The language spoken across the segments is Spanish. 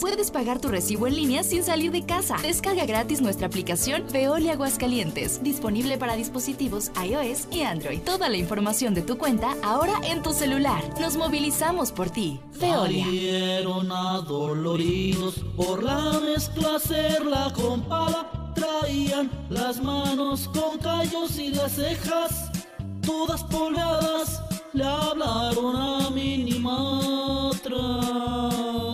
Puedes pagar tu recibo en línea sin salir de casa. Descarga gratis nuestra aplicación Veolia Aguascalientes, disponible para dispositivos iOS y Android. Toda la información de tu cuenta ahora en tu celular. Nos movilizamos por ti. Veolia. Salieron adoloridos por la mezcla hacerla con pala. Traían las manos con callos y las cejas todas polvadas. Le hablaron a Minimatra. y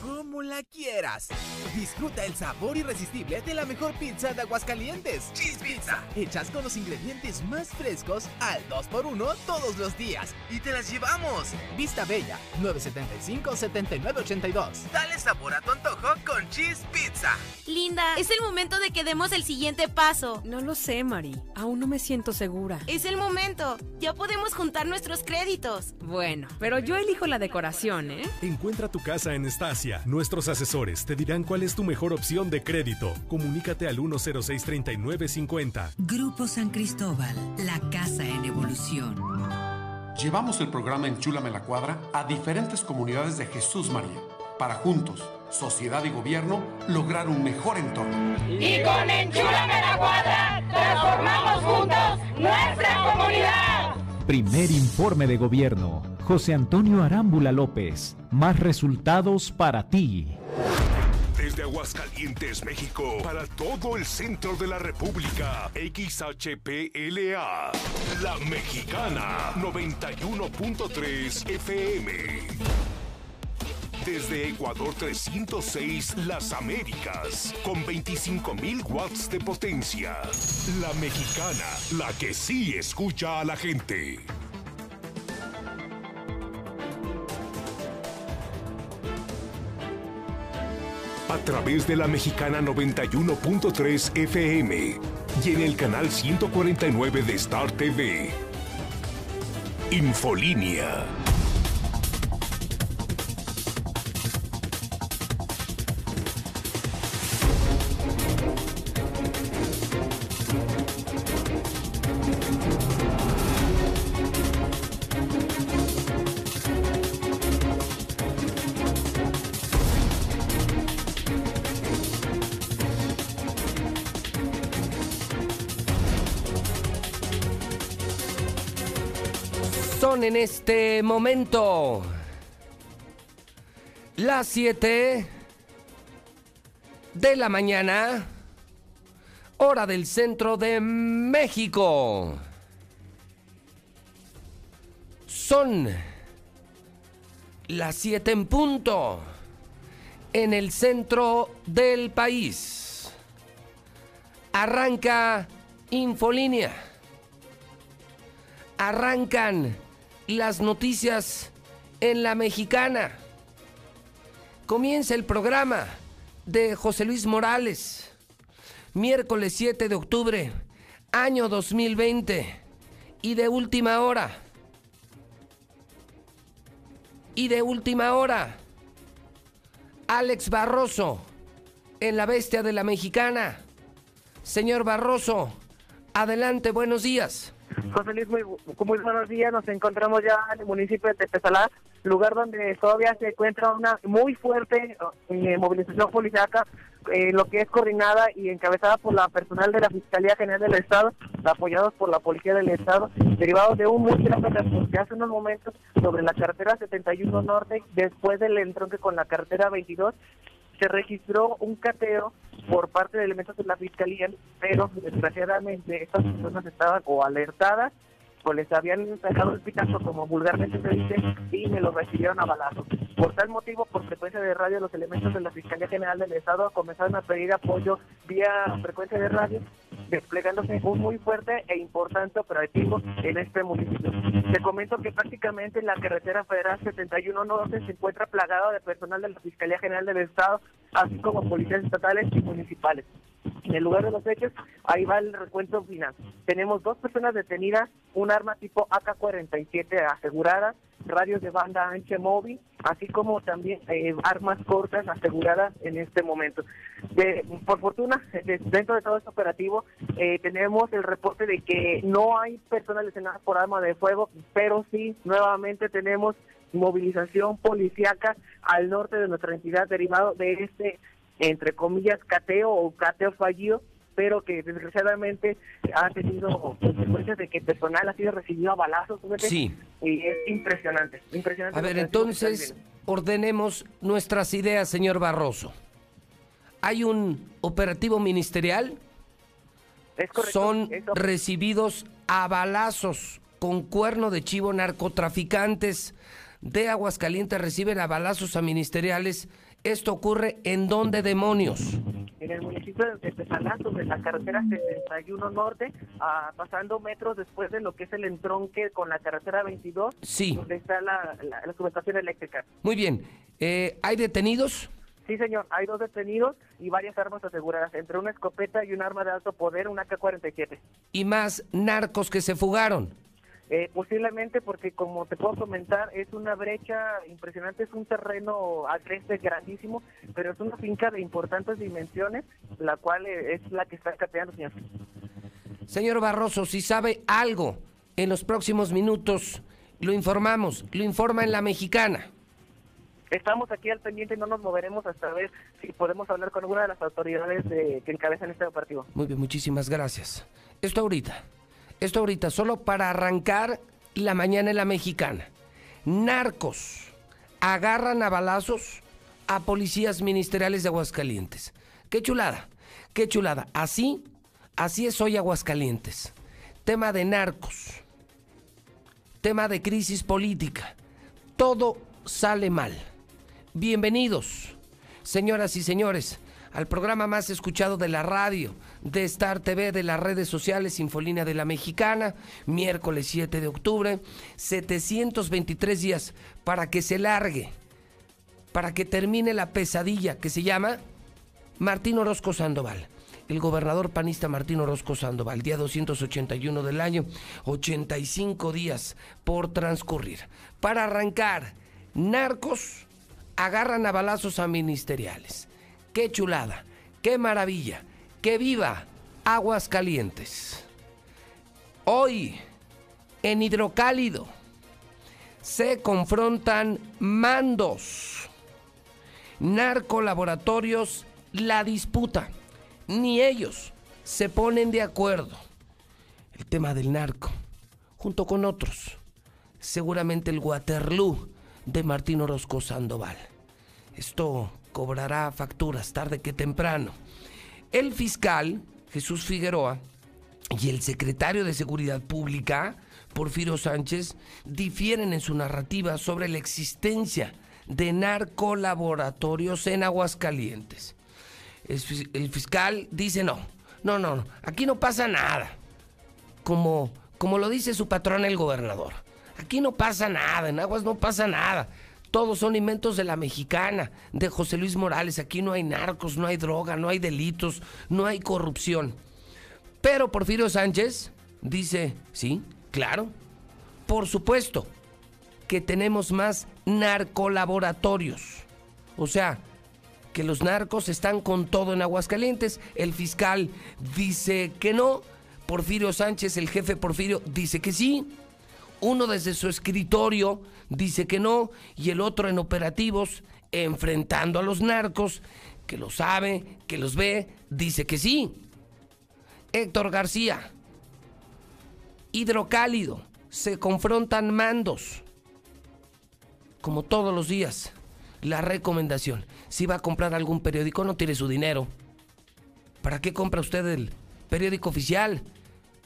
como la quieras. Disfruta el sabor irresistible de la mejor pizza de Aguascalientes. Cheese Pizza. Hechas con los ingredientes más frescos al 2x1 todos los días. Y te las llevamos. Vista Bella, 975-7982. Dale sabor a tu antojo con Cheese Pizza. Linda, es el momento de que demos el siguiente paso. No lo sé, Mari. Aún no me siento segura. Es el momento. Ya podemos juntar nuestros créditos. Bueno, pero yo elijo la decoración, ¿eh? Encuentra tu casa en Estacia. Nuestros asesores te dirán cuál es tu mejor opción de crédito. Comunícate al 106-3950. Grupo San Cristóbal, la casa en evolución. Llevamos el programa Enchúlame la Cuadra a diferentes comunidades de Jesús María para juntos, sociedad y gobierno, lograr un mejor entorno. Y con Enchúlame la Cuadra, transformamos juntos nuestra comunidad. Primer informe de gobierno. José Antonio Arámbula López. Más resultados para ti. Desde Aguascalientes, México, para todo el centro de la República, XHPLA, La Mexicana, 91.3 FM. Desde Ecuador 306, Las Américas, con 25.000 watts de potencia. La Mexicana, la que sí escucha a la gente. a través de la mexicana 91.3 FM y en el canal 149 de Star TV. Infolínea. En este momento las 7 de la mañana, hora del centro de México. Son las 7 en punto en el centro del país. Arranca Infolínea. Arrancan las noticias en la mexicana. Comienza el programa de José Luis Morales, miércoles 7 de octubre, año 2020, y de última hora. Y de última hora, Alex Barroso, en la bestia de la mexicana. Señor Barroso, adelante, buenos días. José Luis, muy, muy buenos días. Nos encontramos ya en el municipio de Tepesalá, lugar donde todavía se encuentra una muy fuerte eh, movilización policiaca, eh, lo que es coordinada y encabezada por la personal de la Fiscalía General del Estado, apoyados por la Policía del Estado, derivados de un muy que hace unos momentos sobre la carretera 71 Norte, después del entronque con la carretera 22, se registró un cateo por parte de elementos de la fiscalía, pero desgraciadamente estas personas estaban o alertadas o les habían dejado el pitazo, como vulgarmente se dice, y me lo recibieron a balazos. Por tal motivo, por frecuencia de radio, los elementos de la Fiscalía General del Estado comenzaron a pedir apoyo vía frecuencia de radio desplegándose un muy fuerte e importante operativo en este municipio. Te comento que prácticamente la carretera federal 71 Norte se encuentra plagada de personal de la Fiscalía General del Estado, así como policías estatales y municipales. En el lugar de los hechos, ahí va el recuento final. Tenemos dos personas detenidas, un arma tipo AK-47 asegurada, radios de banda ancha móvil, así como también eh, armas cortas aseguradas en este momento. De, por fortuna, dentro de todo este operativo, eh, tenemos el reporte de que no hay personas lesionadas por arma de fuego, pero sí, nuevamente tenemos movilización policíaca al norte de nuestra entidad derivado de este entre comillas, cateo o cateo fallido, pero que desgraciadamente ha tenido consecuencias de que personal ha sido recibido a balazos. Sí. Y es impresionante, impresionante. A ver, entonces ordenemos nuestras ideas, señor Barroso. Hay un operativo ministerial. Es correcto, Son recibidos a balazos con cuerno de chivo narcotraficantes de Aguascalientes reciben a balazos a ministeriales ¿Esto ocurre en dónde demonios? En el municipio de Tesalá, sobre la carretera 71 Norte, ah, pasando metros después de lo que es el entronque con la carretera 22, sí. donde está la, subestación eléctrica. Muy bien. Eh, ¿Hay detenidos? Sí, señor. Hay dos detenidos y varias armas aseguradas, entre una escopeta y un arma de alto poder, una K-47. ¿Y más narcos que se fugaron? Eh, posiblemente porque, como te puedo comentar, es una brecha impresionante, es un terreno agreste grandísimo, pero es una finca de importantes dimensiones, la cual eh, es la que está cateando, señor. Señor Barroso, si sabe algo en los próximos minutos, lo informamos, lo informa en la mexicana. Estamos aquí al pendiente y no nos moveremos hasta ver si podemos hablar con alguna de las autoridades de, que encabezan este partido. Muy bien, muchísimas gracias. Esto ahorita. Esto ahorita, solo para arrancar la mañana en la mexicana. Narcos agarran a balazos a policías ministeriales de Aguascalientes. Qué chulada, qué chulada. Así, así es hoy Aguascalientes. Tema de narcos, tema de crisis política. Todo sale mal. Bienvenidos, señoras y señores al programa más escuchado de la radio, de Star TV, de las redes sociales, Infolínea de la Mexicana, miércoles 7 de octubre, 723 días para que se largue, para que termine la pesadilla que se llama Martín Orozco Sandoval. El gobernador panista Martín Orozco Sandoval, día 281 del año, 85 días por transcurrir. Para arrancar, narcos agarran a balazos a ministeriales qué chulada, qué maravilla, qué viva Aguas Calientes. Hoy, en Hidrocálido, se confrontan mandos, narcolaboratorios, la disputa. Ni ellos se ponen de acuerdo. El tema del narco, junto con otros, seguramente el Waterloo de Martín Orozco Sandoval. Esto cobrará facturas tarde que temprano. El fiscal Jesús Figueroa y el secretario de Seguridad Pública, Porfirio Sánchez, difieren en su narrativa sobre la existencia de narcolaboratorios en Aguascalientes. El fiscal dice no, no, no, no, aquí no pasa nada. Como, como lo dice su patrón el gobernador. Aquí no pasa nada, en Aguas no pasa nada. Todos son inventos de la mexicana, de José Luis Morales. Aquí no hay narcos, no hay droga, no hay delitos, no hay corrupción. Pero Porfirio Sánchez dice, sí, claro, por supuesto que tenemos más narcolaboratorios. O sea, que los narcos están con todo en Aguascalientes. El fiscal dice que no. Porfirio Sánchez, el jefe Porfirio, dice que sí. Uno desde su escritorio dice que no y el otro en operativos enfrentando a los narcos, que lo sabe, que los ve, dice que sí. Héctor García, hidrocálido, se confrontan mandos. Como todos los días, la recomendación, si va a comprar algún periódico, no tire su dinero. ¿Para qué compra usted el periódico oficial?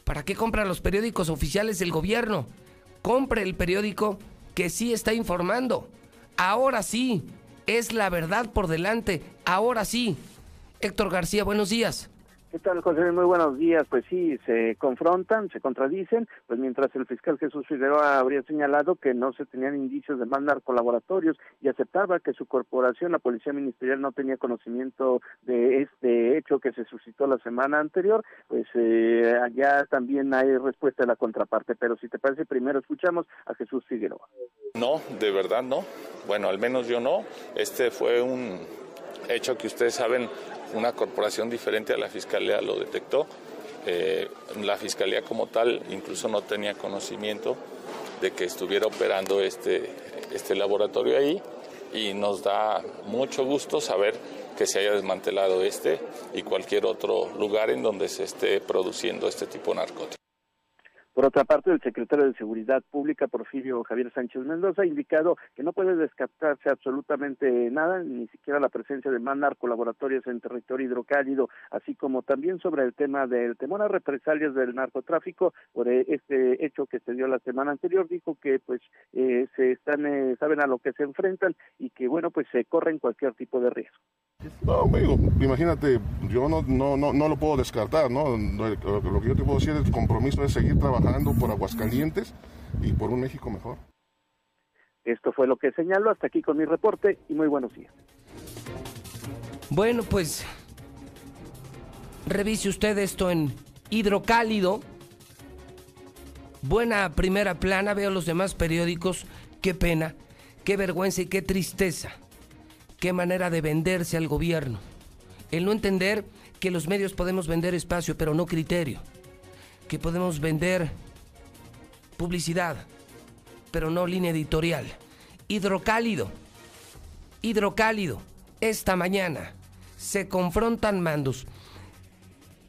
¿Para qué compra los periódicos oficiales del gobierno? Compre el periódico que sí está informando. Ahora sí, es la verdad por delante. Ahora sí. Héctor García, buenos días. ¿Qué tal, José? Muy buenos días. Pues sí, se confrontan, se contradicen, pues mientras el fiscal Jesús Figueroa habría señalado que no se tenían indicios de mandar colaboratorios y aceptaba que su corporación, la Policía Ministerial, no tenía conocimiento de este hecho que se suscitó la semana anterior, pues eh, allá también hay respuesta de la contraparte. Pero si te parece, primero escuchamos a Jesús Figueroa. No, de verdad no. Bueno, al menos yo no. Este fue un hecho que ustedes saben una corporación diferente a la Fiscalía lo detectó. Eh, la Fiscalía como tal incluso no tenía conocimiento de que estuviera operando este, este laboratorio ahí y nos da mucho gusto saber que se haya desmantelado este y cualquier otro lugar en donde se esté produciendo este tipo de narcóticos. Por otra parte, el secretario de Seguridad Pública, Porfirio Javier Sánchez Mendoza, ha indicado que no puede descartarse absolutamente nada, ni siquiera la presencia de más narcolaboratorios en territorio hidrocálido, así como también sobre el tema del temor a represalias del narcotráfico por este hecho que se dio la semana anterior. Dijo que pues eh, se están, eh, saben a lo que se enfrentan y que bueno, pues se corren cualquier tipo de riesgo. No, amigo, imagínate, yo no, no, no, no lo puedo descartar, ¿no? Lo que yo te puedo decir es el compromiso de seguir trabajando por Aguascalientes y por un México mejor. Esto fue lo que señalo, hasta aquí con mi reporte y muy buenos días. Bueno, pues revise usted esto en hidrocálido. Buena primera plana, veo los demás periódicos, qué pena, qué vergüenza y qué tristeza qué manera de venderse al gobierno. El no entender que los medios podemos vender espacio, pero no criterio. Que podemos vender publicidad, pero no línea editorial. Hidrocálido. Hidrocálido. Esta mañana se confrontan mandos.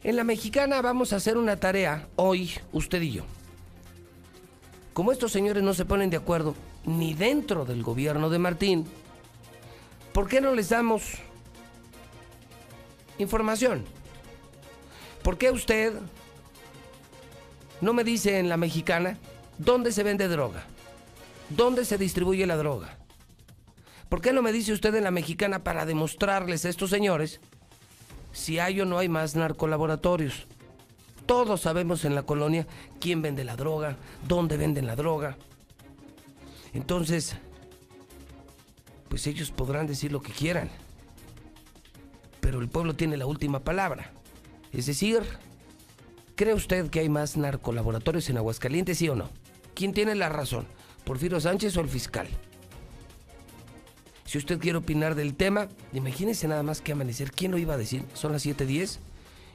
En la mexicana vamos a hacer una tarea hoy, usted y yo. Como estos señores no se ponen de acuerdo ni dentro del gobierno de Martín, ¿Por qué no les damos información? ¿Por qué usted no me dice en la mexicana dónde se vende droga? ¿Dónde se distribuye la droga? ¿Por qué no me dice usted en la mexicana para demostrarles a estos señores si hay o no hay más narcolaboratorios? Todos sabemos en la colonia quién vende la droga, dónde venden la droga. Entonces, pues ellos podrán decir lo que quieran. Pero el pueblo tiene la última palabra. Es decir, ¿cree usted que hay más narcolaboratorios en Aguascalientes, sí o no? ¿Quién tiene la razón? ¿Porfirio Sánchez o el fiscal? Si usted quiere opinar del tema, imagínese nada más que amanecer. ¿Quién lo iba a decir? Son las 7.10.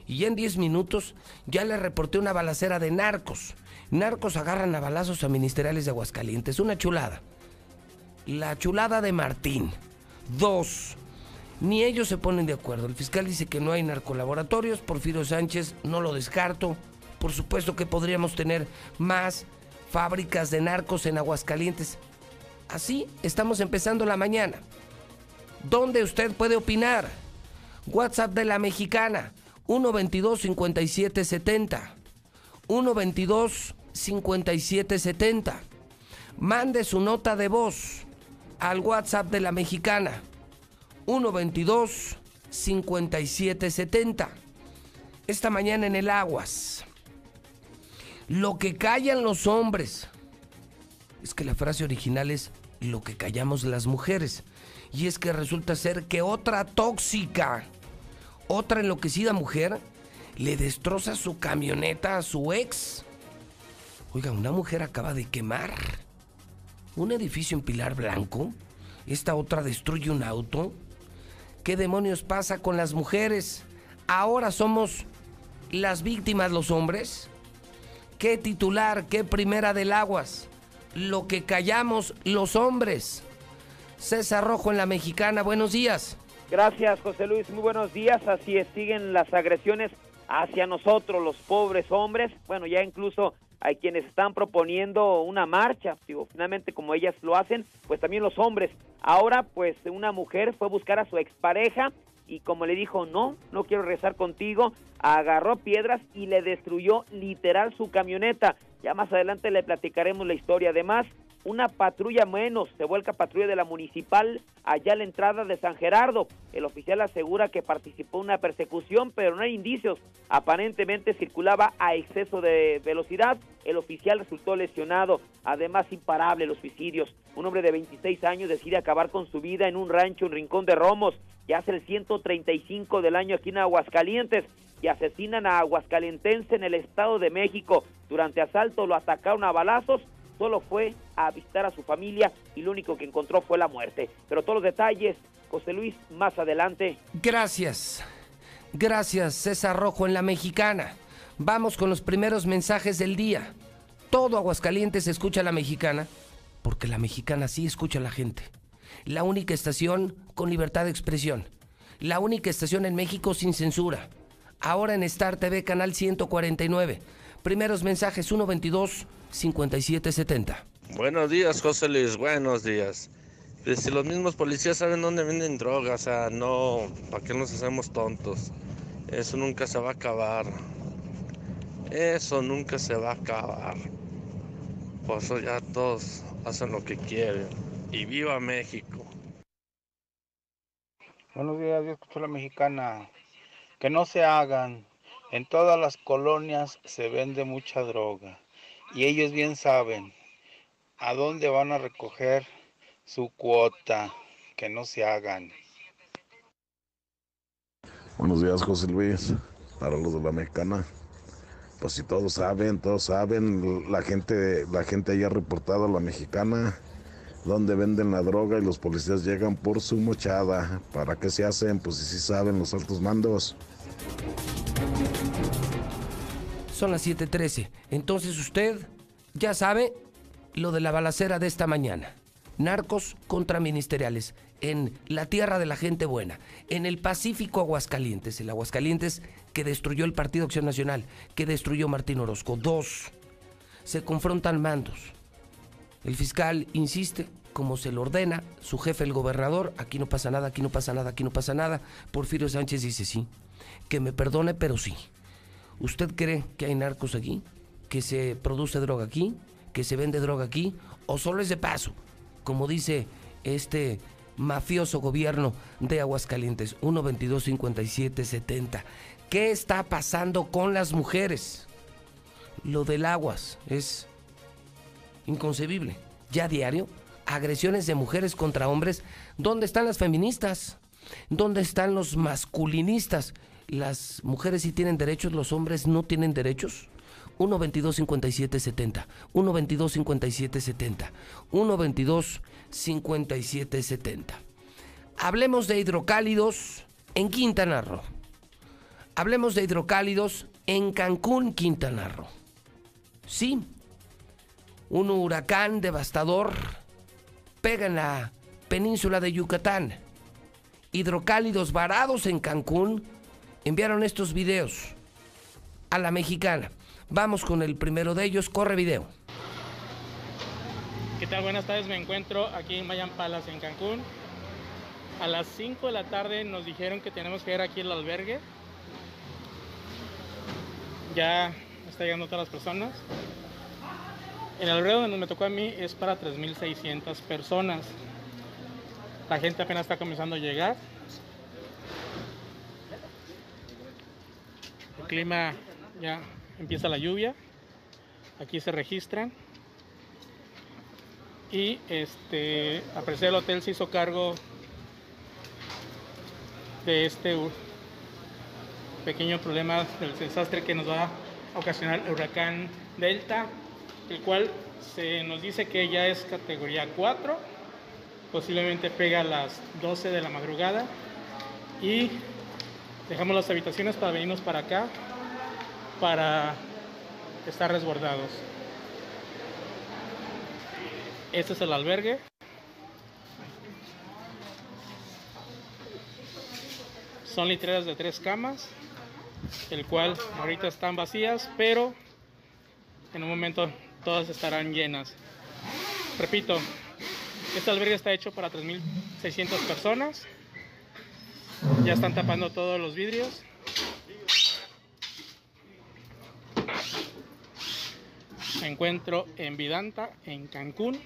Y ya en 10 minutos ya le reporté una balacera de narcos. Narcos agarran a balazos a ministeriales de Aguascalientes. Una chulada. La chulada de Martín. Dos, ni ellos se ponen de acuerdo. El fiscal dice que no hay narcolaboratorios. Porfirio Sánchez no lo descarto. Por supuesto que podríamos tener más fábricas de narcos en Aguascalientes. Así estamos empezando la mañana. ¿Dónde usted puede opinar? WhatsApp de la mexicana 122 5770. 122 5770. Mande su nota de voz al WhatsApp de la mexicana 122 5770. Esta mañana en el Aguas. Lo que callan los hombres. Es que la frase original es lo que callamos las mujeres. Y es que resulta ser que otra tóxica, otra enloquecida mujer, le destroza su camioneta a su ex. Oiga, una mujer acaba de quemar un edificio en Pilar Blanco, esta otra destruye un auto. ¿Qué demonios pasa con las mujeres? Ahora somos las víctimas los hombres. ¿Qué titular, qué primera del aguas? Lo que callamos los hombres. César Rojo en la Mexicana, buenos días. Gracias, José Luis, muy buenos días. Así es, siguen las agresiones hacia nosotros, los pobres hombres. Bueno, ya incluso hay quienes están proponiendo una marcha, digo, finalmente como ellas lo hacen, pues también los hombres. Ahora, pues una mujer fue a buscar a su expareja y como le dijo, no, no quiero rezar contigo, agarró piedras y le destruyó literal su camioneta. Ya más adelante le platicaremos la historia. Además, una patrulla menos, se vuelca patrulla de la municipal allá a la entrada de San Gerardo. El oficial asegura que participó en una persecución, pero no hay indicios. Aparentemente circulaba a exceso de velocidad. El oficial resultó lesionado. Además, imparable los suicidios. Un hombre de 26 años decide acabar con su vida en un rancho en Rincón de Romos. Hace el 135 del año aquí en Aguascalientes y asesinan a Aguascalientense en el Estado de México. Durante asalto lo atacaron a balazos solo fue a visitar a su familia y lo único que encontró fue la muerte. Pero todos los detalles, José Luis, más adelante. Gracias. Gracias, César Rojo en la Mexicana. Vamos con los primeros mensajes del día. Todo Aguascalientes escucha a la Mexicana, porque la Mexicana sí escucha a la gente. La única estación con libertad de expresión. La única estación en México sin censura. Ahora en Star TV, canal 149. Primeros mensajes 122 5770. Buenos días, José Luis. Buenos días. Pues si los mismos policías saben dónde venden drogas, o sea, no, ¿para qué nos hacemos tontos? Eso nunca se va a acabar. Eso nunca se va a acabar. Por eso ya todos hacen lo que quieren. Y viva México. Buenos días, yo escucho la mexicana. Que no se hagan. En todas las colonias se vende mucha droga y ellos bien saben a dónde van a recoger su cuota, que no se hagan. Buenos días, José Luis, para los de la mexicana. Pues si todos saben, todos saben, la gente, la gente haya reportado a la mexicana donde venden la droga y los policías llegan por su mochada. ¿Para qué se hacen? Pues si sí saben los altos mandos. Son las 7:13. Entonces usted ya sabe lo de la balacera de esta mañana. Narcos contra ministeriales en la tierra de la gente buena, en el Pacífico Aguascalientes, el Aguascalientes que destruyó el Partido Acción Nacional, que destruyó Martín Orozco. Dos, se confrontan mandos. El fiscal insiste, como se lo ordena, su jefe, el gobernador, aquí no pasa nada, aquí no pasa nada, aquí no pasa nada. Porfirio Sánchez dice sí, que me perdone, pero sí. ¿Usted cree que hay narcos aquí? ¿Que se produce droga aquí? ¿Que se vende droga aquí? ¿O solo es de paso? Como dice este mafioso gobierno de Aguascalientes, 122-5770. ¿Qué está pasando con las mujeres? Lo del aguas es inconcebible. Ya diario, agresiones de mujeres contra hombres. ¿Dónde están las feministas? ¿Dónde están los masculinistas? las mujeres sí tienen derechos, los hombres no tienen derechos? 1 22 57 70 1 22 57 70 1 22 57 70 Hablemos de hidrocálidos en Quintana Roo. Hablemos de hidrocálidos en Cancún, Quintana Roo. Sí, un huracán devastador pega en la península de Yucatán. Hidrocálidos varados en Cancún enviaron estos videos a la mexicana. Vamos con el primero de ellos, corre video. ¿Qué tal? Buenas tardes, me encuentro aquí en Mayan Palace, en Cancún. A las 5 de la tarde nos dijeron que tenemos que ir aquí al albergue. Ya está llegando todas las personas. El albergue donde me tocó a mí es para 3.600 personas. La gente apenas está comenzando a llegar. El clima ya empieza la lluvia. Aquí se registran. Y este, a parecer el hotel se hizo cargo de este pequeño problema del desastre que nos va a ocasionar el huracán Delta, el cual se nos dice que ya es categoría 4, posiblemente pega a las 12 de la madrugada y Dejamos las habitaciones para venirnos para acá, para estar resguardados. Este es el albergue. Son litreras de tres camas, el cual ahorita están vacías, pero en un momento todas estarán llenas. Repito, este albergue está hecho para 3.600 personas. Ya están tapando todos los vidrios. Me encuentro en Vidanta, en Cancún.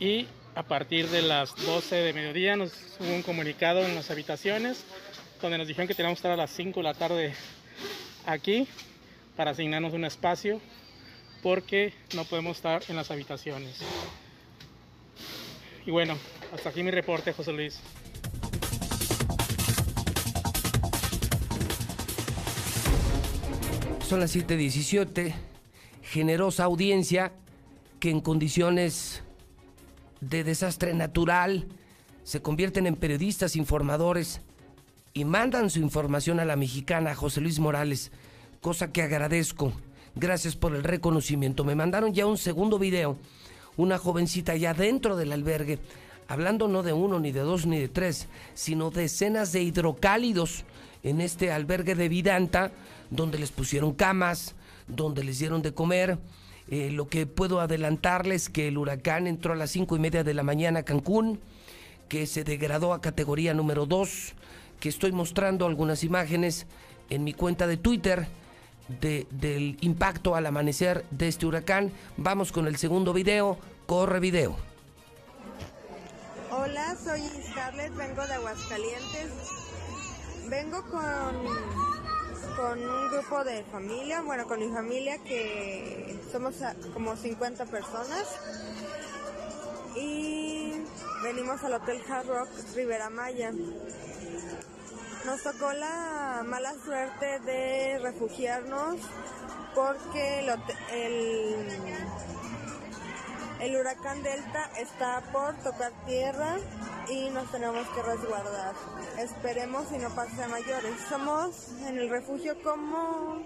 y a partir de las 12 de mediodía nos hubo un comunicado en las habitaciones donde nos dijeron que teníamos que estar a las 5 de la tarde aquí para asignarnos un espacio porque no podemos estar en las habitaciones. Y bueno, hasta aquí mi reporte, José Luis. Son las 7:17. Generosa audiencia que en condiciones de desastre natural se convierten en periodistas informadores y mandan su información a la mexicana José Luis Morales, cosa que agradezco. Gracias por el reconocimiento. Me mandaron ya un segundo video, una jovencita ya dentro del albergue, hablando no de uno, ni de dos, ni de tres, sino decenas de hidrocálidos en este albergue de Vidanta, donde les pusieron camas, donde les dieron de comer. Eh, lo que puedo adelantarles que el huracán entró a las cinco y media de la mañana a Cancún, que se degradó a categoría número 2, que estoy mostrando algunas imágenes en mi cuenta de Twitter de, del impacto al amanecer de este huracán. Vamos con el segundo video. Corre video. Hola, soy Scarlett, vengo de Aguascalientes. Vengo con, con un grupo de familia, bueno, con mi familia que somos como 50 personas. Y venimos al Hotel Hard Rock Rivera Maya. Nos tocó la mala suerte de refugiarnos porque el, huracán Delta está por tocar tierra y nos tenemos que resguardar. Esperemos y no pase a mayores. Somos en el refugio como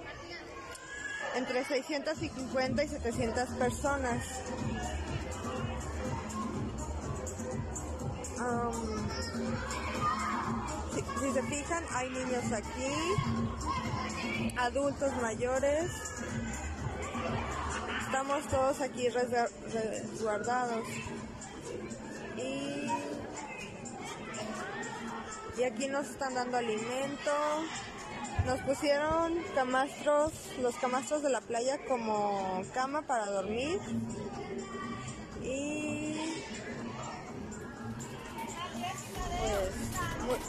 entre 650 y 700 personas. Um, si, se fijan, hay niños aquí, adultos mayores. Estamos todos aquí resguardados. Y y aquí nos están dando alimento. Nos pusieron camastros, los camastros de la playa como cama para dormir. Y pues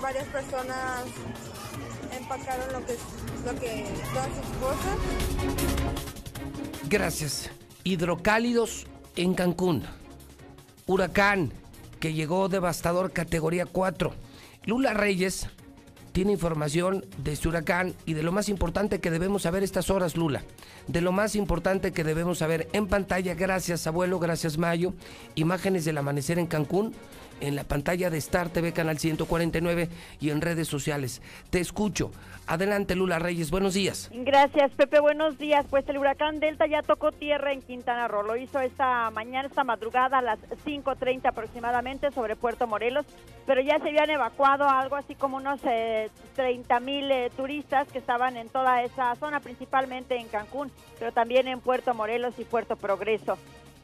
varias personas empacaron lo que, lo que todas sus cosas. Gracias. Hidrocálidos en Cancún. Huracán que llegó devastador categoría 4 Lula Reyes tiene información de este huracán y de lo más importante que debemos saber estas horas, Lula. De lo más importante que debemos saber en pantalla, gracias abuelo, gracias Mayo, imágenes del amanecer en Cancún, en la pantalla de Star TV Canal 149 y en redes sociales. Te escucho. Adelante, Lula Reyes, buenos días. Gracias, Pepe, buenos días. Pues el huracán Delta ya tocó tierra en Quintana Roo. Lo hizo esta mañana, esta madrugada a las 5.30 aproximadamente sobre Puerto Morelos, pero ya se habían evacuado algo así como unos 30 eh, mil eh, turistas que estaban en toda esa zona, principalmente en Cancún, pero también en Puerto Morelos y Puerto Progreso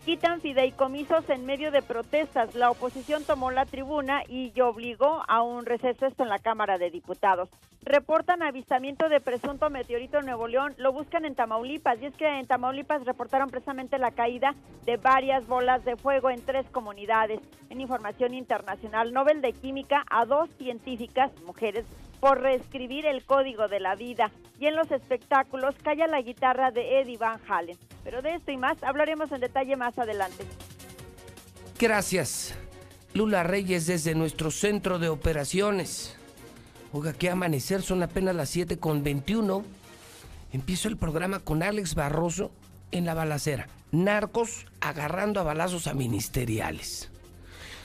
quitan fideicomisos en medio de protestas. La oposición tomó la tribuna y obligó a un receso esto en la Cámara de Diputados. Reportan avistamiento de presunto meteorito en Nuevo León, lo buscan en Tamaulipas y es que en Tamaulipas reportaron precisamente la caída de varias bolas de fuego en tres comunidades. En información internacional, Nobel de Química a dos científicas, mujeres, por reescribir el código de la vida. Y en los espectáculos calla la guitarra de Eddie Van Halen. Pero de esto y más hablaremos en detalle más adelante. Gracias. Lula Reyes desde nuestro centro de operaciones. Oiga, qué amanecer, son apenas las 7 con 21. Empiezo el programa con Alex Barroso en la balacera. Narcos agarrando a balazos a ministeriales.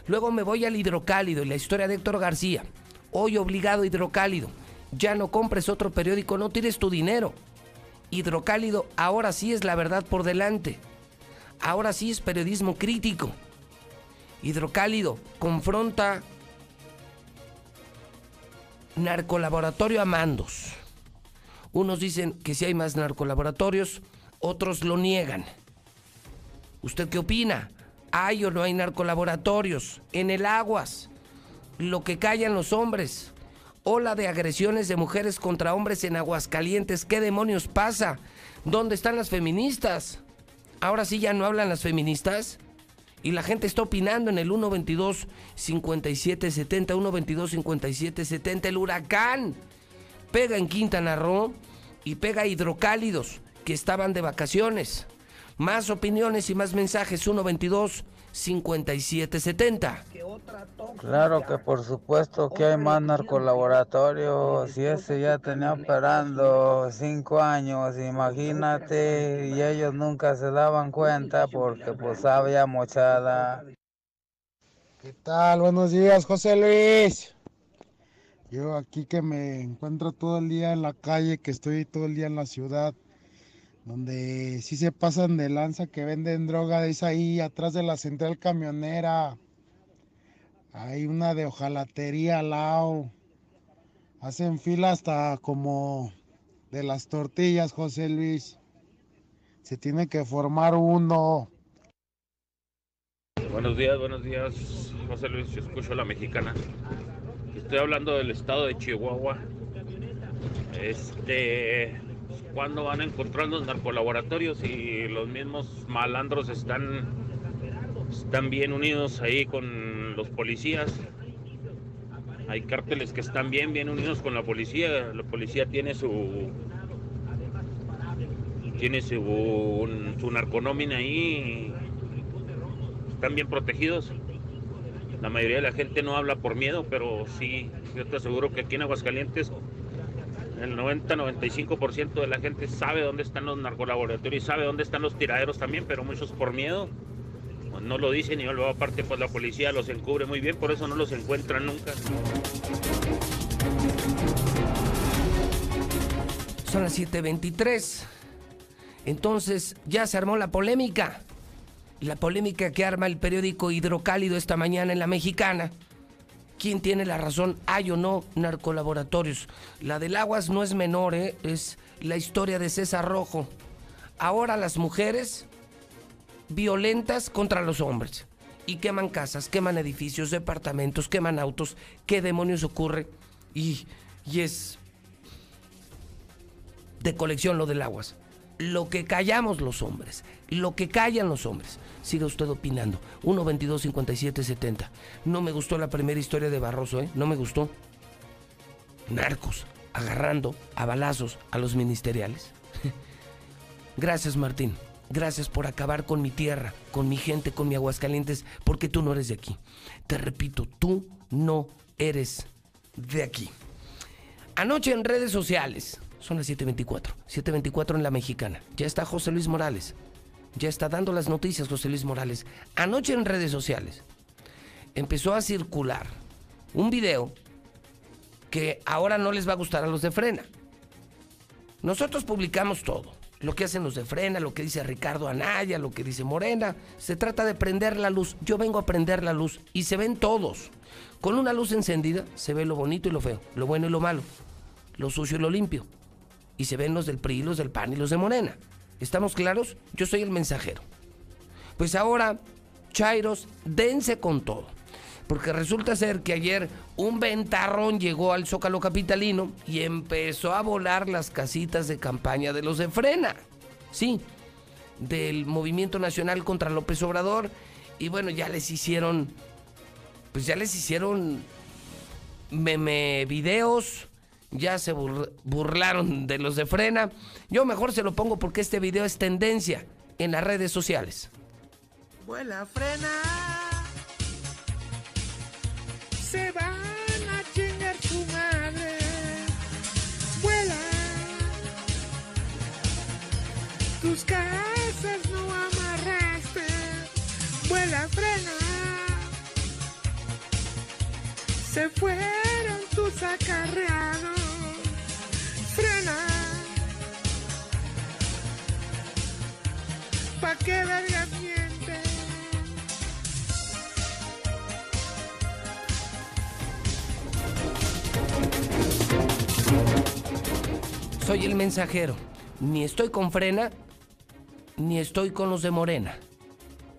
Luego me voy al hidrocálido y la historia de Héctor García. Hoy obligado hidrocálido. Ya no compres otro periódico, no tires tu dinero. Hidrocálido ahora sí es la verdad por delante. Ahora sí es periodismo crítico. Hidrocálido confronta narcolaboratorio a mandos. Unos dicen que si hay más narcolaboratorios, otros lo niegan. ¿Usted qué opina? ¿Hay o no hay narcolaboratorios? En el Aguas, lo que callan los hombres. Ola de agresiones de mujeres contra hombres en Aguascalientes. ¿Qué demonios pasa? ¿Dónde están las feministas? Ahora sí ya no hablan las feministas. Y la gente está opinando en el 122-5770, 122-5770. El huracán pega en Quintana Roo y pega hidrocálidos que estaban de vacaciones. Más opiniones y más mensajes, 122 5770. Claro que por supuesto que hay más narcolaboratorios. Si ese ya tenía operando cinco años, imagínate, y ellos nunca se daban cuenta porque pues había mochada. ¿Qué tal? Buenos días, José Luis. Yo aquí que me encuentro todo el día en la calle, que estoy todo el día en la ciudad, donde sí se pasan de lanza que venden droga, es ahí atrás de la central camionera. Hay una de hojalatería al lado. Hacen fila hasta como de las tortillas, José Luis. Se tiene que formar uno. Buenos días, buenos días, José Luis. Yo escucho la mexicana. Estoy hablando del estado de Chihuahua. Este, cuando van encontrando los narcolaboratorios y los mismos malandros están, están bien unidos ahí con los policías. Hay cárteles que están bien, bien unidos con la policía. La policía tiene su tiene su, su narconómina ahí. Están bien protegidos. La mayoría de la gente no habla por miedo, pero sí, yo te aseguro que aquí en Aguascalientes el 90-95% de la gente sabe dónde están los narcolaboratorios y sabe dónde están los tiraderos también, pero muchos por miedo no lo dicen y luego aparte pues la policía los encubre muy bien, por eso no los encuentran nunca. Son las 7.23. Entonces ya se armó la polémica. La polémica que arma el periódico Hidrocálido esta mañana en la mexicana quién tiene la razón, hay o no narcolaboratorios. La del Aguas no es menor, ¿eh? es la historia de César Rojo. Ahora las mujeres violentas contra los hombres. Y queman casas, queman edificios, departamentos, queman autos. ¿Qué demonios ocurre? Y, y es de colección lo del Aguas. Lo que callamos los hombres, lo que callan los hombres siga usted opinando. 1 22 57 70. No me gustó la primera historia de Barroso, ¿eh? No me gustó. Narcos, agarrando a balazos a los ministeriales. Gracias, Martín. Gracias por acabar con mi tierra, con mi gente, con mi Aguascalientes, porque tú no eres de aquí. Te repito, tú no eres de aquí. Anoche en redes sociales, son las 7.24, 7.24 en la mexicana, ya está José Luis Morales ya está dando las noticias José Luis Morales. Anoche en redes sociales empezó a circular un video que ahora no les va a gustar a los de Frena. Nosotros publicamos todo, lo que hacen los de Frena, lo que dice Ricardo Anaya, lo que dice Morena. Se trata de prender la luz. Yo vengo a prender la luz y se ven todos. Con una luz encendida se ve lo bonito y lo feo, lo bueno y lo malo, lo sucio y lo limpio. Y se ven los del PRI, los del PAN y los de Morena. ¿Estamos claros? Yo soy el mensajero. Pues ahora, Chairos, dense con todo. Porque resulta ser que ayer un ventarrón llegó al Zócalo Capitalino y empezó a volar las casitas de campaña de los de Frena. Sí, del Movimiento Nacional contra López Obrador. Y bueno, ya les hicieron, pues ya les hicieron meme videos, ya se burlaron de los de frena. Yo mejor se lo pongo porque este video es tendencia en las redes sociales. Vuela, frena. Se van a chingar su madre. Vuela. Tus casas no amarraste. Vuela, frena. Se fueron tus acarreados Soy el mensajero. Ni estoy con frena, ni estoy con los de Morena.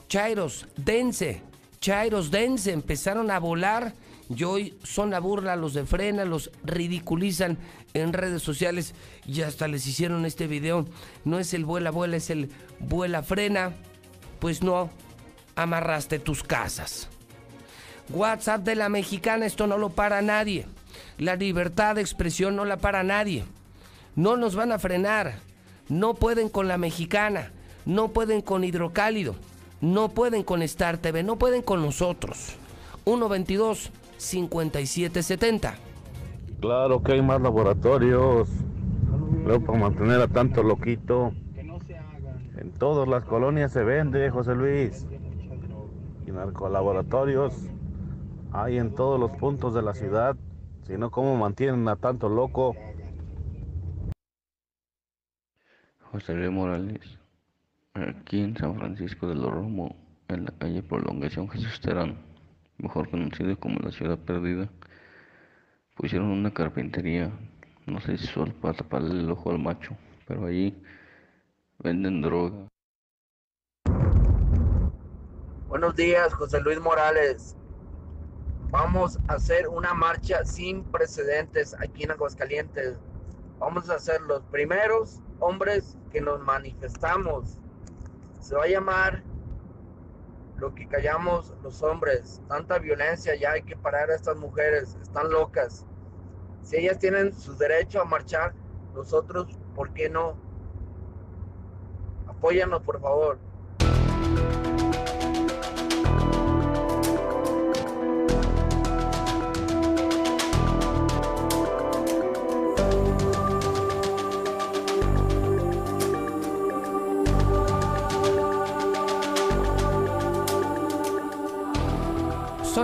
Chairos, dense. Chairos, dense. Empezaron a volar y hoy son la burla los de frena, los ridiculizan en redes sociales y hasta les hicieron este video. No es el vuela vuela, es el vuela frena. Pues no, amarraste tus casas. WhatsApp de la mexicana, esto no lo para nadie. La libertad de expresión no la para nadie. No nos van a frenar. No pueden con la mexicana. No pueden con Hidrocálido. No pueden con Star TV. No pueden con nosotros. 122 5770. Claro que hay más laboratorios. Luego para mantener a tanto loquito. En todas las colonias se vende, José Luis. Y narcolaboratorios hay en todos los puntos de la ciudad. Si no, ¿cómo mantienen a tanto loco? José Luis Morales, aquí en San Francisco de los Romo, en la calle Prolongación Jesús Terán, mejor conocido como la Ciudad Perdida, pusieron una carpintería, no sé si solo para taparle el ojo al macho, pero allí venden droga. Buenos días, José Luis Morales. Vamos a hacer una marcha sin precedentes aquí en Aguascalientes. Vamos a ser los primeros hombres que nos manifestamos. Se va a llamar lo que callamos los hombres. Tanta violencia, ya hay que parar a estas mujeres. Están locas. Si ellas tienen su derecho a marchar, nosotros, ¿por qué no? Apóyanos, por favor.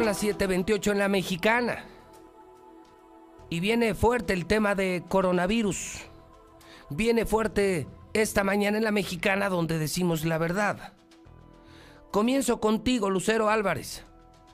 Son las 7:28 en la mexicana. Y viene fuerte el tema de coronavirus. Viene fuerte esta mañana en la mexicana donde decimos la verdad. Comienzo contigo, Lucero Álvarez.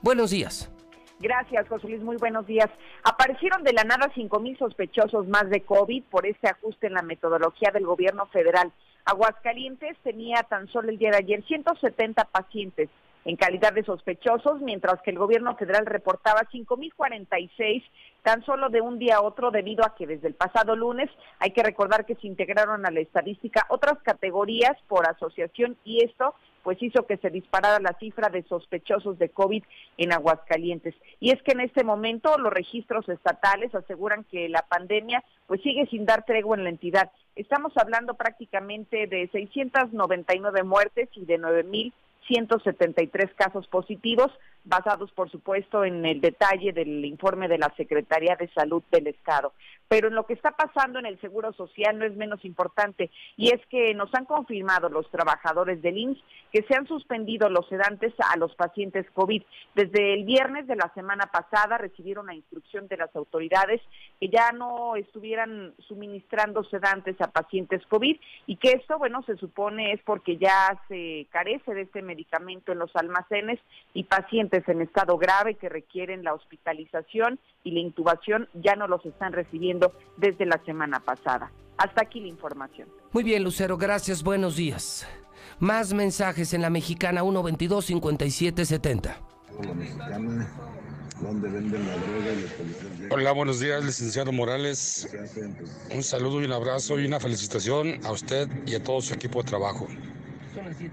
Buenos días. Gracias, José Luis. Muy buenos días. Aparecieron de la nada 5.000 sospechosos más de COVID por este ajuste en la metodología del gobierno federal. Aguascalientes tenía tan solo el día de ayer 170 pacientes en calidad de sospechosos, mientras que el gobierno federal reportaba 5.046 tan solo de un día a otro debido a que desde el pasado lunes hay que recordar que se integraron a la estadística otras categorías por asociación y esto pues hizo que se disparara la cifra de sospechosos de COVID en Aguascalientes. Y es que en este momento los registros estatales aseguran que la pandemia pues sigue sin dar tregua en la entidad. Estamos hablando prácticamente de 699 muertes y de 9.000 173 casos positivos, basados por supuesto en el detalle del informe de la Secretaría de Salud del Estado. Pero en lo que está pasando en el Seguro Social no es menos importante y es que nos han confirmado los trabajadores del IMSS que se han suspendido los sedantes a los pacientes COVID. Desde el viernes de la semana pasada recibieron la instrucción de las autoridades que ya no estuvieran suministrando sedantes a pacientes COVID y que esto, bueno, se supone es porque ya se carece de este medicamento en los almacenes y pacientes en estado grave que requieren la hospitalización y la intubación ya no los están recibiendo desde la semana pasada. Hasta aquí la información. Muy bien, Lucero, gracias, buenos días. Más mensajes en la mexicana 122-5770. Hola, buenos días, licenciado Morales. Un saludo y un abrazo y una felicitación a usted y a todo su equipo de trabajo.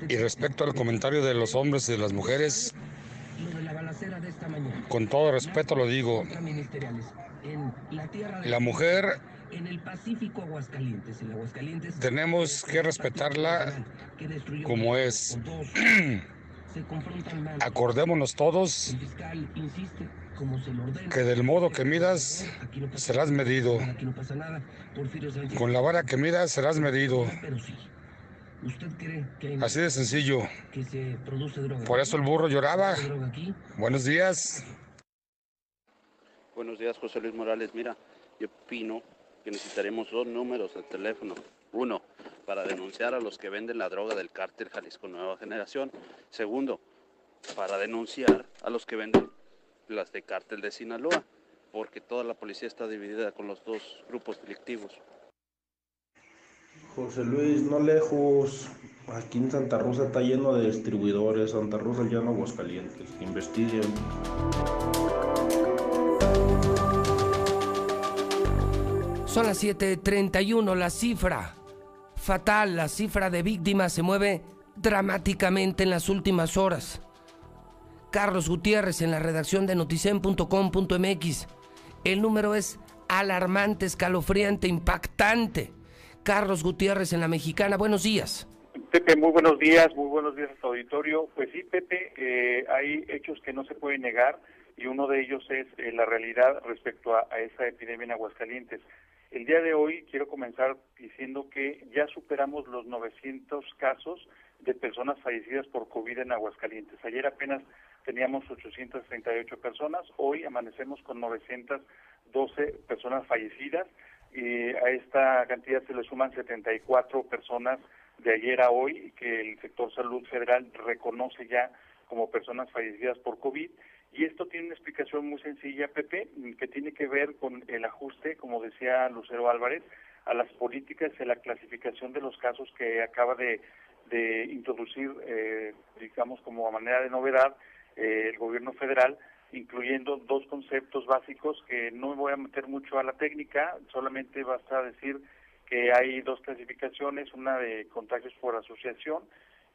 Y respecto al comentario de los hombres y de las mujeres, con todo respeto lo digo, la mujer tenemos que respetarla como es. Acordémonos todos que del modo que midas serás medido. Con la vara que midas serás medido. Así de sencillo. Por eso el burro lloraba. Buenos días. Buenos días, José Luis Morales. Mira, yo opino que necesitaremos dos números de teléfono. Uno, para denunciar a los que venden la droga del cártel Jalisco Nueva Generación. Segundo, para denunciar a los que venden las de cártel de Sinaloa, porque toda la policía está dividida con los dos grupos delictivos. José Luis, no lejos. Aquí en Santa Rosa está lleno de distribuidores. Santa Rosa ya no Aguascalientes. Investiguen. Son las 7:31. La cifra fatal, la cifra de víctimas se mueve dramáticamente en las últimas horas. Carlos Gutiérrez en la redacción de noticen.com.mx. El número es alarmante, escalofriante, impactante. Carlos Gutiérrez en la mexicana, buenos días. Pepe, muy buenos días, muy buenos días a tu auditorio. Pues sí, Pepe, eh, hay hechos que no se pueden negar y uno de ellos es eh, la realidad respecto a, a esta epidemia en Aguascalientes. El día de hoy quiero comenzar diciendo que ya superamos los 900 casos de personas fallecidas por COVID en Aguascalientes. Ayer apenas teníamos 838 personas, hoy amanecemos con 912 personas fallecidas y a esta cantidad se le suman 74 personas de ayer a hoy que el sector salud federal reconoce ya como personas fallecidas por COVID. Y esto tiene una explicación muy sencilla, Pepe, que tiene que ver con el ajuste, como decía Lucero Álvarez, a las políticas y a la clasificación de los casos que acaba de, de introducir, eh, digamos, como a manera de novedad eh, el gobierno federal, incluyendo dos conceptos básicos que no me voy a meter mucho a la técnica, solamente basta decir que hay dos clasificaciones, una de contagios por asociación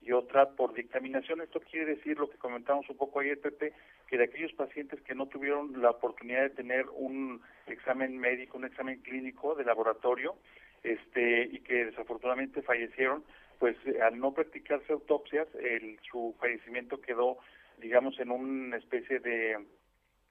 y otra por dictaminación. Esto quiere decir lo que comentamos un poco ayer, Pepe, que de aquellos pacientes que no tuvieron la oportunidad de tener un examen médico, un examen clínico de laboratorio, este y que desafortunadamente fallecieron, pues al no practicarse autopsias, el, su fallecimiento quedó, digamos, en una especie de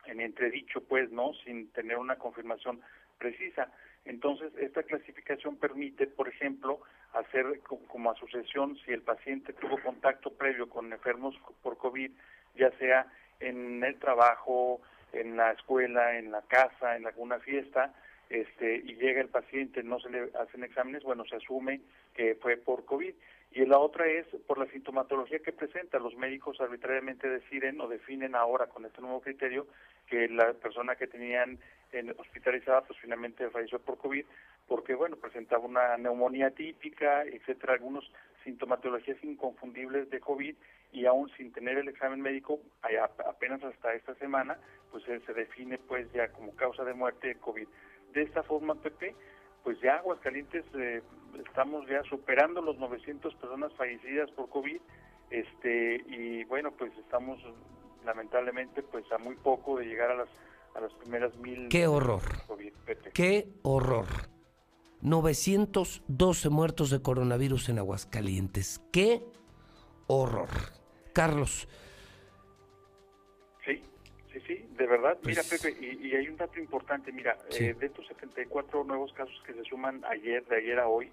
en entredicho, pues, ¿no? Sin tener una confirmación precisa. Entonces, esta clasificación permite, por ejemplo, hacer como asociación si el paciente tuvo contacto previo con enfermos por COVID, ya sea en el trabajo, en la escuela, en la casa, en alguna fiesta, este, y llega el paciente, no se le hacen exámenes, bueno, se asume que fue por COVID. Y la otra es por la sintomatología que presenta. Los médicos arbitrariamente deciden o definen ahora con este nuevo criterio que la persona que tenían en hospitalizada pues finalmente falleció por COVID porque bueno presentaba una neumonía típica etcétera algunos sintomatologías inconfundibles de COVID y aún sin tener el examen médico apenas hasta esta semana pues se define pues ya como causa de muerte de COVID de esta forma Pepe pues ya Aguascalientes eh, estamos ya superando los 900 personas fallecidas por COVID este y bueno pues estamos lamentablemente pues a muy poco de llegar a las a las primeras mil qué horror. qué horror. 912 muertos de coronavirus en Aguascalientes. Qué horror. Carlos de verdad mira Pues- Pepe y, y hay un dato importante mira Sí. eh, de estos 74 nuevos casos que se suman ayer de ayer a hoy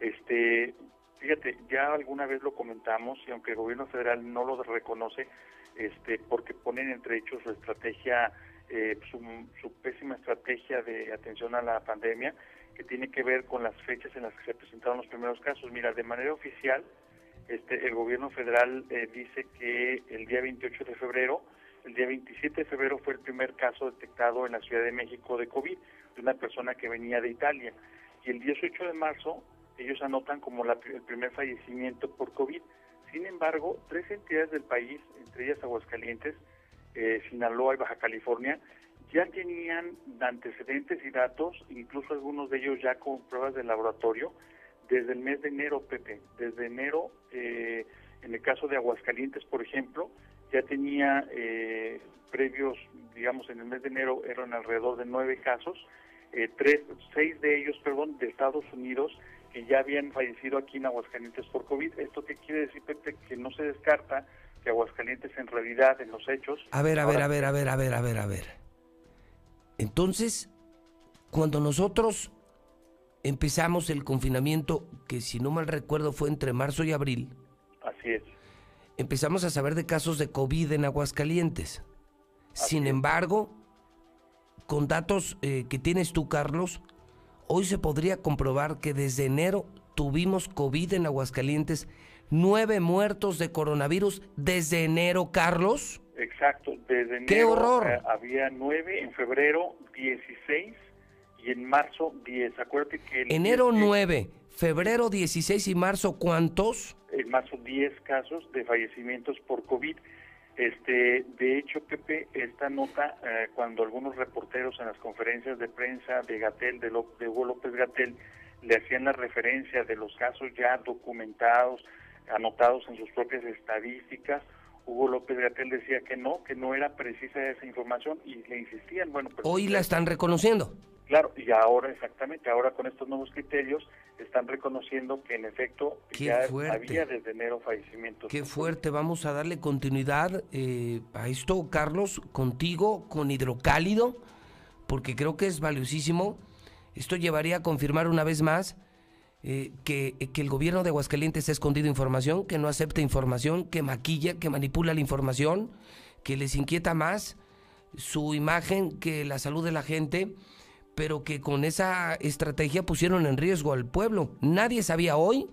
este fíjate ya alguna vez lo comentamos y aunque el gobierno federal no lo reconoce este porque ponen entre hechos su estrategia eh, su, su pésima estrategia de atención a la pandemia que tiene que ver con las fechas en las que se presentaron los primeros casos mira de manera oficial este el gobierno federal eh, dice que el día 28 de febrero el día 27 de febrero fue el primer caso detectado en la Ciudad de México de COVID de una persona que venía de Italia y el 18 de marzo ellos anotan como la- el primer fallecimiento por COVID. Sin embargo, tres entidades del país, entre ellas Aguascalientes, eh, Sinaloa y Baja California, ya tenían antecedentes y datos, incluso algunos de ellos ya con pruebas de laboratorio, desde el mes de enero, Pepe. Desde enero, eh, en el caso de Aguascalientes, por ejemplo, ya tenía eh, previos, digamos, en el mes de enero eran alrededor de nueve casos, eh, tres, seis de ellos, perdón, de Estados Unidos, que ya habían fallecido aquí en Aguascalientes por COVID. ¿Esto qué quiere decir, Pepe? Que no se descarta que Aguascalientes en realidad, en los hechos... A ver, a ver, a ver, a ver, a ver, a ver, a ver. Entonces, cuando nosotros empezamos el confinamiento, que si no mal recuerdo fue entre marzo y abril, Así es. Empezamos a saber de casos de COVID en Aguascalientes. Sin embargo, con datos eh, que tienes tú, Carlos, hoy se podría comprobar que desde enero tuvimos COVID en Aguascalientes, nueve muertos de coronavirus desde enero, Carlos. Exacto, desde enero ¡Qué horror! eh, había nueve, en febrero 16 y en marzo 10. Acuérdate que el Enero 10 9, febrero 16 y marzo, ¿cuántos? en marzo 10 casos de fallecimientos por COVID. Este, de hecho, Pepe, esta nota, eh, cuando algunos reporteros en las conferencias de prensa de Gatel, de, de Hugo López Gatel, le hacían la referencia de los casos ya documentados, anotados en sus propias estadísticas, Hugo López Gatel decía que no, que no era precisa esa información y le insistían, bueno, pues Hoy la están reconociendo. Claro, y ahora exactamente, ahora con estos nuevos criterios están reconociendo que en efecto Qué ya fuerte. había desde enero fallecimientos. Qué fuerte, vamos a darle continuidad eh, a esto, Carlos, contigo, con hidrocálido, porque creo que es valiosísimo. Esto llevaría a confirmar una vez más eh, que, que el gobierno de Aguascalientes ha escondido información, que no acepta información, que maquilla, que manipula la información, que les inquieta más su imagen que la salud de la gente, pero que con esa estrategia pusieron en riesgo al pueblo. Nadie sabía hoy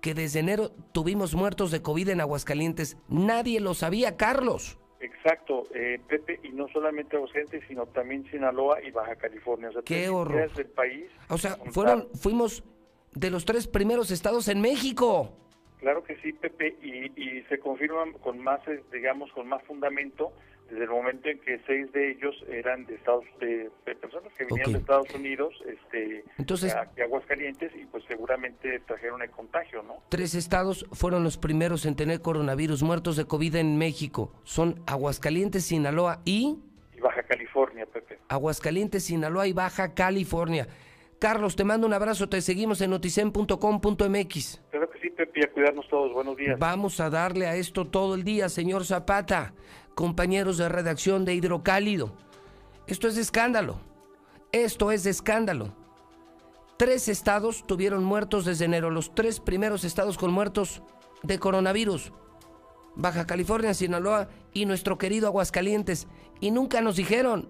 que desde enero tuvimos muertos de COVID en Aguascalientes. Nadie lo sabía, Carlos. Exacto, eh, Pepe, y no solamente Aguascalientes, sino también Sinaloa y Baja California. O sea, Qué horror. del país. O sea, fueron, fuimos de los tres primeros estados en México. Claro que sí, Pepe, y, y se confirman con más, eh, digamos, con más fundamento desde el momento en que seis de ellos eran de Estados de, de personas que Ok. de Estados Unidos, este, Entonces- a Aguascalientes y pues seguramente trajeron el contagio, ¿no? Tres estados fueron los primeros en tener coronavirus muertos de COVID en México. Son Aguascalientes, Sinaloa y... Y Baja California, Pepe. Aguascalientes, Sinaloa y Baja California. Carlos, te mando un abrazo, te seguimos en noticen.com.mx. Claro que sí, Pepe, a cuidarnos todos. Buenos días. Vamos a darle a esto todo el día, señor Zapata, compañeros de redacción de Hidrocálido. Esto es escándalo. Esto es escándalo. Tres estados tuvieron muertos desde enero, los tres primeros estados con muertos de coronavirus. Baja California, Sinaloa y nuestro querido Aguascalientes. Y nunca nos dijeron.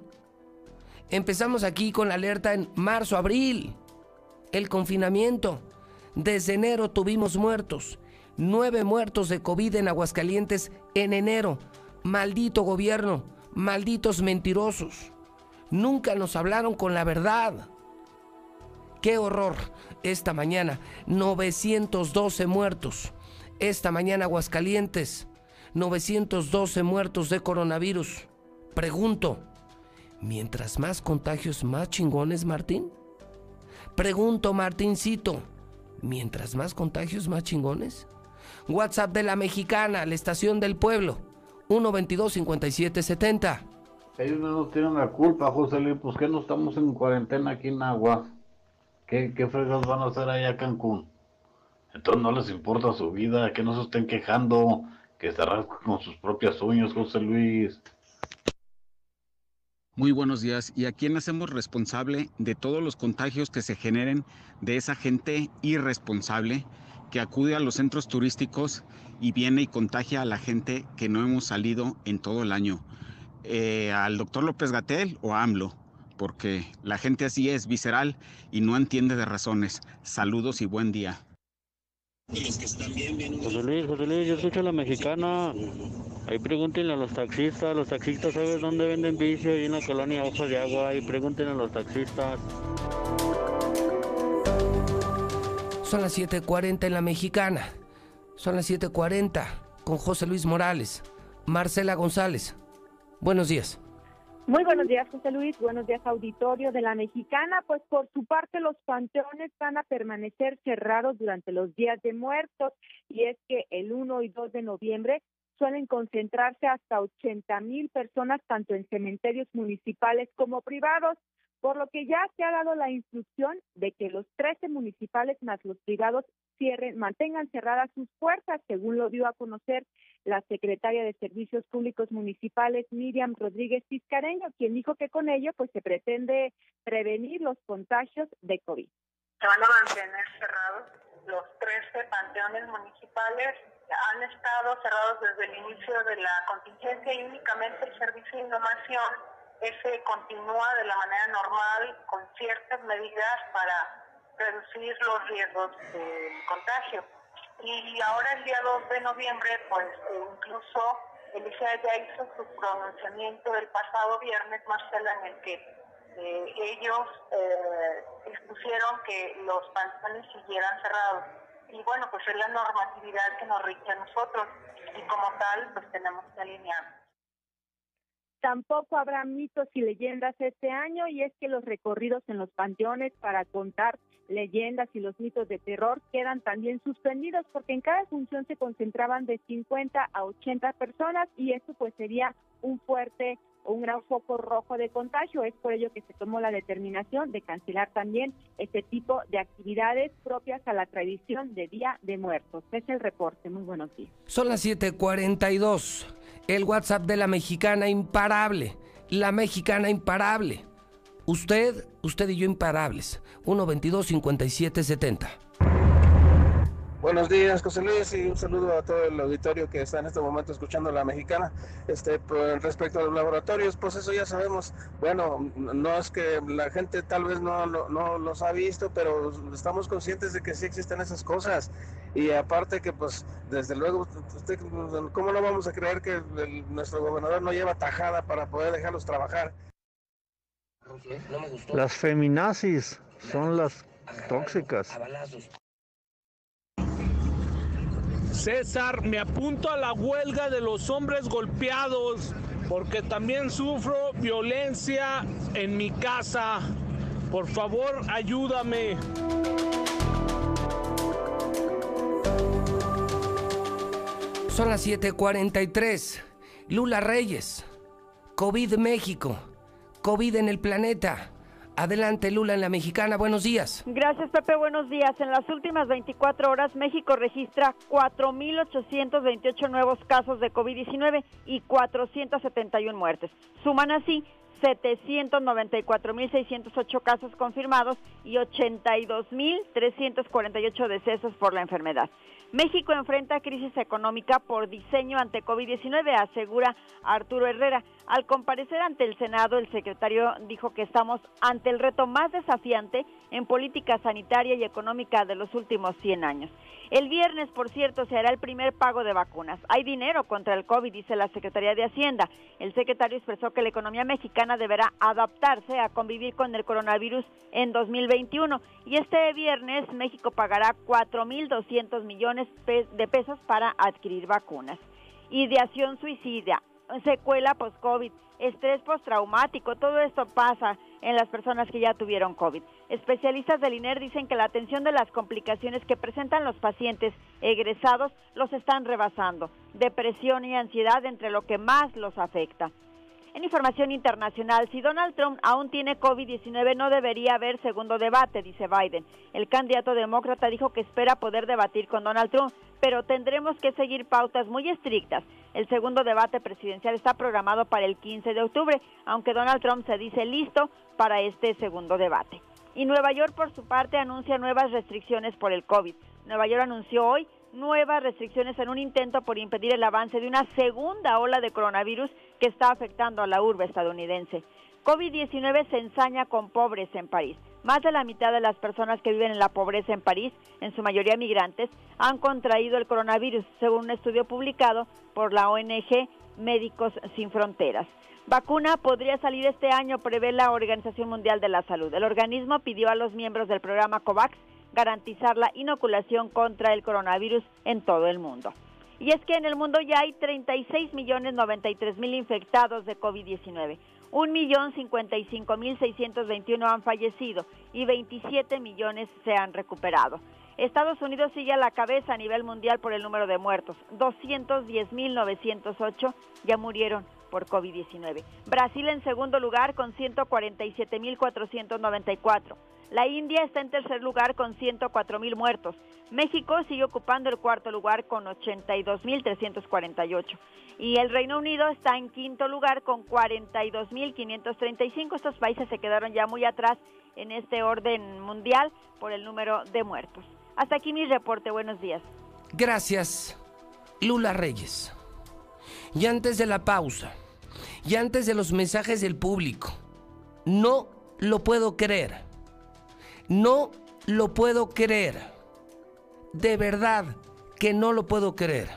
Empezamos aquí con la alerta en marzo, abril. El confinamiento. Desde enero tuvimos muertos. Nueve muertos de COVID en Aguascalientes en enero. Maldito gobierno. Malditos mentirosos. Nunca nos hablaron con la verdad. ¡Qué horror! Esta mañana, 912 muertos. Esta mañana, Aguascalientes, 912 muertos de coronavirus. Pregunto, ¿mientras más contagios, más chingones, Martín? Pregunto, Martincito, ¿mientras más contagios, más chingones? WhatsApp de la mexicana, la estación del pueblo, 122-5770. Ellos no tienen la culpa, José Luis, pues que no estamos en cuarentena aquí en Agua. ¿Qué, qué fregas van a hacer allá a Cancún? Entonces no les importa su vida, que no se estén quejando, que se con sus propias uñas, José Luis. Muy buenos días. ¿Y a quién hacemos responsable de todos los contagios que se generen de esa gente irresponsable que acude a los centros turísticos y viene y contagia a la gente que no hemos salido en todo el año? Eh, ¿Al doctor López Gatel o a AMLO? Porque la gente así es, visceral y no entiende de razones. Saludos y buen día. José Luis, José Luis, yo escucho a la mexicana. Ahí pregúntenle a los taxistas. Los taxistas, ¿sabes dónde venden vicio? Ahí en la colonia Ojos de Agua. Ahí pregúntenle a los taxistas. Son las 7:40 en la mexicana. Son las 7:40 con José Luis Morales. Marcela González. Buenos días. Muy buenos días, José Luis. Buenos días, auditorio de la Mexicana. Pues por su parte, los panteones van a permanecer cerrados durante los días de muertos. Y es que el 1 y 2 de noviembre suelen concentrarse hasta 80 mil personas, tanto en cementerios municipales como privados. Por lo que ya se ha dado la instrucción de que los 13 municipales más los privados cierren, mantengan cerradas sus puertas, según lo dio a conocer la secretaria de Servicios Públicos Municipales, Miriam Rodríguez Fiscareño, quien dijo que con ello pues se pretende prevenir los contagios de COVID. Se van a mantener cerrados los 13 panteones municipales. Han estado cerrados desde el inicio de la contingencia y únicamente el servicio de inhumación ese continúa de la manera normal con ciertas medidas para reducir los riesgos de contagio. Y ahora el día 2 de noviembre, pues eh, incluso el ICEA ya hizo su pronunciamiento el pasado viernes, Marcela, en el que eh, ellos eh, expusieron que los panteones siguieran cerrados. Y bueno, pues es la normatividad que nos rige a nosotros y como tal, pues tenemos que alinearnos. Tampoco habrá mitos y leyendas este año y es que los recorridos en los panteones para contar leyendas y los mitos de terror quedan también suspendidos porque en cada función se concentraban de 50 a 80 personas y esto pues sería un fuerte un gran foco rojo de contagio. Es por ello que se tomó la determinación de cancelar también este tipo de actividades propias a la tradición de Día de Muertos. Es el reporte. Muy buenos días. Son las 7:42. El WhatsApp de la mexicana imparable. La mexicana imparable. Usted, usted y yo imparables. 122 5770. Buenos días, José Luis, y un saludo a todo el auditorio que está en este momento escuchando la mexicana. Este, pues, respecto a los laboratorios, pues eso ya sabemos. Bueno, no es que la gente tal vez no, lo- no los ha visto, pero estamos conscientes de que sí existen esas cosas. Y aparte que, pues, desde luego, usted, ¿cómo no vamos a creer que el- nuestro gobernador no lleva tajada para poder dejarlos trabajar? Las feminazis son las tóxicas. César, me apunto a la huelga de los hombres golpeados porque también sufro violencia en mi casa. Por favor, ayúdame. Son las 7:43. Lula Reyes. COVID México. COVID en el planeta. Adelante, Lula en la mexicana. Buenos días. Gracias, Pepe. Buenos días. En las últimas 24 horas, México registra 4.828 nuevos casos de COVID-19 y 471 muertes. Suman así 794.608 casos confirmados y 82.348 decesos por la enfermedad. México enfrenta crisis económica por diseño ante COVID-19, asegura Arturo Herrera. Al comparecer ante el Senado, el secretario dijo que estamos ante el reto más desafiante en política sanitaria y económica de los últimos 100 años. El viernes, por cierto, se hará el primer pago de vacunas. Hay dinero contra el COVID, dice la Secretaría de Hacienda. El secretario expresó que la economía mexicana deberá adaptarse a convivir con el coronavirus en 2021 y este viernes México pagará 4.200 millones de pesos para adquirir vacunas. Ideación suicida, secuela post-COVID, estrés postraumático, todo esto pasa en las personas que ya tuvieron COVID. Especialistas del INER dicen que la atención de las complicaciones que presentan los pacientes egresados los están rebasando. Depresión y ansiedad entre lo que más los afecta. En información internacional, si Donald Trump aún tiene COVID-19, no debería haber segundo debate, dice Biden. El candidato demócrata dijo que espera poder debatir con Donald Trump, pero tendremos que seguir pautas muy estrictas. El segundo debate presidencial está programado para el 15 de octubre, aunque Donald Trump se dice listo para este segundo debate. Y Nueva York, por su parte, anuncia nuevas restricciones por el COVID. Nueva York anunció hoy nuevas restricciones en un intento por impedir el avance de una segunda ola de coronavirus que está afectando a la urbe estadounidense. COVID-19 se ensaña con pobres en París. Más de la mitad de las personas que viven en la pobreza en París, en su mayoría migrantes, han contraído el coronavirus, según un estudio publicado por la ONG Médicos Sin Fronteras. Vacuna podría salir este año, prevé la Organización Mundial de la Salud. El organismo pidió a los miembros del programa COVAX garantizar la inoculación contra el coronavirus en todo el mundo. Y es que en el mundo ya hay 36 millones 93 mil infectados de COVID-19. 1.055.621 han fallecido y 27 millones se han recuperado. Estados Unidos sigue a la cabeza a nivel mundial por el número de muertos. 210.908 ya murieron por COVID-19. Brasil en segundo lugar con 147.494. La India está en tercer lugar con 104.000 muertos. México sigue ocupando el cuarto lugar con 82.348. Y el Reino Unido está en quinto lugar con 42.535. Estos países se quedaron ya muy atrás en este orden mundial por el número de muertos. Hasta aquí mi reporte. Buenos días. Gracias, Lula Reyes. Y antes de la pausa, y antes de los mensajes del público, no lo puedo creer. No lo puedo creer. De verdad que no lo puedo creer.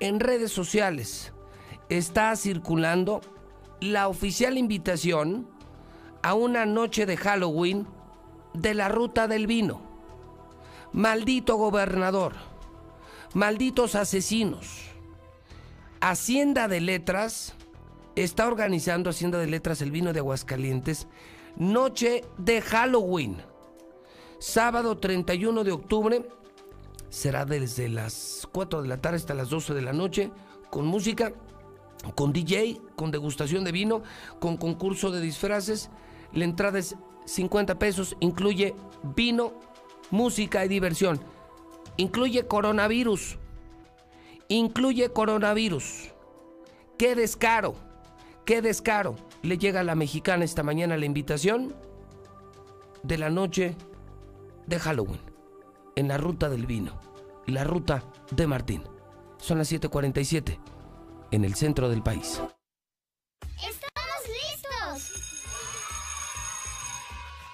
En redes sociales está circulando la oficial invitación a una noche de Halloween de la ruta del vino. Maldito gobernador, malditos asesinos. Hacienda de Letras está organizando Hacienda de Letras el vino de Aguascalientes Noche de Halloween. Sábado 31 de octubre será desde las 4 de la tarde hasta las 12 de la noche con música, con DJ, con degustación de vino, con concurso de disfraces. La entrada es 50 pesos, incluye vino, música y diversión. Incluye coronavirus. Incluye coronavirus. ¡Qué descaro! ¡Qué descaro! Le llega a la mexicana esta mañana la invitación de la noche de Halloween en la ruta del vino, la ruta de Martín. Son las 7:47 en el centro del país.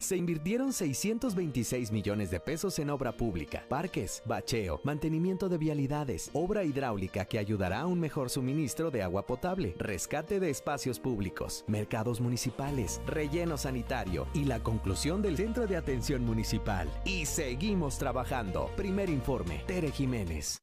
Se invirtieron 626 millones de pesos en obra pública, parques, bacheo, mantenimiento de vialidades, obra hidráulica que ayudará a un mejor suministro de agua potable, rescate de espacios públicos, mercados municipales, relleno sanitario y la conclusión del Centro de Atención Municipal. Y seguimos trabajando. Primer informe, Tere Jiménez.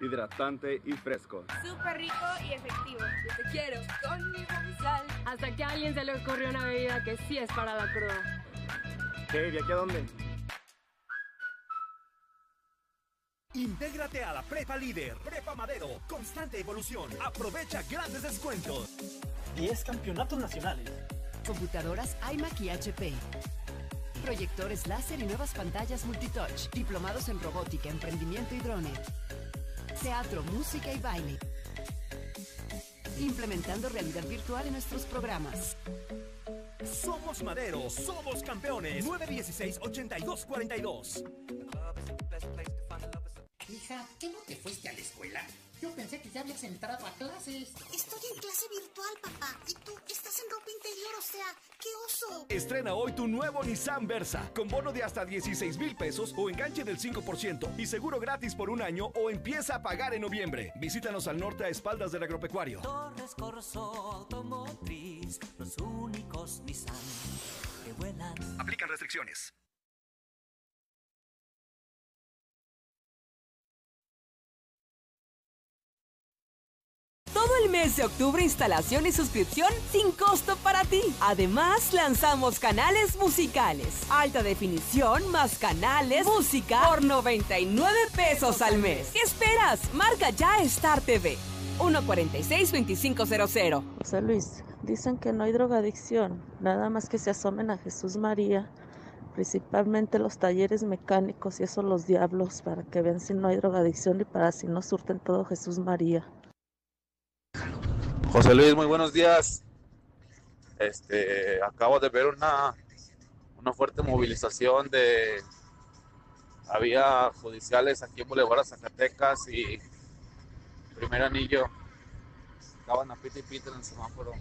Hidratante y fresco. Súper rico y efectivo. Yo te quiero con mi sal. Hasta que a alguien se le ocurrió una bebida que sí es para la cruda. ¿Qué? ¿Y aquí a dónde? Intégrate a la Prepa Líder, Prepa Madero, constante evolución. Aprovecha grandes descuentos. 10 campeonatos nacionales. Computadoras iMac y HP. Proyectores láser y nuevas pantallas multitouch. Diplomados en robótica, emprendimiento y drone. Teatro, música y baile. Implementando realidad virtual en nuestros programas. Somos Madero, somos campeones. 916-8242. Hija, ¿qué no te fuiste a la escuela? Yo pensé que ya habías entrado a clases. Estoy en clase virtual, papá. Y tú estás en ropa interior, sea, ¡qué oso! Estrena hoy tu nuevo Nissan Versa, con bono de hasta 16 mil pesos o enganche del 5% y seguro gratis por un año o empieza a pagar en noviembre. Visítanos al norte a espaldas del agropecuario. Torres Corso Automotriz, los únicos Nissan que vuelan. Aplican restricciones. Todo el mes de octubre instalación y suscripción sin costo para ti. Además, lanzamos canales musicales. Alta definición más canales, música por 99 pesos al mes. ¿Qué esperas? Marca ya Star TV. 146-2500. José Luis, dicen que no hay drogadicción, nada más que se asomen a Jesús María, principalmente los talleres mecánicos y eso los diablos, para que vean si no hay drogadicción y para si no surten todo Jesús María. José Luis, muy buenos días. Este, acabo de ver una, una fuerte movilización de había judiciales aquí en Boulevard Zacatecas y primer anillo. Estaban a pita y pita en el semáforo.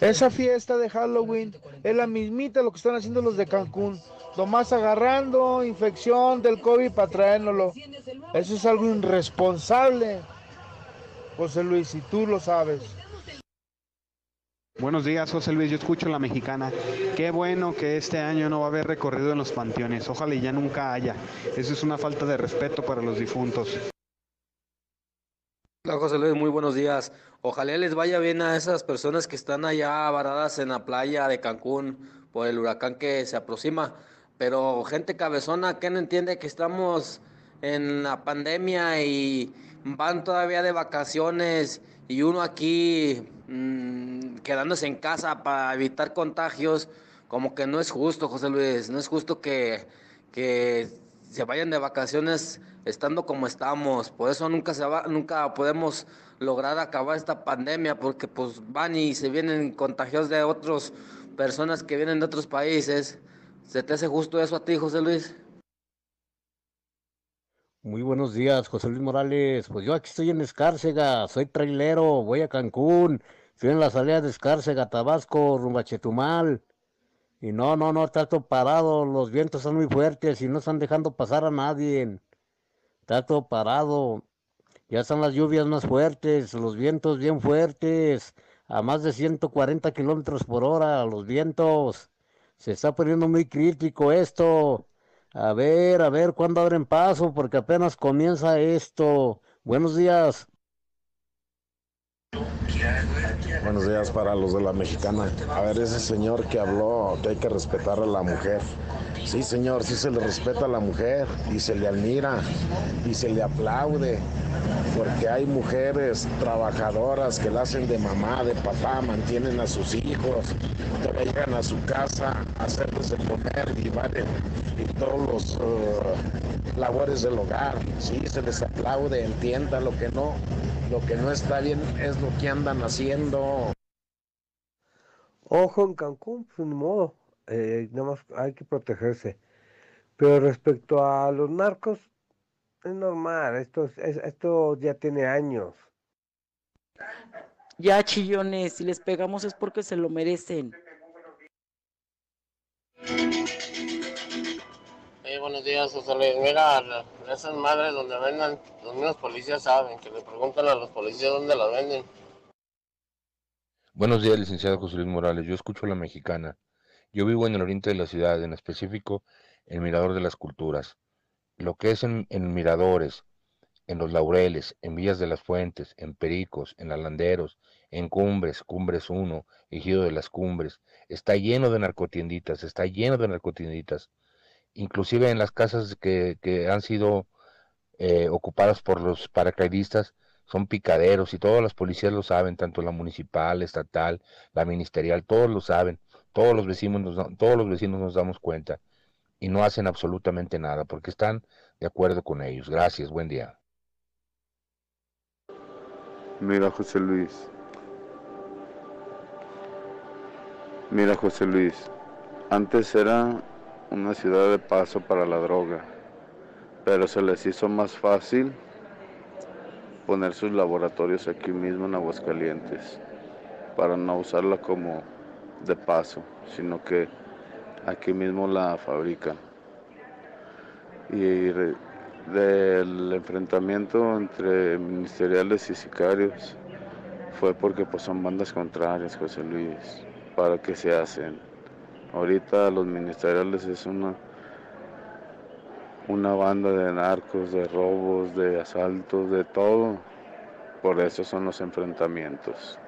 Esa fiesta de Halloween es la mismita lo que están haciendo los de Cancún. Nomás agarrando infección del COVID para traérnoslo. Eso es algo irresponsable. José Luis, y tú lo sabes. Buenos días, José Luis. Yo escucho la mexicana. Qué bueno que este año no va a haber recorrido en los panteones. Ojalá y ya nunca haya. Eso es una falta de respeto para los difuntos. Hola José Luis, muy buenos días. Ojalá les vaya bien a esas personas que están allá varadas en la playa de Cancún por el huracán que se aproxima. Pero gente cabezona que no entiende que estamos en la pandemia y van todavía de vacaciones y uno aquí mm, quedándose en casa para evitar contagios, como que no es justo, José Luis, no es justo que, que se vayan de vacaciones estando como estamos. Por eso nunca se va, nunca podemos lograr acabar esta pandemia, porque pues van y se vienen contagios de otras personas que vienen de otros países. ¿Se te hace justo eso a ti, José Luis? Muy buenos días, José Luis Morales. Pues yo aquí estoy en Escárcega, soy trailero, voy a Cancún, estoy en la salida de Escárcega, Tabasco, rumbo a Chetumal. Y no, no, no, está todo parado, los vientos son muy fuertes y no están dejando pasar a nadie. Está todo parado. Ya están las lluvias más fuertes, los vientos bien fuertes, a más de 140 kilómetros por hora, los vientos. Se está poniendo muy crítico esto. A ver, a ver cuándo abren paso, porque apenas comienza esto. Buenos días. Buenos días para los de la mexicana. A ver, ese señor que habló que hay que respetar a la mujer. Sí, señor, sí se le respeta a la mujer y se le admira y se le aplaude. Porque hay mujeres trabajadoras que la hacen de mamá, de papá, mantienen a sus hijos, llegan a su casa a hacerles de comer y valen y todos los uh, labores del hogar. Sí, se les aplaude, entienda lo que no, lo que no está bien es lo que andan haciendo. Ojo en Cancún, pues ni modo, eh, nada más hay que protegerse. Pero respecto a los narcos, es normal, esto, es, esto ya tiene años. Ya chillones, si les pegamos es porque se lo merecen. Buenos días, José. Mira, esas madres donde vendan, los mismos policías saben, que le preguntan a los policías dónde las venden. Buenos días, licenciado José Luis Morales. Yo escucho la mexicana. Yo vivo en el oriente de la ciudad, en específico el Mirador de las Culturas. Lo que es en, en Miradores, en Los Laureles, en Villas de las Fuentes, en Pericos, en Alanderos, en Cumbres, Cumbres 1, Ejido de las Cumbres, está lleno de narcotienditas, está lleno de narcotienditas. Inclusive en las casas que, que han sido eh, ocupadas por los paracaidistas, son picaderos y todas las policías lo saben, tanto la municipal, estatal, la ministerial, todos lo saben, todos los vecinos nos, todos los vecinos nos damos cuenta y no hacen absolutamente nada porque están de acuerdo con ellos. Gracias, buen día. Mira José Luis. Mira José Luis. Antes era una ciudad de paso para la droga, pero se les hizo más fácil poner sus laboratorios aquí mismo en Aguascalientes para no usarla como de paso, sino que aquí mismo la fabrican. Y del enfrentamiento entre ministeriales y sicarios fue porque pues son bandas contrarias, José Luis, para que se hacen. Ahorita los ministeriales es una una banda de narcos, de robos, de asaltos, de todo. Por eso son los enfrentamientos.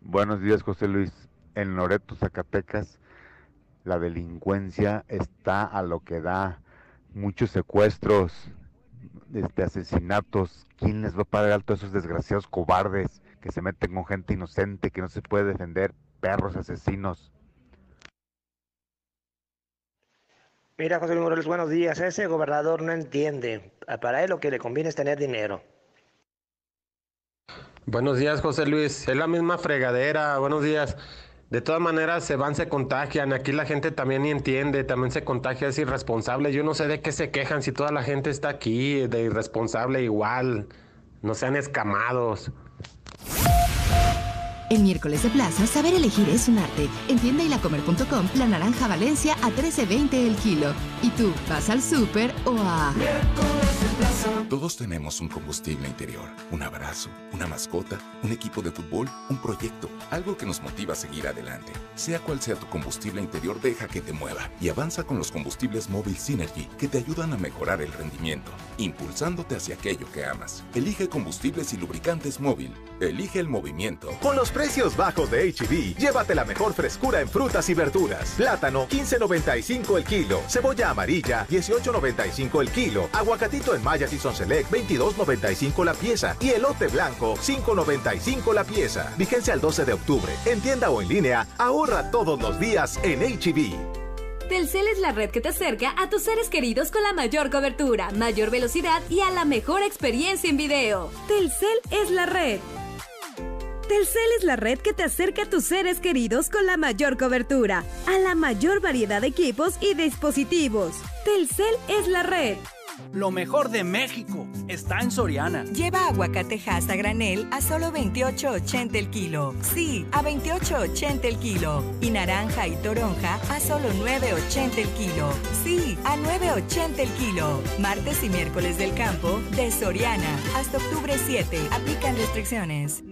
Buenos días, José Luis. En Loreto, Zacatecas, la delincuencia está a lo que da. Muchos secuestros, este, asesinatos. ¿Quién les va a pagar a esos desgraciados cobardes que se meten con gente inocente, que no se puede defender? Perros asesinos. Mira, José Luis Morales, buenos días. Ese gobernador no entiende. Para él lo que le conviene es tener dinero. Buenos días, José Luis. Es la misma fregadera. Buenos días. De todas maneras, se van, se contagian. Aquí la gente también ni entiende, también se contagia, es irresponsable. Yo no sé de qué se quejan si toda la gente está aquí, de irresponsable igual. No sean escamados. En miércoles de plaza, saber elegir es un arte. En tiendaylacomer.com, la naranja Valencia a 13.20 el kilo. ¿Y tú, vas al súper o a...? Todos tenemos un combustible interior, un abrazo, una mascota, un equipo de fútbol, un proyecto, algo que nos motiva a seguir adelante. Sea cual sea tu combustible interior, deja que te mueva y avanza con los combustibles móvil Synergy que te ayudan a mejorar el rendimiento, impulsándote hacia aquello que amas. Elige combustibles y lubricantes móvil. Elige el movimiento. Con los precios bajos de HB, llévate la mejor frescura en frutas y verduras. Plátano, 15.95 el kilo. Cebolla amarilla, 18.95 el kilo. Aguacatito en Maya Season Select, 22.95 la pieza. Y elote blanco, 5.95 la pieza. Vigencia al 12 de octubre. En tienda o en línea, ahorra todos los días en HB. Telcel es la red que te acerca a tus seres queridos con la mayor cobertura, mayor velocidad y a la mejor experiencia en video. Telcel es la red. Telcel es la red que te acerca a tus seres queridos con la mayor cobertura, a la mayor variedad de equipos y dispositivos. Telcel es la red. Lo mejor de México está en Soriana. Lleva aguacatejas a granel a solo 28.80 el kilo. Sí, a 28.80 el kilo. Y naranja y toronja a solo 9.80 el kilo. Sí, a 9.80 el kilo. Martes y miércoles del campo de Soriana. Hasta octubre 7. Aplican restricciones.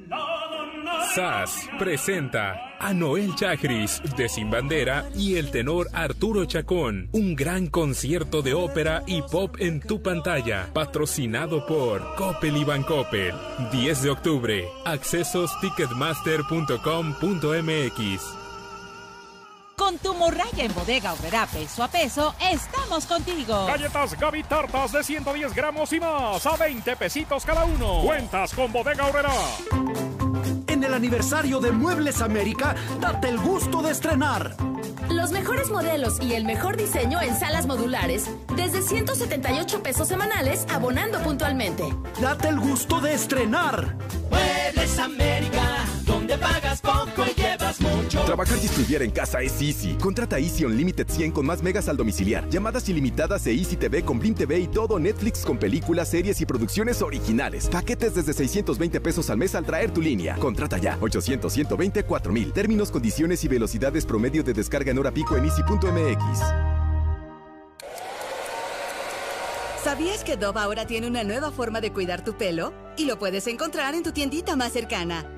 SAS presenta a Noel Chagris de Sin Bandera y el tenor Arturo Chacón. Un gran concierto de ópera y pop en tu pantalla. Patrocinado por Coppel y Bancoppel. 10 de octubre. Accesos ticketmaster.com.mx. Con tu morraya en bodega obrera peso a peso, estamos contigo. Galletas Gaby Tartas de 110 gramos y más a 20 pesitos cada uno. Cuentas con bodega obrera. En el aniversario de Muebles América, date el gusto de estrenar. Los mejores modelos y el mejor diseño en salas modulares desde 178 pesos semanales abonando puntualmente. Date el gusto de estrenar. Muebles América, donde pagas poco y mucho. Trabajar y estudiar en casa es easy. Contrata Easy Unlimited 100 con más megas al domiciliar, llamadas ilimitadas e Easy TV con Blim TV y todo Netflix con películas, series y producciones originales. Paquetes desde 620 pesos al mes al traer tu línea. Contrata ya 800 120 4000. Términos, condiciones y velocidades promedio de descarga en hora pico en easy.mx. ¿Sabías que Dove ahora tiene una nueva forma de cuidar tu pelo? Y lo puedes encontrar en tu tiendita más cercana.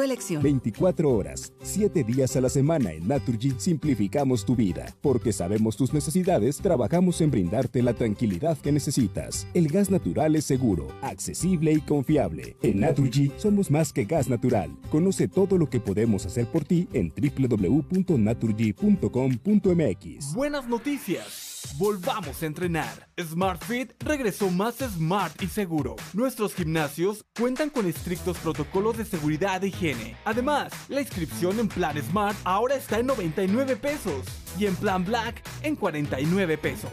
tu elección. 24 horas, 7 días a la semana en Naturgy simplificamos tu vida. Porque sabemos tus necesidades, trabajamos en brindarte la tranquilidad que necesitas. El gas natural es seguro, accesible y confiable. En Naturgy somos más que gas natural. Conoce todo lo que podemos hacer por ti en www.naturgy.com.mx. Buenas noticias. Volvamos a entrenar. SmartFit regresó más smart y seguro. Nuestros gimnasios cuentan con estrictos protocolos de seguridad e higiene. Además, la inscripción en Plan Smart ahora está en 99 pesos y en Plan Black en 49 pesos.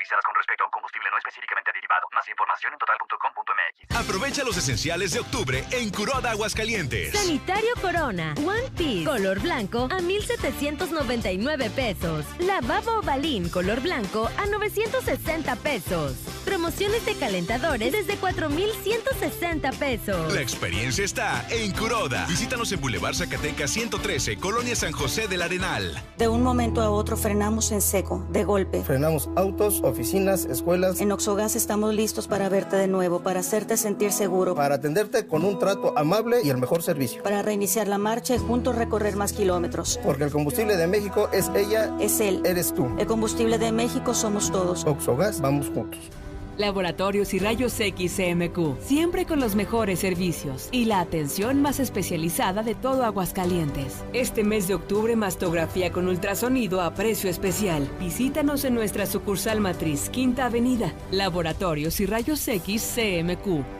Realizadas con respecto a un combustible no específicamente aditivado. Más información en total.com.mx. Aprovecha los esenciales de octubre en Curoda Aguascalientes. Sanitario Corona, One Piece, color blanco a 1,799 pesos. Lavabo Balín, color blanco a 960 pesos. Promociones de calentadores desde 4,160 pesos. La experiencia está en Curoda. Visítanos en Boulevard Zacatecas 113, Colonia San José del Arenal. De un momento a otro frenamos en seco, de golpe. Frenamos autos, oficinas, escuelas. En Oxogas estamos listos para verte de nuevo, para hacerte sentir seguro. Para atenderte con un trato amable y el mejor servicio. Para reiniciar la marcha y juntos recorrer más kilómetros. Porque el combustible de México es ella. Es él. Eres tú. El combustible de México somos todos. Oxogas, vamos juntos. Laboratorios y Rayos X CMQ, siempre con los mejores servicios y la atención más especializada de todo Aguascalientes. Este mes de octubre, mastografía con ultrasonido a precio especial. Visítanos en nuestra sucursal matriz, Quinta Avenida. Laboratorios y Rayos X CMQ.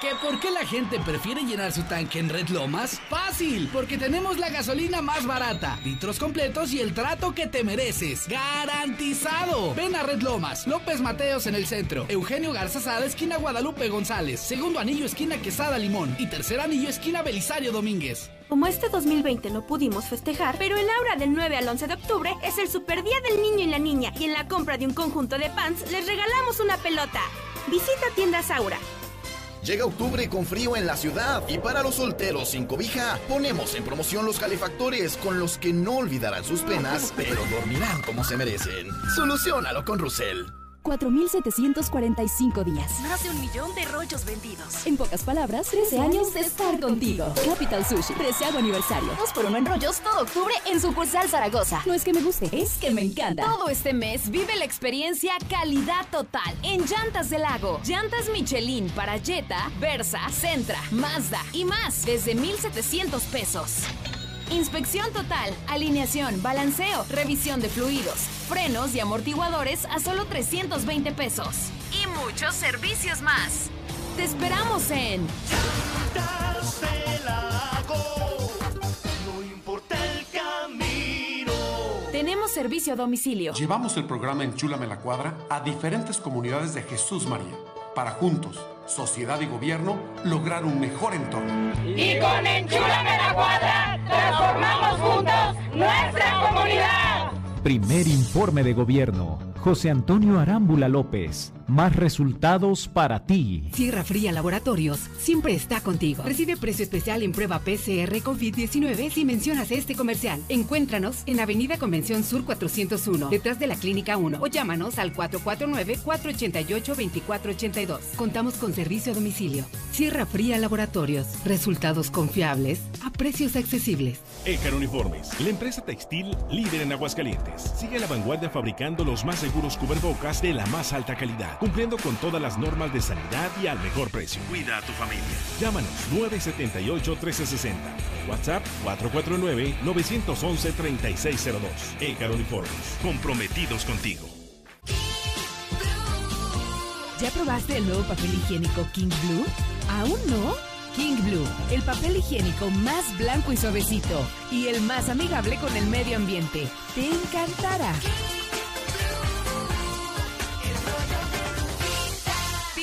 ¿Que por qué la gente prefiere llenar su tanque en Red Lomas? Fácil, porque tenemos la gasolina más barata, litros completos y el trato que te mereces. ¡Garantizado! Ven a Red Lomas, López Mateos en el centro, Eugenio Garzazada, esquina Guadalupe González, segundo anillo, esquina Quesada Limón y tercer anillo, esquina Belisario Domínguez. Como este 2020 no pudimos festejar, pero el aura del 9 al 11 de octubre es el super día del niño y la niña y en la compra de un conjunto de pants les regalamos una pelota. Visita tiendas Aura, Llega octubre con frío en la ciudad y para los solteros sin cobija ponemos en promoción los calefactores con los que no olvidarán sus penas, pero dormirán como se merecen. Solucionalo con Russell. 4.745 días. Más de un millón de rollos vendidos. En pocas palabras, 13 años de estar contigo. Capital Sushi, preciado aniversario. Dos por uno en rollos todo octubre en sucursal Zaragoza. No es que me guste, es que me encanta. Todo este mes vive la experiencia calidad total en Llantas del Lago. Llantas Michelin para Jetta, Versa, Centra, Mazda y más desde 1.700 pesos. Inspección total, alineación, balanceo, revisión de fluidos, frenos y amortiguadores a solo 320 pesos. Y muchos servicios más. Te esperamos en... No importa el camino. Tenemos servicio a domicilio. Llevamos el programa Enchúlame la Cuadra a diferentes comunidades de Jesús María para juntos sociedad y gobierno lograr un mejor entorno. Y con Enchúlame la Cuadra transformamos juntos nuestra comunidad. Primer informe de gobierno. José Antonio Arámbula López. Más resultados para ti. Sierra Fría Laboratorios siempre está contigo. Recibe precio especial en prueba PCR COVID-19 si mencionas este comercial. Encuéntranos en Avenida Convención Sur 401, detrás de la Clínica 1 o llámanos al 449-488-2482. Contamos con servicio a domicilio. Sierra Fría Laboratorios. Resultados confiables a precios accesibles. Ecar Uniformes, la empresa textil líder en Aguascalientes. Sigue a la vanguardia fabricando los más seguros cubrebocas de la más alta calidad, cumpliendo con todas las normas de sanidad y al mejor precio. Cuida a tu familia. Llámanos 978-1360. WhatsApp 449-911-3602. Ecar Uniformes, comprometidos contigo. ¿Ya probaste el nuevo papel higiénico King Blue? ¿Aún no? King Blue, el papel higiénico más blanco y suavecito y el más amigable con el medio ambiente. Te encantará.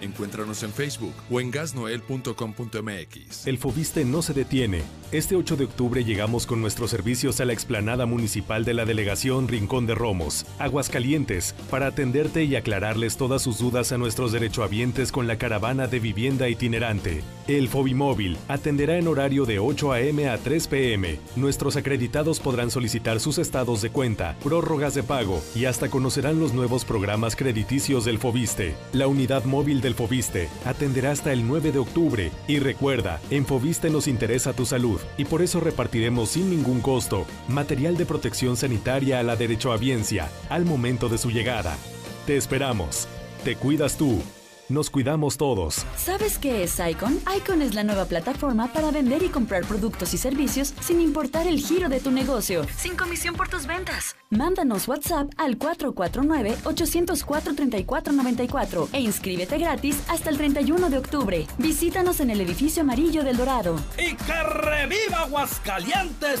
Encuéntranos en Facebook o en gasnoel.com.mx. El Fobiste no se detiene. Este 8 de octubre llegamos con nuestros servicios a la explanada municipal de la delegación Rincón de Romos, Aguascalientes, para atenderte y aclararles todas sus dudas a nuestros derechohabientes con la caravana de vivienda itinerante. El Fobimóvil atenderá en horario de 8 a.m. a 3 p.m. Nuestros acreditados podrán solicitar sus estados de cuenta, prórrogas de pago y hasta conocerán los nuevos programas crediticios del Fobiste. La unidad móvil del Fobiste atenderá hasta el 9 de octubre y recuerda, en Fobiste nos interesa tu salud y por eso repartiremos sin ningún costo material de protección sanitaria a la derechohabiencia al momento de su llegada. Te esperamos. Te cuidas tú. Nos cuidamos todos. ¿Sabes qué es Icon? Icon es la nueva plataforma para vender y comprar productos y servicios sin importar el giro de tu negocio. Sin comisión por tus ventas. Mándanos WhatsApp al 449-804-3494 e inscríbete gratis hasta el 31 de octubre. Visítanos en el edificio amarillo del Dorado. ¡Y que reviva Aguascalientes!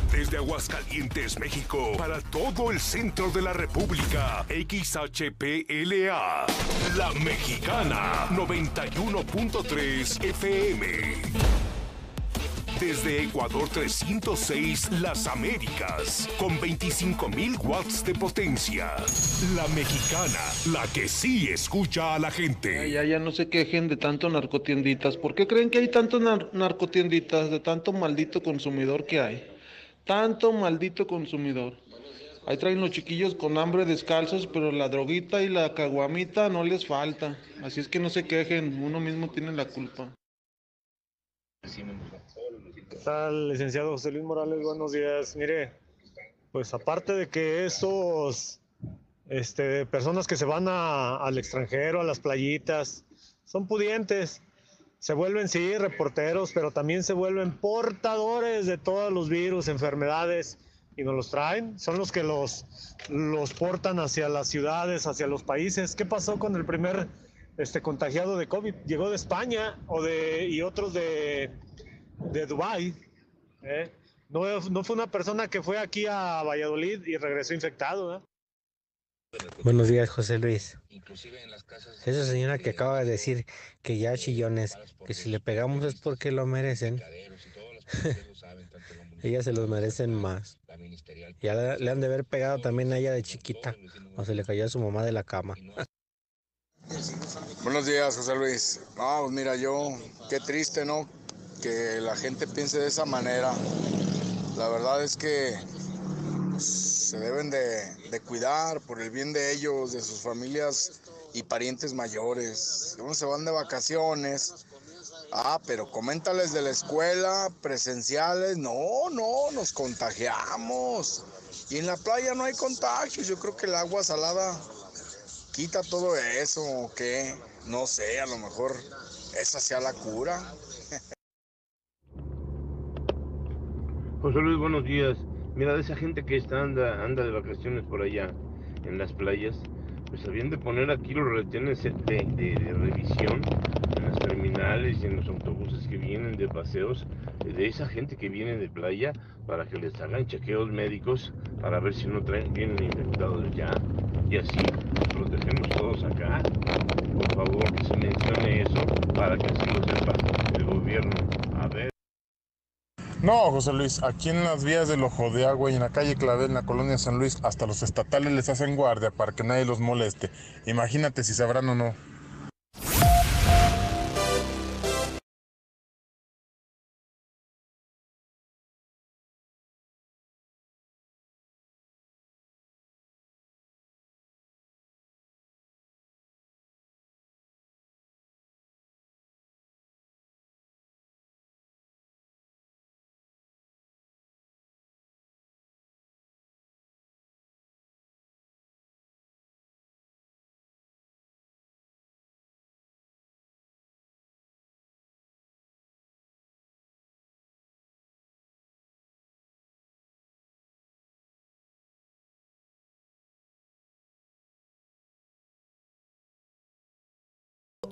Desde Aguascalientes, México, para todo el centro de la República, XHPLA, La Mexicana, 91.3 FM. Desde Ecuador 306, Las Américas, con 25.000 watts de potencia. La Mexicana, la que sí escucha a la gente. Ya, ya no se quejen de tanto narcotienditas. ¿Por qué creen que hay tantos nar- narcotienditas, de tanto maldito consumidor que hay? Tanto maldito consumidor. Ahí traen los chiquillos con hambre descalzos, pero la droguita y la caguamita no les falta. Así es que no se quejen, uno mismo tiene la culpa. ¿Qué tal, licenciado José Luis Morales? Buenos días. Mire, pues aparte de que esos este, personas que se van a- al extranjero, a las playitas, son pudientes, se vuelven, sí, reporteros, pero también se vuelven portadores de todos los virus, enfermedades, y nos los traen. Son los que los, los portan hacia las ciudades, hacia los países. ¿Qué pasó con el primer este, contagiado de COVID? Llegó de España o de, y otros de, de Dubái. ¿eh? No, no fue una persona que fue aquí a Valladolid y regresó infectado. ¿eh? Buenos días, José Luis. Esa señora que acaba de decir que ya chillones, que si le pegamos es porque lo merecen. Ellas se los merecen más. Ya le, le han de haber pegado también a ella de chiquita, o se le cayó a su mamá de la cama. Buenos días, José Luis. No, pues mira, yo, qué triste, ¿no? Que la gente piense de esa manera. La verdad es que se deben de, de cuidar por el bien de ellos, de sus familias y parientes mayores. Uno se van de vacaciones. Ah, pero coméntales de la escuela, presenciales. No, no, nos contagiamos. Y en la playa no hay contagios. Yo creo que el agua salada quita todo eso o qué. No sé, a lo mejor esa sea la cura. José Luis, buenos días. Mira, de esa gente que está anda, anda de vacaciones por allá en las playas, pues habían de poner aquí los retenes de, de- revisión en las terminales y en los autobuses que vienen de paseos de esa gente que viene de playa para que les hagan chequeos médicos para ver si no traen, vienen infectados ya y así nos protegemos todos acá. Por favor, que se mencione eso para que así lo sepa el gobierno. No, José Luis, aquí en las vías del Ojo de Agua y en la calle Clavel, en la colonia San Luis, hasta los estatales les hacen guardia para que nadie los moleste. Imagínate si sabrán o no.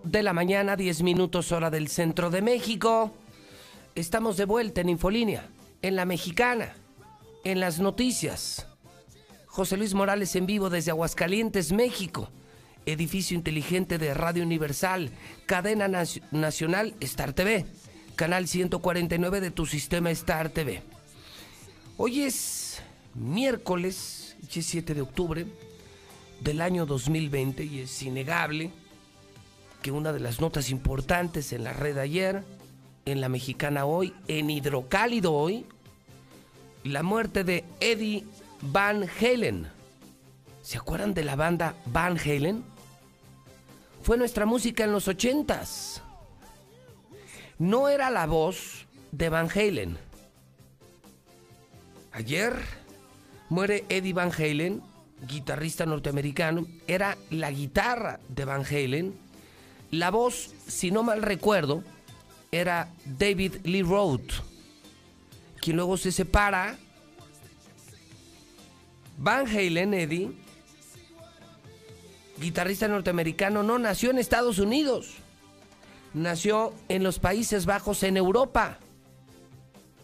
De la mañana, 10 minutos hora del centro de México. Estamos de vuelta en Infolínea, en la mexicana, en las noticias. José Luis Morales en vivo desde Aguascalientes, México. Edificio inteligente de Radio Universal, cadena nac- nacional Star TV, canal 149 de tu sistema Star TV. Hoy es miércoles, 7 de octubre del año 2020 y es innegable que una de las notas importantes en la red ayer, en la mexicana hoy, en Hidrocálido hoy, la muerte de Eddie Van Halen. ¿Se acuerdan de la banda Van Halen? Fue nuestra música en los ochentas. No era la voz de Van Halen. Ayer muere Eddie Van Halen, guitarrista norteamericano. Era la guitarra de Van Halen. La voz, si no mal recuerdo, era David Lee Roth, quien luego se separa. Van Halen, Eddie, guitarrista norteamericano, no nació en Estados Unidos. Nació en los Países Bajos, en Europa.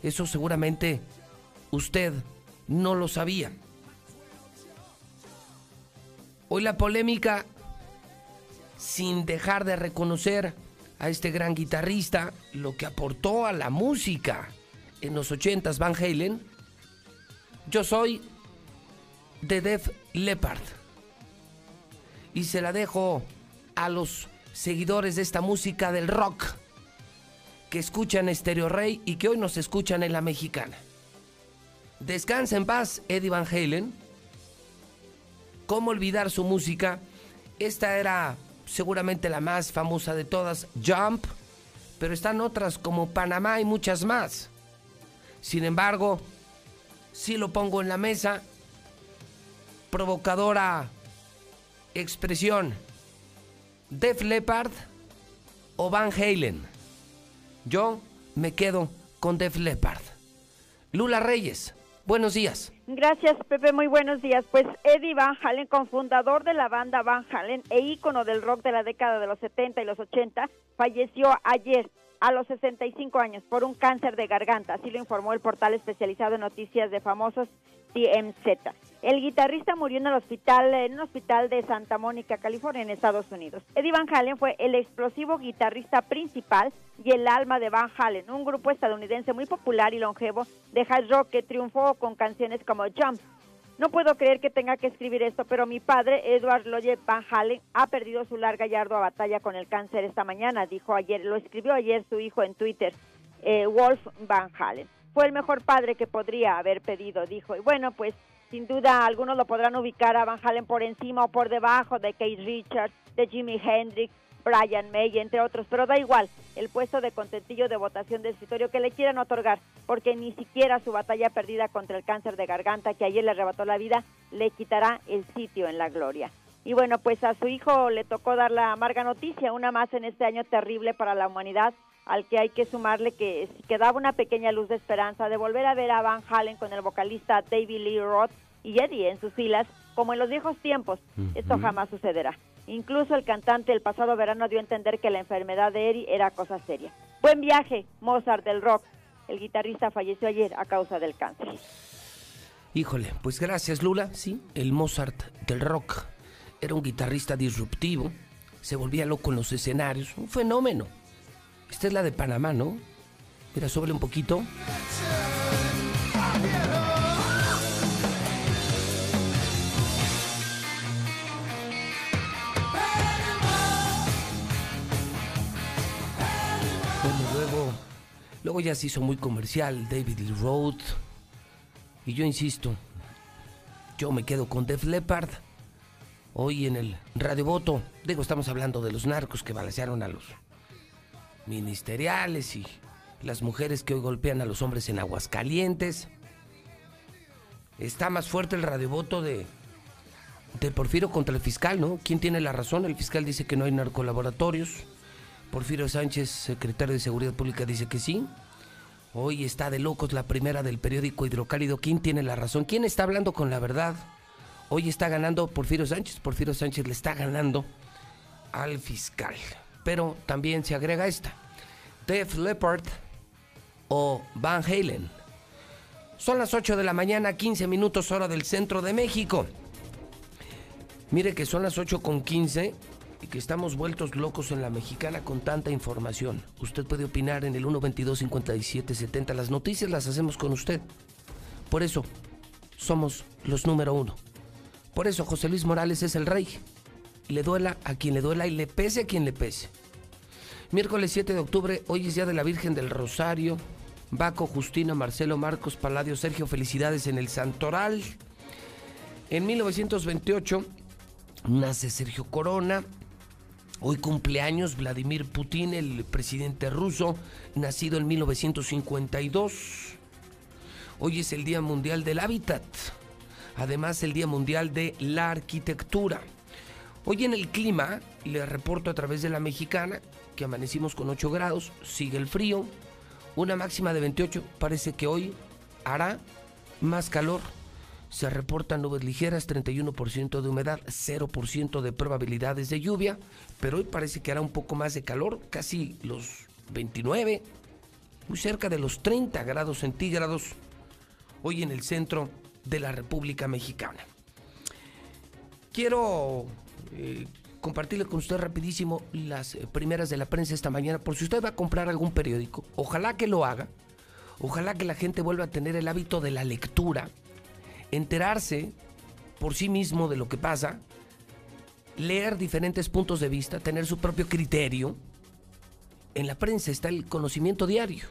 Eso seguramente usted no lo sabía. Hoy la polémica, sin dejar de reconocer a este gran guitarrista, lo que aportó a la música en los 80s Van Halen, yo soy de Def Leppard. Y se la dejo a los seguidores de esta música del rock que escuchan Stereo Rey y que hoy nos escuchan en la mexicana. Descansa en paz, Eddie Van Halen. ¿Cómo olvidar su música? Esta era seguramente la más famosa de todas, Jump, pero están otras como Panamá y muchas más. Sin embargo, si lo pongo en la mesa, provocadora expresión, Def Leppard o Van Halen. Yo me quedo con Def Leppard. Lula Reyes, buenos días. Gracias, Pepe. Muy buenos días. Pues Eddie Van Halen, cofundador de la banda Van Halen e ícono del rock de la década de los 70 y los 80, falleció ayer a los 65 años por un cáncer de garganta. Así lo informó el portal especializado en noticias de famosos TMZ. El guitarrista murió en el hospital, en un hospital de Santa Mónica, California, en Estados Unidos. Eddie Van Halen fue el explosivo guitarrista principal y el alma de Van Halen, un grupo estadounidense muy popular y longevo de hard rock que triunfó con canciones como Jump. No puedo creer que tenga que escribir esto, pero mi padre, Edward Loye Van Halen, ha perdido su larga y ardua batalla con el cáncer esta mañana, dijo ayer, lo escribió ayer su hijo en Twitter, eh, Wolf Van Halen. Fue el mejor padre que podría haber pedido, dijo. Y bueno, pues sin duda algunos lo podrán ubicar a Van Halen por encima o por debajo de Keith Richards, de Jimi Hendrix, Brian May, entre otros, pero da igual el puesto de contentillo de votación de escritorio que le quieran otorgar, porque ni siquiera su batalla perdida contra el cáncer de garganta que ayer le arrebató la vida le quitará el sitio en la gloria. Y bueno, pues a su hijo le tocó dar la amarga noticia, una más en este año terrible para la humanidad, al que hay que sumarle que quedaba una pequeña luz de esperanza de volver a ver a Van Halen con el vocalista David Lee Roth y Eddie en sus filas, como en los viejos tiempos. Esto jamás sucederá. Incluso el cantante el pasado verano dio a entender que la enfermedad de Eddie era cosa seria. Buen viaje, Mozart del rock. El guitarrista falleció ayer a causa del cáncer. Híjole, pues gracias Lula. Sí, el Mozart del rock. Era un guitarrista disruptivo. Se volvía loco en los escenarios. Un fenómeno. Esta es la de Panamá, ¿no? Mira, sobre un poquito. luego, ya se hizo muy comercial David Lee Roth. Y yo insisto, yo me quedo con Def Leppard. Hoy en el Radio Voto, digo, estamos hablando de los narcos que balancearon a los ministeriales y las mujeres que hoy golpean a los hombres en Aguascalientes. Está más fuerte el radiovoto de, de contra el fiscal, ¿no? ¿Quién tiene la razón? El fiscal dice que no hay narcolaboratorios. Porfirio Sánchez, secretario de Seguridad Pública, dice que sí. Hoy está de locos la primera del periódico Hidrocálido. ¿Quién tiene la razón? ¿Quién está hablando con la verdad? Hoy está ganando Porfirio Sánchez. Porfirio Sánchez le está ganando al fiscal. Pero también se agrega esta. Def Leppard o Van Halen. Son las 8 de la mañana, 15 minutos hora del centro de México. Mire que son las 8 con 15 y que estamos vueltos locos en la mexicana con tanta información. Usted puede opinar en el 122 57 70. Las noticias las hacemos con usted. Por eso somos los número uno. Por eso José Luis Morales es el rey. le duela a quien le duela y le pese a quien le pese. Miércoles 7 de octubre, hoy es Día de la Virgen del Rosario. Baco, Justina, Marcelo, Marcos, Paladio, Sergio, felicidades en el Santoral. En 1928 nace Sergio Corona. Hoy cumpleaños Vladimir Putin, el presidente ruso, nacido en 1952. Hoy es el Día Mundial del Hábitat. Además, el Día Mundial de la Arquitectura. Hoy en el clima, le reporto a través de la mexicana que amanecimos con 8 grados, sigue el frío, una máxima de 28, parece que hoy hará más calor. Se reportan nubes ligeras, 31% de humedad, 0% de probabilidades de lluvia, pero hoy parece que hará un poco más de calor, casi los 29, muy cerca de los 30 grados centígrados, hoy en el centro de la República Mexicana. Quiero eh, compartirle con usted rapidísimo las eh, primeras de la prensa esta mañana, por si usted va a comprar algún periódico, ojalá que lo haga, ojalá que la gente vuelva a tener el hábito de la lectura, enterarse por sí mismo de lo que pasa, leer diferentes puntos de vista, tener su propio criterio. En la prensa está el conocimiento diario.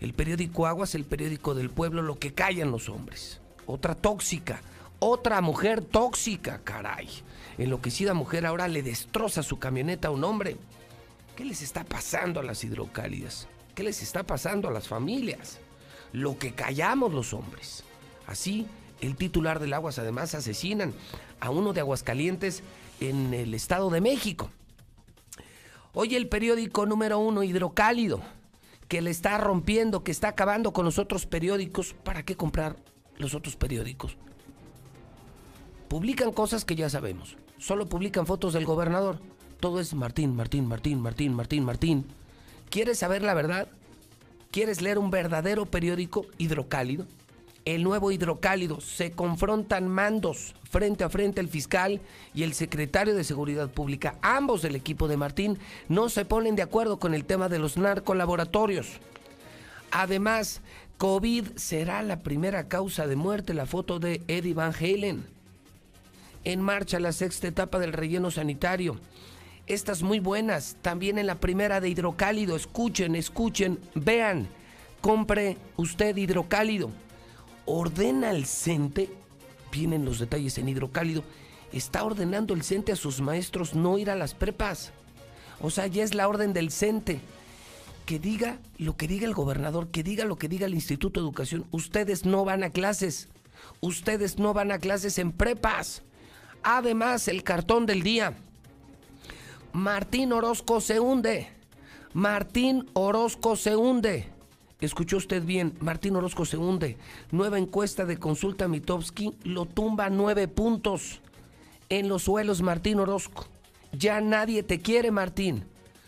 El periódico Aguas, el periódico del pueblo, lo que callan los hombres. Otra tóxica, otra mujer tóxica, caray enloquecida mujer ahora le destroza su camioneta a un hombre. ¿Qué les está pasando a las hidrocálidas? ¿Qué les está pasando a las familias? Lo que callamos los hombres. Así, el titular del Aguas además asesinan a uno de Aguascalientes en el Estado de México. Hoy el periódico número uno, Hidrocálido, que le está rompiendo, que está acabando con los otros periódicos. ¿Para qué comprar los otros periódicos? Publican cosas que ya sabemos solo publican fotos del gobernador. Todo es Martín, Martín, Martín, Martín, Martín, Martín. ¿Quieres saber la verdad? ¿Quieres leer un verdadero periódico hidrocálido? El nuevo hidrocálido. Se confrontan mandos frente a frente el fiscal y el secretario de Seguridad Pública. Ambos del equipo de Martín no se ponen de acuerdo con el tema de los narcolaboratorios. Además, COVID será la primera causa de muerte. La foto de Eddie Van Halen en marcha la sexta etapa del relleno sanitario. Estas muy buenas, también en la primera de hidrocálido. Escuchen, escuchen, vean, compre usted hidrocálido. Ordena el CENTE, vienen los detalles en hidrocálido, está ordenando el CENTE a sus maestros no ir a las prepas. O sea, ya es la orden del CENTE. Que diga lo que diga el gobernador, que diga lo que diga el Instituto de Educación. Ustedes no van a clases. Ustedes no van a clases en prepas. Además, el cartón del día. Martín Orozco se hunde. Martín Orozco se hunde. Escuchó usted bien, Martín Orozco se hunde. Nueva encuesta de consulta Mitowski lo tumba nueve puntos. En los suelos, Martín Orozco. Ya nadie te quiere, Martín.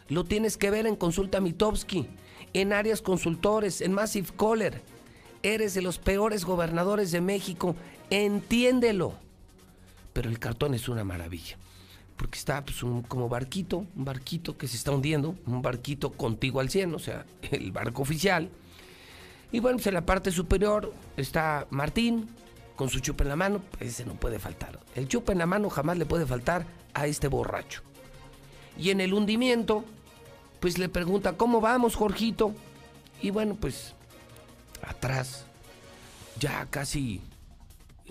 Lo tienes que ver en consulta Mitowski, en áreas consultores, en Massive Caller. Eres de los peores gobernadores de México. Entiéndelo pero el cartón es una maravilla. Porque está pues, un, como barquito, un barquito que se está hundiendo, un barquito contigo al 100, o sea, el barco oficial. Y bueno, pues en la parte superior está Martín con su chupa en la mano, ese no puede faltar. El chupa en la mano jamás le puede faltar a este borracho. Y en el hundimiento, pues le pregunta, ¿cómo vamos, Jorgito? Y bueno, pues atrás, ya casi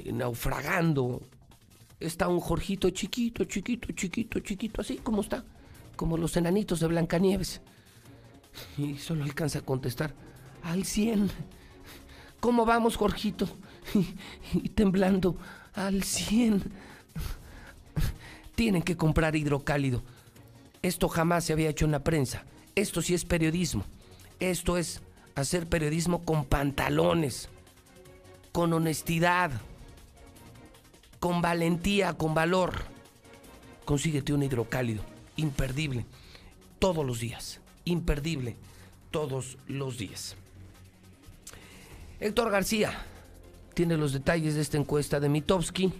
naufragando está un Jorgito chiquito, chiquito, chiquito, chiquito, así como está, como los enanitos de Blancanieves. Y solo alcanza a contestar, al 100. ¿Cómo vamos, Jorgito? Y, temblando, al 100. Tienen que comprar hidrocálido. Esto jamás se había hecho en la prensa. Esto sí es periodismo. Esto es hacer periodismo con pantalones, con honestidad con valentía, con valor. Consíguete un hidrocálido, imperdible, todos los días, imperdible, todos los días. Héctor García tiene los detalles de esta encuesta de Mitowski.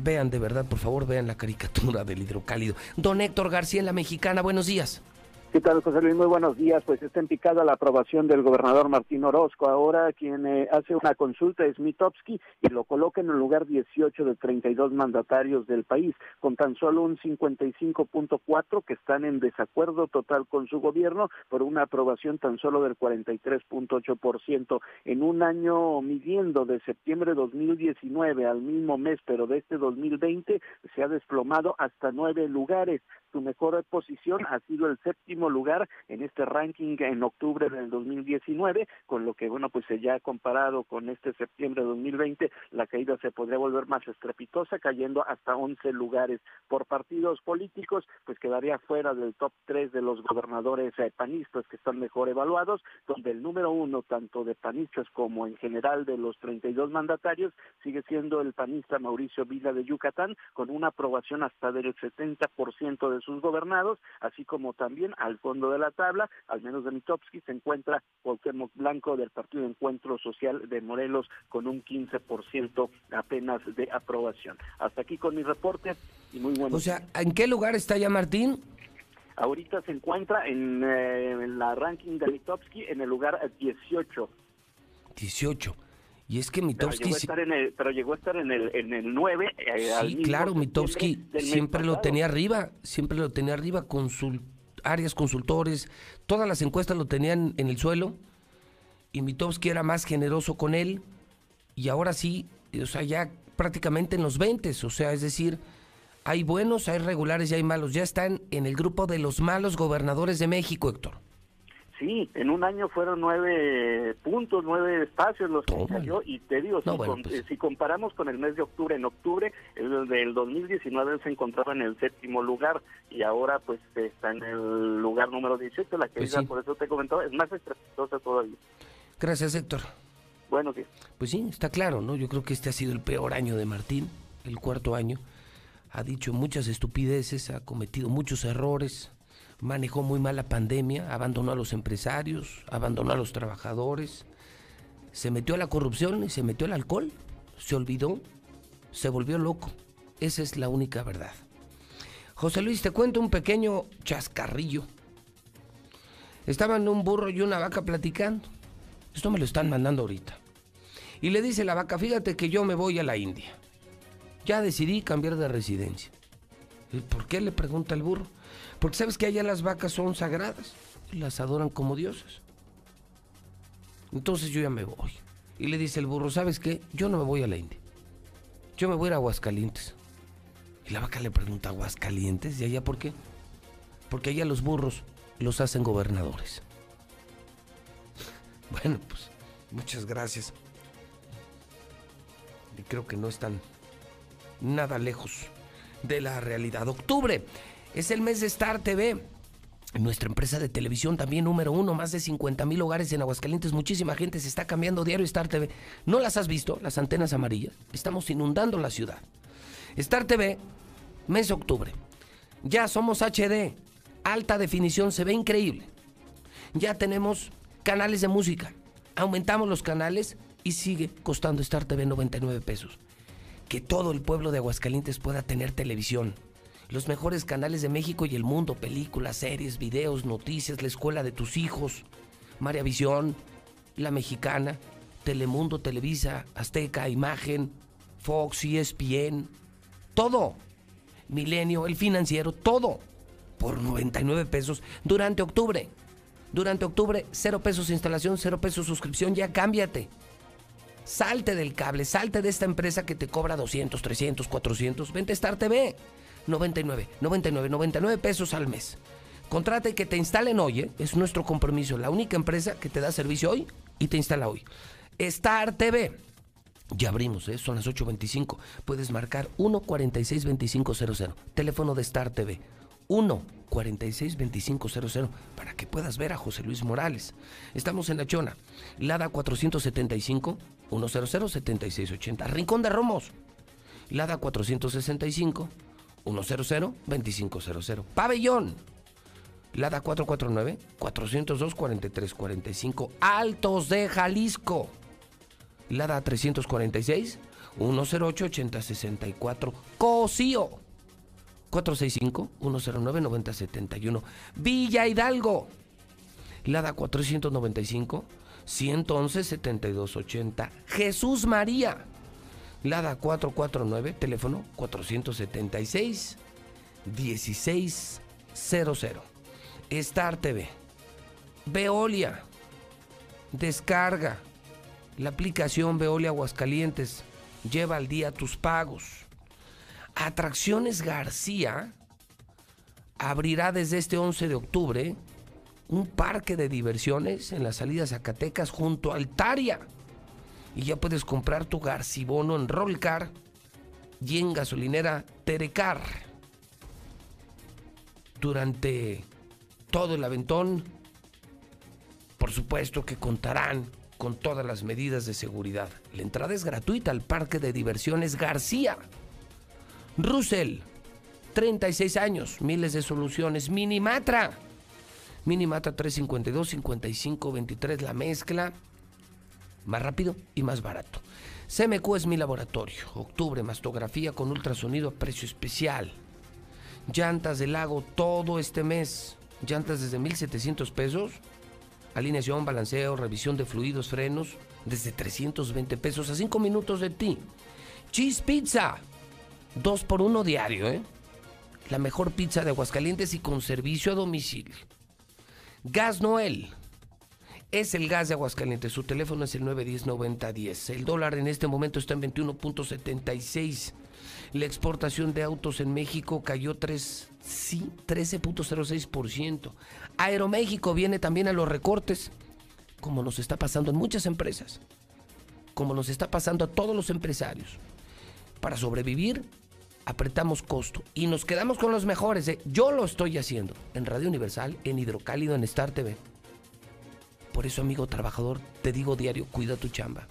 Vean de verdad, por favor, vean la caricatura del hidrocálido. Don Héctor García en la mexicana, buenos días. ¿Qué tal, José Luis? Muy buenos días. Pues está en picada la aprobación del gobernador Martín Orozco. Ahora quien eh, hace una consulta es Mitowski y lo coloca en el lugar 18 de 32 mandatarios del país, con tan solo un 55.4 que están en desacuerdo total con su gobierno por una aprobación tan solo del 43.8%. En un año midiendo de septiembre de 2019 al mismo mes, pero de este 2020, se ha desplomado hasta nueve lugares. Su mejor posición ha sido el séptimo lugar en este ranking en octubre del 2019, con lo que, bueno, pues ya comparado con este septiembre de 2020, la caída se podría volver más estrepitosa, cayendo hasta 11 lugares. Por partidos políticos, pues quedaría fuera del top 3 de los gobernadores eh, panistas que están mejor evaluados, donde el número uno, tanto de panistas como en general de los 32 mandatarios, sigue siendo el panista Mauricio Vila de Yucatán, con una aprobación hasta del 70% de sus gobernados, así como también al fondo de la tabla, al menos de Mitowski, se encuentra Cuauhtémoc Blanco del Partido Encuentro Social de Morelos con un 15% apenas de aprobación. Hasta aquí con mi reporte y muy bueno. O sea, ¿en qué lugar está ya Martín? Ahorita se encuentra en, eh, la ranking de Mitowski en el lugar 18. 18. Y es que Mitowski... Pero llegó a estar en el, pero llegó a estar en el, en el 9. Eh, sí, claro, Mitowski siempre lo tenía arriba, siempre lo tenía arriba con su áreas consultores, todas las encuestas lo tenían en el suelo y Mitowski era más generoso con él y ahora sí, o sea, ya prácticamente en los 20, o sea, es decir, hay buenos, hay regulares y hay malos, ya están en el grupo de los malos gobernadores de México, Héctor. Sí, en un año fueron nueve puntos, nueve espacios los que cayó y te digo, pues. si, comparamos con el mes de octubre, en octubre el del 2019 se encontraba en el séptimo lugar y ahora pues está en el lugar número 18, la que pues por eso te comentaba, es más estrepitosa todavía. Gracias Héctor. Bueno, sí. Pues sí, está claro, ¿no? Yo creo que este ha sido el peor año de Martín, el cuarto año. Ha dicho muchas estupideces, ha cometido muchos errores manejó muy mal la pandemia, abandonó a los empresarios, abandonó a los trabajadores, se metió a la corrupción y se metió al alcohol, se olvidó, se volvió loco. Esa es la única verdad. José Luis, te cuento un pequeño chascarrillo. Estaban un burro y una vaca platicando. Esto me lo están mandando ahorita. Y le dice la vaca, fíjate que yo me voy a la India. Ya decidí cambiar de residencia. ¿Y por qué? le pregunta el burro. Porque sabes que allá las vacas son sagradas, las adoran como dioses. Entonces yo ya me voy. Y le dice el burro, ¿sabes qué? Yo no me voy a la India. Yo me voy a Aguascalientes. Y la vaca le pregunta, ¿Aguascalientes? ¿Y allá por qué? Porque allá los burros los hacen gobernadores. Bueno, pues muchas gracias. Y creo que no están nada lejos de la realidad. Octubre es el mes de Star TV. Nuestra empresa de televisión también número uno, más de 50 mil hogares en Aguascalientes, muchísima gente se está cambiando diario Star TV. ¿No las has visto, las antenas amarillas? Estamos inundando la ciudad. Star TV, mes de octubre. Ya somos HD, alta definición, se ve increíble. Ya tenemos canales de música. Aumentamos los canales y sigue costando Star TV 99 pesos. Que todo el pueblo de Aguascalientes pueda tener televisión los mejores canales de México y el mundo, películas, series, videos, noticias, la escuela de tus hijos, María Visión, La Mexicana, Telemundo, Televisa, Azteca, Imagen, Fox, ESPN, todo. Milenio, El Financiero, todo. Por 99 pesos durante octubre. Durante octubre, cero pesos instalación, cero pesos suscripción, ya cámbiate. Salte del cable, salte de esta empresa que te cobra 200, 300, 400. Vente a Star TV. 99, 99, 99 pesos al mes. Contrate que te instalen hoy, ¿eh? es nuestro compromiso. La única empresa que te da servicio hoy y te instala hoy. Star TV. Ya abrimos, ¿eh? son las 8.25. Puedes marcar 146-2500. Teléfono de Star TV. 146-2500 para que puedas ver a José Luis Morales. Estamos en La Chona, Lada 475 100 7680. Rincón de Romos, Lada 465 100-2500. Pabellón. Lada 449-402-4345. Altos de Jalisco. Lada 346 108 8064. Cosío. 465-109-9071. Villa Hidalgo. Lada 495 111 7280. Jesús María. Lada 449, teléfono 476 1600. Star TV. Veolia. Descarga la aplicación Veolia Aguascalientes. Lleva al día tus pagos. Atracciones García abrirá desde este 11 de octubre un parque de diversiones en la salida Zacatecas junto a Altaria. Y ya puedes comprar tu Garcibono en Rollcar y en gasolinera Terecar. Durante todo el aventón, por supuesto que contarán con todas las medidas de seguridad. La entrada es gratuita al Parque de Diversiones García. Russell, 36 años, miles de soluciones. Minimatra, Minimatra 352 5523 la mezcla. Más rápido y más barato. CMQ es mi laboratorio. Octubre, mastografía con ultrasonido a precio especial. Llantas del lago todo este mes. Llantas desde 1700 pesos. Alineación, balanceo, revisión de fluidos, frenos. Desde 320 pesos a 5 minutos de ti. Cheese Pizza. 2 por 1 diario, ¿eh? La mejor pizza de Aguascalientes y con servicio a domicilio. Gas Noel. Es el gas de Aguascalientes. Su teléfono es el 910-9010. El dólar en este momento está en 21.76. La exportación de autos en México cayó 3, sí, 13.06%. Aeroméxico viene también a los recortes, como nos está pasando en muchas empresas, como nos está pasando a todos los empresarios. Para sobrevivir, apretamos costo y nos quedamos con los mejores. ¿eh? Yo lo estoy haciendo en Radio Universal, en Hidrocálido, en Star TV. Por eso, amigo trabajador, te digo diario, cuida tu chamba.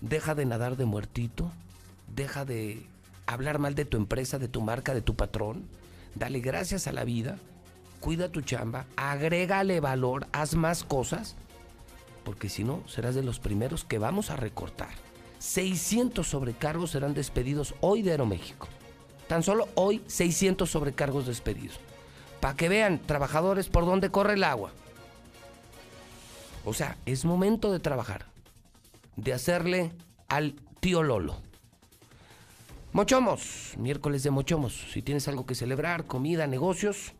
Deja de nadar de muertito, deja de hablar mal de tu empresa, de tu marca, de tu patrón. Dale gracias a la vida, cuida tu chamba, agrégale valor, haz más cosas, porque si no, serás de los primeros que vamos a recortar. 600 sobrecargos serán despedidos hoy de Aeroméxico. Tan solo hoy 600 sobrecargos despedidos. Para que vean, trabajadores, por dónde corre el agua. O sea, es momento de trabajar, de hacerle al tío Lolo. Mochomos, miércoles de Mochomos. Si tienes algo que celebrar, comida, negocios,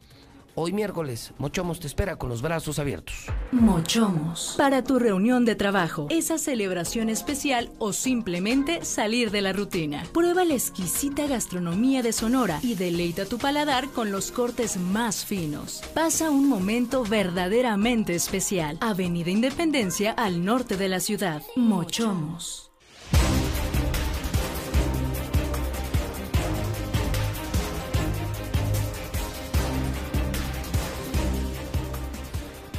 Hoy miércoles, Mochomos te espera con los brazos abiertos. Mochomos. Para tu reunión de trabajo, esa celebración especial o simplemente salir de la rutina. Prueba la exquisita gastronomía de Sonora y deleita tu paladar con los cortes más finos. Pasa un momento verdaderamente especial. Avenida Independencia al norte de la ciudad. Mochomos.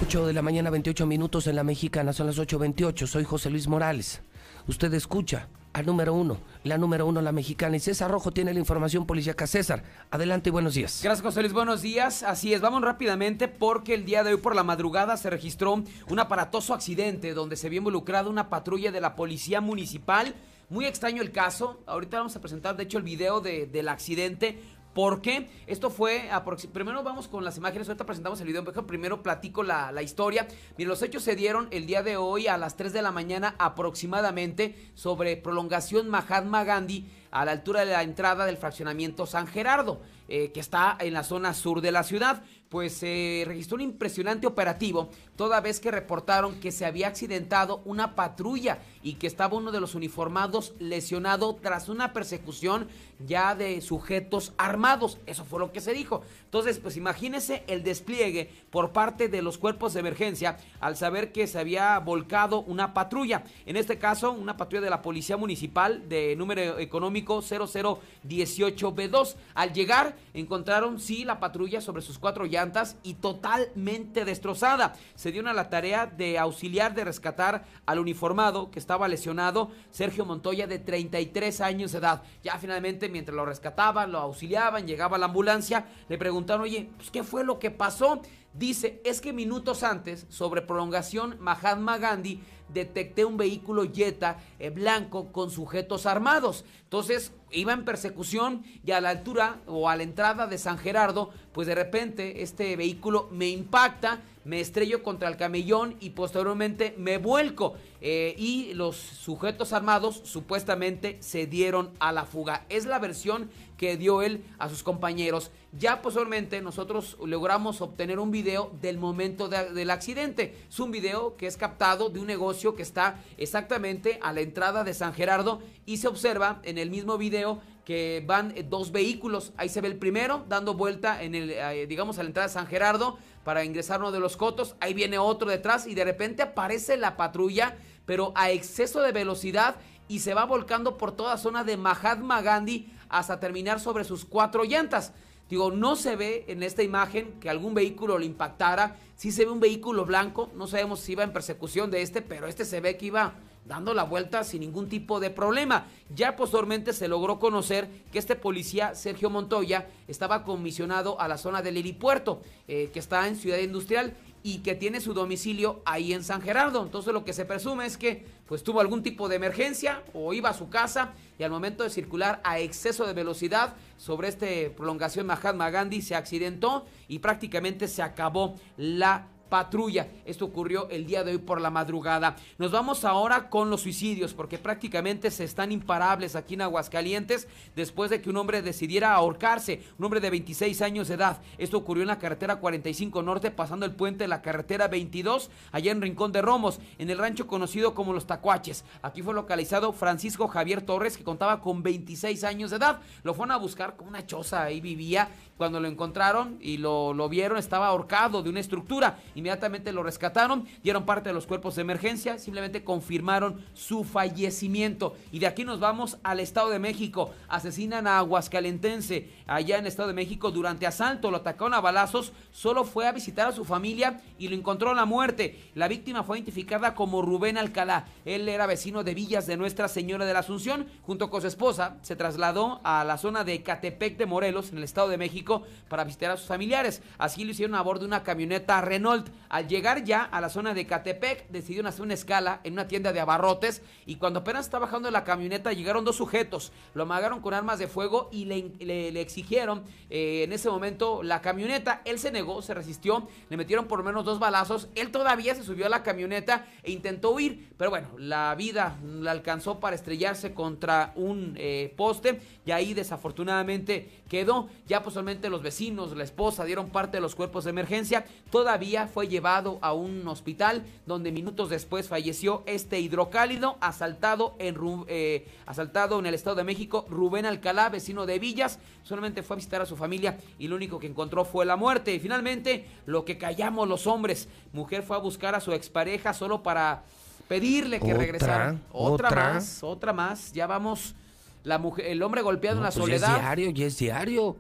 8 de la mañana, 28 minutos en la mexicana, son las 8.28. Soy José Luis Morales. Usted escucha al número uno, la número uno, la mexicana. Y César Rojo tiene la información policíaca. César, adelante y buenos días. Gracias, José Luis. Buenos días. Así es, vamos rápidamente porque el día de hoy por la madrugada se registró un aparatoso accidente donde se vio involucrada una patrulla de la policía municipal. Muy extraño el caso. Ahorita vamos a presentar, de hecho, el video del accidente ¿Por qué? Esto fue, primero vamos con las imágenes, ahorita presentamos el video, primero platico la, historia. Miren, los hechos se dieron el día de hoy a las 3 de la mañana aproximadamente sobre prolongación Mahatma Gandhi a la altura de la entrada del fraccionamiento San Gerardo, eh, que está en la zona sur de la ciudad pues se registró un impresionante operativo toda vez que reportaron que se había accidentado una patrulla y que estaba uno de los uniformados lesionado tras una persecución ya de sujetos armados. Eso fue lo que se dijo. Entonces, pues imagínese el despliegue por parte de los cuerpos de emergencia al saber que se había volcado una patrulla. En este caso, una patrulla de la Policía Municipal de número económico 0018B2. Al llegar, encontraron sí la patrulla sobre sus cuatro llantas y totalmente destrozada. Se se dieron a la tarea de auxiliar de rescatar al uniformado que estaba lesionado, Sergio Montoya, de 33 años de edad. Ya finalmente, mientras lo rescataban, lo auxiliaban, llegaba la ambulancia, le preguntaron, oye, pues, ¿qué fue lo que pasó? Dice, es que minutos antes, sobre prolongación Mahatma Gandhi, detecté un vehículo Jetta eh, blanco con sujetos armados. Entonces iba en persecución y a la altura o a la entrada de San Gerardo, pues de repente este vehículo me impacta, me estrello contra el camellón y posteriormente me vuelco. Eh, y los sujetos armados supuestamente se dieron a la fuga. Es la versión que dio él a sus compañeros. Ya posteriormente nosotros logramos obtener un video del momento del accidente. Es un video que es captado de un negocio que está exactamente a la entrada de San Gerardo y se observa en el mismo video que van dos vehículos. Ahí se ve el primero dando vuelta en el, eh, digamos, a la entrada de San Gerardo para ingresar uno de los cotos. Ahí viene otro detrás y de repente aparece la patrulla, pero a exceso de velocidad y se va volcando por toda zona de Mahatma Gandhi hasta terminar sobre sus cuatro llantas. Digo, no se ve en esta imagen que algún vehículo le impactara. Sí se ve un vehículo blanco. No sabemos si iba en persecución de este, pero este se ve que iba dando la vuelta sin ningún tipo de problema. Ya posteriormente se logró conocer que este policía, Sergio Montoya, estaba comisionado a la zona del helipuerto, eh, que está en Ciudad Industrial y que tiene su domicilio ahí en San Gerardo. Entonces lo que se presume es que pues tuvo algún tipo de emergencia o iba a su casa y al momento de circular a exceso de velocidad sobre este prolongación Mahatma Gandhi se accidentó y prácticamente se acabó la patrulla. Esto ocurrió el día de hoy por la madrugada. Nos vamos ahora con los suicidios porque prácticamente se están imparables aquí en Aguascalientes después de que un hombre decidiera ahorcarse, un hombre de 26 años de edad. Esto ocurrió en la carretera 45 Norte pasando el puente de la carretera 22 allá en Rincón de Romos, en el rancho conocido como Los Tacuaches. Aquí fue localizado Francisco Javier Torres que contaba con 26 años de edad. Lo fueron a buscar con una choza, ahí vivía cuando lo encontraron y lo, vieron, estaba ahorcado de una estructura. Inmediatamente lo rescataron, dieron parte de los cuerpos de emergencia, simplemente confirmaron su fallecimiento. Y de aquí nos vamos al Estado de México. Asesinan a Aguascalentense allá en el Estado de México durante asalto, lo atacaron a balazos, solo fue a visitar a su familia y lo encontró en la muerte. La víctima fue identificada como Rubén Alcalá. Él era vecino de Villas de Nuestra Señora de la Asunción. Junto con su esposa se trasladó a la zona de Catepec de Morelos, en el Estado de México para visitar a sus familiares. Así lo hicieron a bordo de una camioneta Renault. Al llegar ya a la zona de Catepec, decidieron hacer una escala en una tienda de abarrotes y cuando apenas estaba bajando la camioneta llegaron dos sujetos, lo amagaron con armas de fuego y le, exigieron eh, en ese momento la camioneta. Él se negó, se resistió, le metieron por lo menos dos balazos. Él todavía se subió a la camioneta e intentó huir, pero bueno, la vida la alcanzó para estrellarse contra un eh, poste y ahí desafortunadamente quedó. Ya posiblemente los vecinos, la esposa dieron parte de los cuerpos de emergencia. Todavía fue llevado a un hospital donde minutos después falleció este hidrocálido asaltado en, eh, asaltado en el Estado de México. Rubén Alcalá, vecino de Villas, solamente fue a visitar a su familia y lo único que encontró fue la muerte. Y finalmente, lo que callamos los hombres. Mujer fue a buscar a su expareja solo para pedirle que regresara. Otra, otra más, otra más. Ya vamos la mujer, el hombre golpeado en la pues soledad. es diario, y es diario.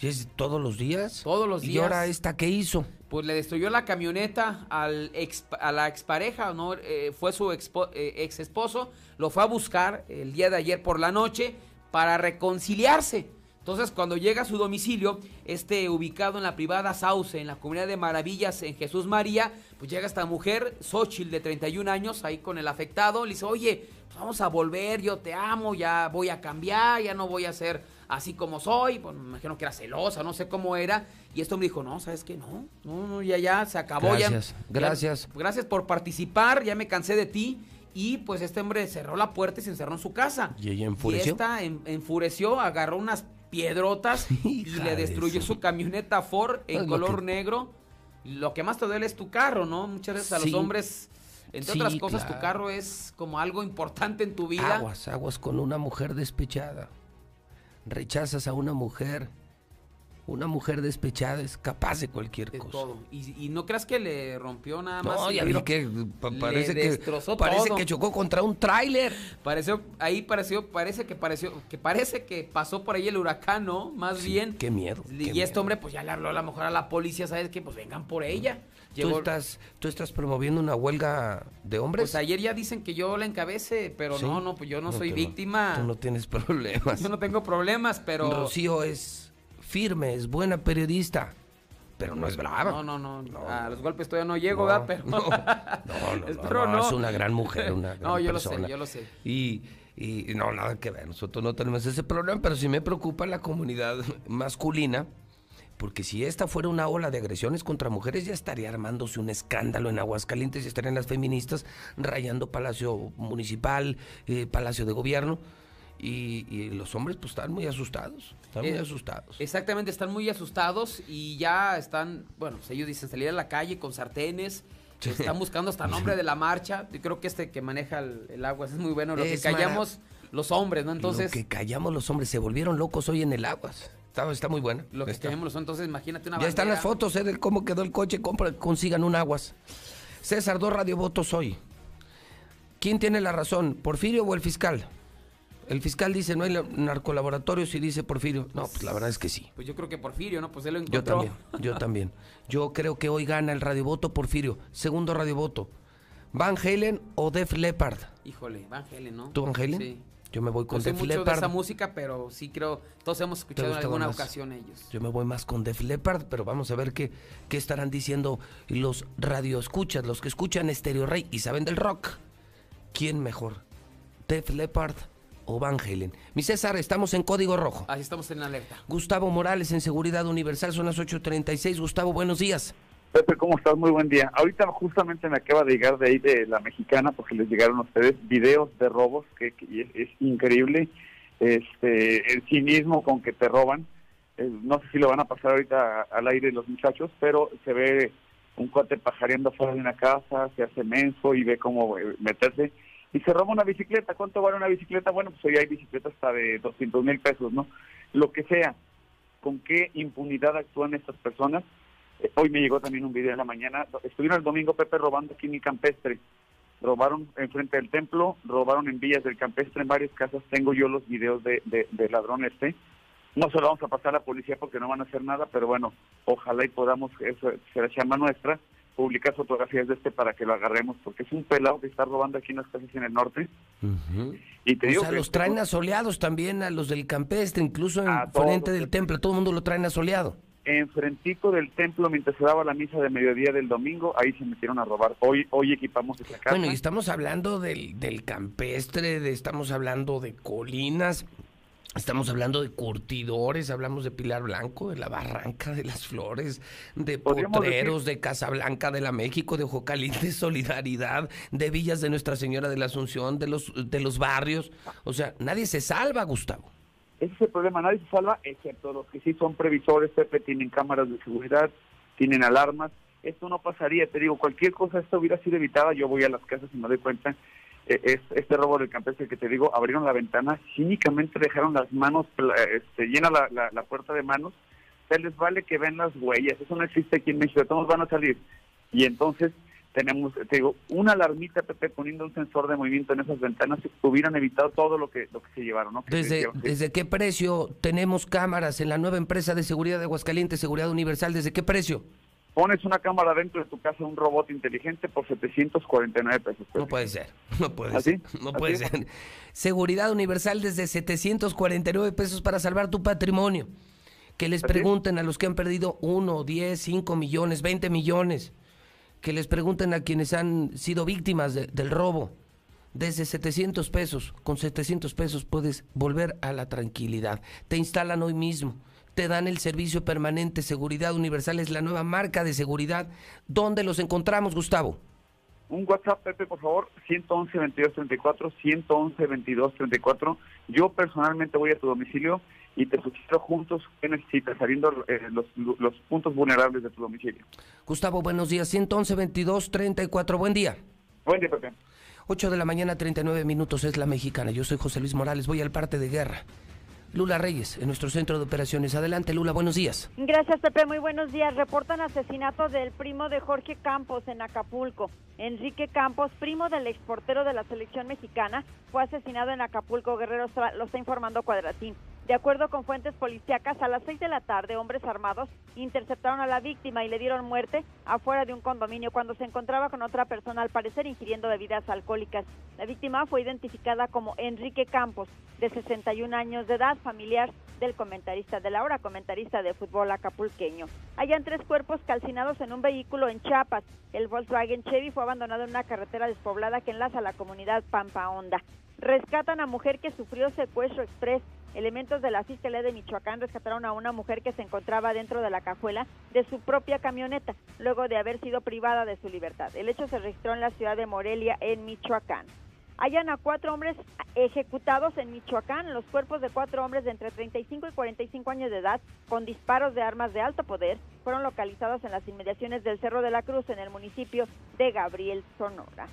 ¿Y es todos los días? Todos los días. ¿Y ahora esta qué hizo? Pues le destruyó la camioneta al ex, a la expareja, ¿no? Eh, fue su eh, ex esposo, lo fue a buscar el día de ayer por la noche para reconciliarse. Entonces, cuando llega a su domicilio, este ubicado en la privada Sauce, en la comunidad de Maravillas, en Jesús María, pues llega esta mujer, Xochitl, de 31 años, ahí con el afectado, le dice, oye, pues vamos a volver, yo te amo, ya voy a cambiar, ya no voy a ser así como soy, bueno, me imagino que era celosa, no sé cómo era, y esto me dijo, no, ¿sabes qué? No, no, no ya, ya, se acabó. Gracias, gracias. gracias por participar, ya me cansé de ti, y pues este hombre cerró la puerta y se encerró en su casa. Y ella enfureció. Y esta enfureció, agarró unas piedrotas y le destruyó su camioneta Ford en color negro. Lo que más te duele es tu carro, ¿no? Muchas veces a los hombres entre otras cosas, tu carro es como algo importante en tu vida. Aguas, aguas con una mujer despechada. Rechazas a una mujer. Una mujer despechada es capaz de cualquier cosa. Todo. Y, no creas que le rompió nada más. No, ya vi que parece que parece que chocó contra un tráiler. Pareció ahí pareció parece que pareció que parece que pasó por ahí el huracán, ¿no? Más bien. Qué miedo. Y este hombre pues ya le habló a la mujer a la policía, ¿sabes qué? Pues vengan por ella. ¿Tú, estás, ¿Tú estás promoviendo una huelga de hombres? Pues ayer ya dicen que yo la encabece, pero no, no, pues yo no, soy víctima. tú no tienes problemas. Yo no tengo problemas, pero... Rocío es firme, es buena periodista. Pero no es brava. No, no, no. A los golpes todavía no llego, ¿verdad? Pero... No, no, no, Es una gran mujer, una gran No, yo lo sé, yo lo sé. Y, y no, nada que ver. Nosotros no tenemos ese problema, pero sí me preocupa la comunidad masculina porque si esta fuera una ola de agresiones contra mujeres, ya estaría armándose un escándalo en Aguascalientes y estarían las feministas rayando Palacio Municipal, eh, Palacio de Gobierno. Y, los hombres pues están muy asustados, están muy eh, asustados. Exactamente, están muy asustados y ya están, bueno, pues, ellos dicen salir a la calle con sartenes, están buscando hasta nombre de la marcha. Yo creo que este que maneja el, agua es muy bueno. Lo que callamos los hombres, ¿no? Entonces... Lo que callamos los hombres, se volvieron locos hoy en el aguas. Está, está muy buena. Lo que los entonces imagínate una Ya están las fotos, ¿eh? De cómo quedó el coche, consigan un aguas. César, dos radiovotos hoy. ¿Quién tiene la razón, Porfirio o el fiscal? El fiscal dice no hay narcolaboratorios y dice Porfirio. No, pues la verdad es que sí. Pues yo creo que Porfirio, ¿no? Pues él lo encontró. Yo también, yo también. Yo creo que hoy gana el radiovoto Porfirio. Segundo radiovoto. ¿Van Halen o Def Leppard? Híjole, Van Halen, ¿no? ¿Tú Van Halen? Sí. Yo me voy con no sé mucho de esa música, pero sí creo, todos hemos escuchado en alguna ocasión ellos. Yo me voy más con Def Leppard, pero vamos a ver qué, qué estarán diciendo los radioescuchas, los que escuchan Stereo Rey y saben del rock. ¿Quién mejor? ¿Def Leppard o Van Halen. Mi César, estamos en código rojo. Así estamos en alerta. Gustavo Morales en Seguridad Universal, son las 8.36. Gustavo, buenos días. Pepe, ¿cómo estás? Muy buen día. Ahorita justamente me acaba de llegar de ahí de la mexicana, porque les llegaron a ustedes videos de robos, que, es, increíble este el cinismo con que te roban. Eh, no sé si lo van a pasar ahorita al aire los muchachos, pero se ve un cuate pajareando fuera de una casa, se hace menso y ve cómo eh, meterse y se roba una bicicleta. ¿Cuánto vale una bicicleta? Bueno, pues hoy hay bicicletas hasta de 200 mil pesos, ¿no? Lo que sea. ¿Con qué impunidad actúan estas personas? Eh, hoy me llegó también un video en la mañana. Estuvieron el domingo, Pepe, robando aquí en mi campestre. Robaron enfrente del templo, robaron en villas del campestre, en varias casas. Tengo yo los videos de, de, ladrón este. No se lo vamos a pasar a la policía porque no van a hacer nada, pero bueno, ojalá y podamos, eso será llama nuestra, publicar fotografías de este para que lo agarremos, porque es un pelado que está robando aquí en las casas en el norte. Y te o sea, los traen asoleados también a los del campestre, incluso en frente del templo, todo el mundo lo traen asoleado. Enfrentito del templo, mientras se daba la misa de mediodía del domingo, ahí se metieron a robar. Hoy hoy equipamos esa casa. Bueno, y estamos hablando del, del campestre, de, estamos hablando de colinas, Estamos hablando de curtidores, hablamos de Pilar Blanco, de la Barranca de las Flores, de Potreros, de Casablanca de la México, de Jocalín de Solidaridad, de Villas de Nuestra Señora de la Asunción, de los, de los barrios. O sea, nadie se salva, Gustavo. Ese es el problema, nadie se salva, excepto los que sí son previsores, Pepe, tienen cámaras de seguridad, tienen alarmas. Esto no pasaría, te digo, cualquier cosa, esto hubiera sido evitada. Yo voy a las casas y me doy cuenta e-, es, este robo del campestre que te digo, abrieron la ventana, cínicamente dejaron las manos, este, llena la, la, puerta de manos, se les vale que ven las huellas, eso no existe aquí en México, todos van a salir. Y entonces tenemos, te digo, una alarmita, Pepe, poniendo un sensor de movimiento en esas ventanas, hubieran evitado todo lo que, lo que se llevaron. ¿no? ¿Desde, ¿Desde qué precio tenemos cámaras en la nueva empresa de seguridad de Aguascalientes, Seguridad Universal? ¿Desde qué precio? Pones una cámara dentro de tu casa, un robot inteligente por 749 pesos. No puede ser, no puede ser. No puede ser. Seguridad universal desde 749 pesos para salvar tu patrimonio. Que les pregunten a los que han perdido 1, 10, 5 millones, 20 millones. Que les pregunten a quienes han sido víctimas del robo. Desde 700 pesos, con 700 pesos puedes volver a la tranquilidad. Te instalan hoy mismo te dan el servicio permanente Seguridad Universal, es la nueva marca de seguridad. ¿Dónde los encontramos, Gustavo? Un WhatsApp, Pepe, por favor, 111-2234, 111-2234. Yo personalmente voy a tu domicilio y te sugiero juntos qué necesitas, sabiendo eh, los, los, puntos vulnerables de tu domicilio. Gustavo, buenos días, 111-2234, buen día. Buen día, Pepe. 8 de la mañana, 39 minutos, es la mexicana. Yo soy José Luis Morales, voy al parte de guerra. Lula Reyes, en nuestro centro de operaciones. Adelante, Lula, buenos días. Gracias, Pepe, muy buenos días. Reportan asesinato del primo de Jorge Campos en Acapulco. Enrique Campos, primo del exportero de la selección mexicana, fue asesinado en Acapulco, Guerrero, lo está informando Cuadratín. De acuerdo con fuentes policíacas, a las 6 de la tarde, hombres armados interceptaron a la víctima y le dieron muerte afuera de un condominio cuando se encontraba con otra persona, al parecer ingiriendo bebidas alcohólicas. La víctima fue identificada como Enrique Campos, de 61 años de edad, familiar del comentarista de la hora, comentarista de fútbol acapulqueño. Hayan tres cuerpos calcinados en un vehículo en Chiapas. El Volkswagen Chevy fue abandonado en una carretera despoblada que enlaza la comunidad Pampa Honda. Rescatan a mujer que sufrió secuestro express. Elementos de la Fiscalía de Michoacán rescataron a una mujer que se encontraba dentro de la cajuela de su propia camioneta, luego de haber sido privada de su libertad. El hecho se registró en la ciudad de Morelia, en Michoacán. Hayan a cuatro hombres ejecutados en Michoacán, los cuerpos de cuatro hombres de entre 35 y 45 años de edad con disparos de armas de alto poder fueron localizados en las inmediaciones del Cerro de la Cruz en el municipio de Gabriel, Sonora.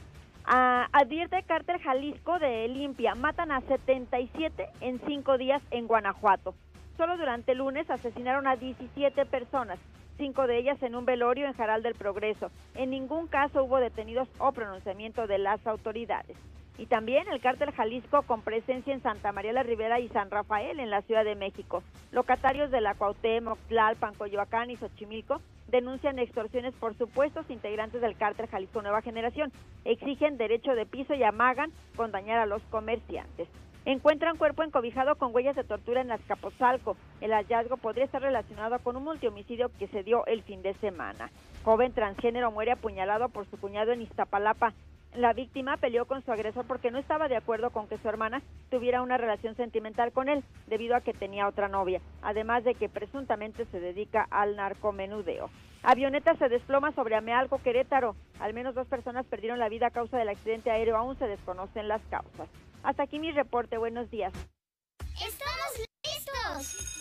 Ah, advierte Cártel Jalisco de Limpia, matan a 77 en cinco días en Guanajuato. Solo durante el lunes asesinaron a 17 personas, cinco de ellas en un velorio en Jaral del Progreso. En ningún caso hubo detenidos o pronunciamiento de las autoridades. Y también el cártel Jalisco con presencia en Santa María la Ribera y San Rafael en la Ciudad de México. Locatarios de la Cuauhtémoc, Tlalpan, Coyoacán y Xochimilco denuncian extorsiones por supuestos integrantes del cártel Jalisco Nueva Generación. Exigen derecho de piso y amagan con dañar a los comerciantes. Encuentran cuerpo encobijado con huellas de tortura en Azcapotzalco. El hallazgo podría estar relacionado con un multihomicidio que se dio el fin de semana. Joven transgénero muere apuñalado por su cuñado en Iztapalapa. La víctima peleó con su agresor porque no estaba de acuerdo con que su hermana tuviera una relación sentimental con él, debido a que tenía otra novia, además de que presuntamente se dedica al narcomenudeo. Avioneta se desploma sobre Amealco, Querétaro. Al menos dos personas perdieron la vida a causa del accidente aéreo. Aún se desconocen las causas. Hasta aquí mi reporte. Buenos días. ¡Estamos listos!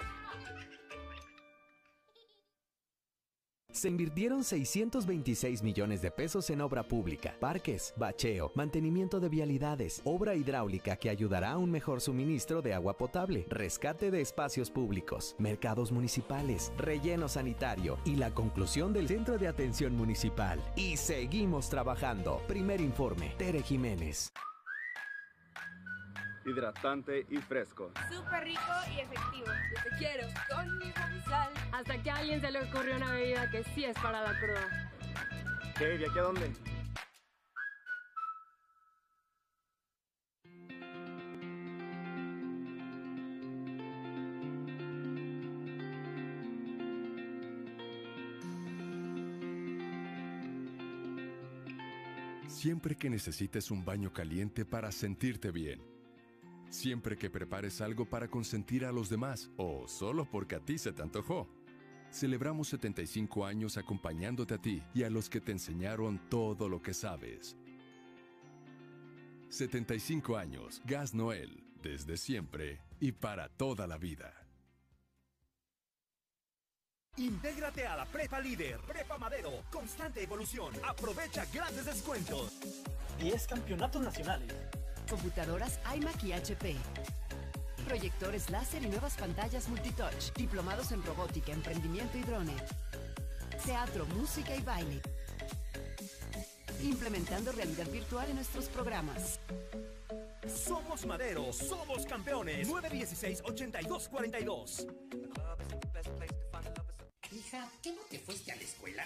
Se invirtieron 626 millones de pesos en obra pública, parques, bacheo, mantenimiento de vialidades, obra hidráulica que ayudará a un mejor suministro de agua potable, rescate de espacios públicos, mercados municipales, relleno sanitario y la conclusión del Centro de Atención Municipal. Y seguimos trabajando. Primer informe, Tere Jiménez hidratante y fresco. Súper rico y efectivo. Yo te quiero conmigo mi sal. Hasta que a alguien se le ocurrió una bebida que sí es para la cruda. ¿Qué? ¿De aquí a dónde? Siempre que necesites un baño caliente para sentirte bien. Siempre que prepares algo para consentir a los demás o solo porque a ti se te antojó. Celebramos 75 años acompañándote a ti y a los que te enseñaron todo lo que sabes. 75 años, Gas Noel, desde siempre y para toda la vida. Intégrate a la Prepa Líder, Prepa Madero, constante evolución. Aprovecha grandes descuentos. 10 campeonatos nacionales. Computadoras iMac y HP. Proyectores láser y nuevas pantallas multitouch. Diplomados en robótica, emprendimiento y drone. Teatro, música y baile. Implementando realidad virtual en nuestros programas. Somos Madero, somos campeones. 916-8242. Hija, ¿qué no te fuiste a la escuela?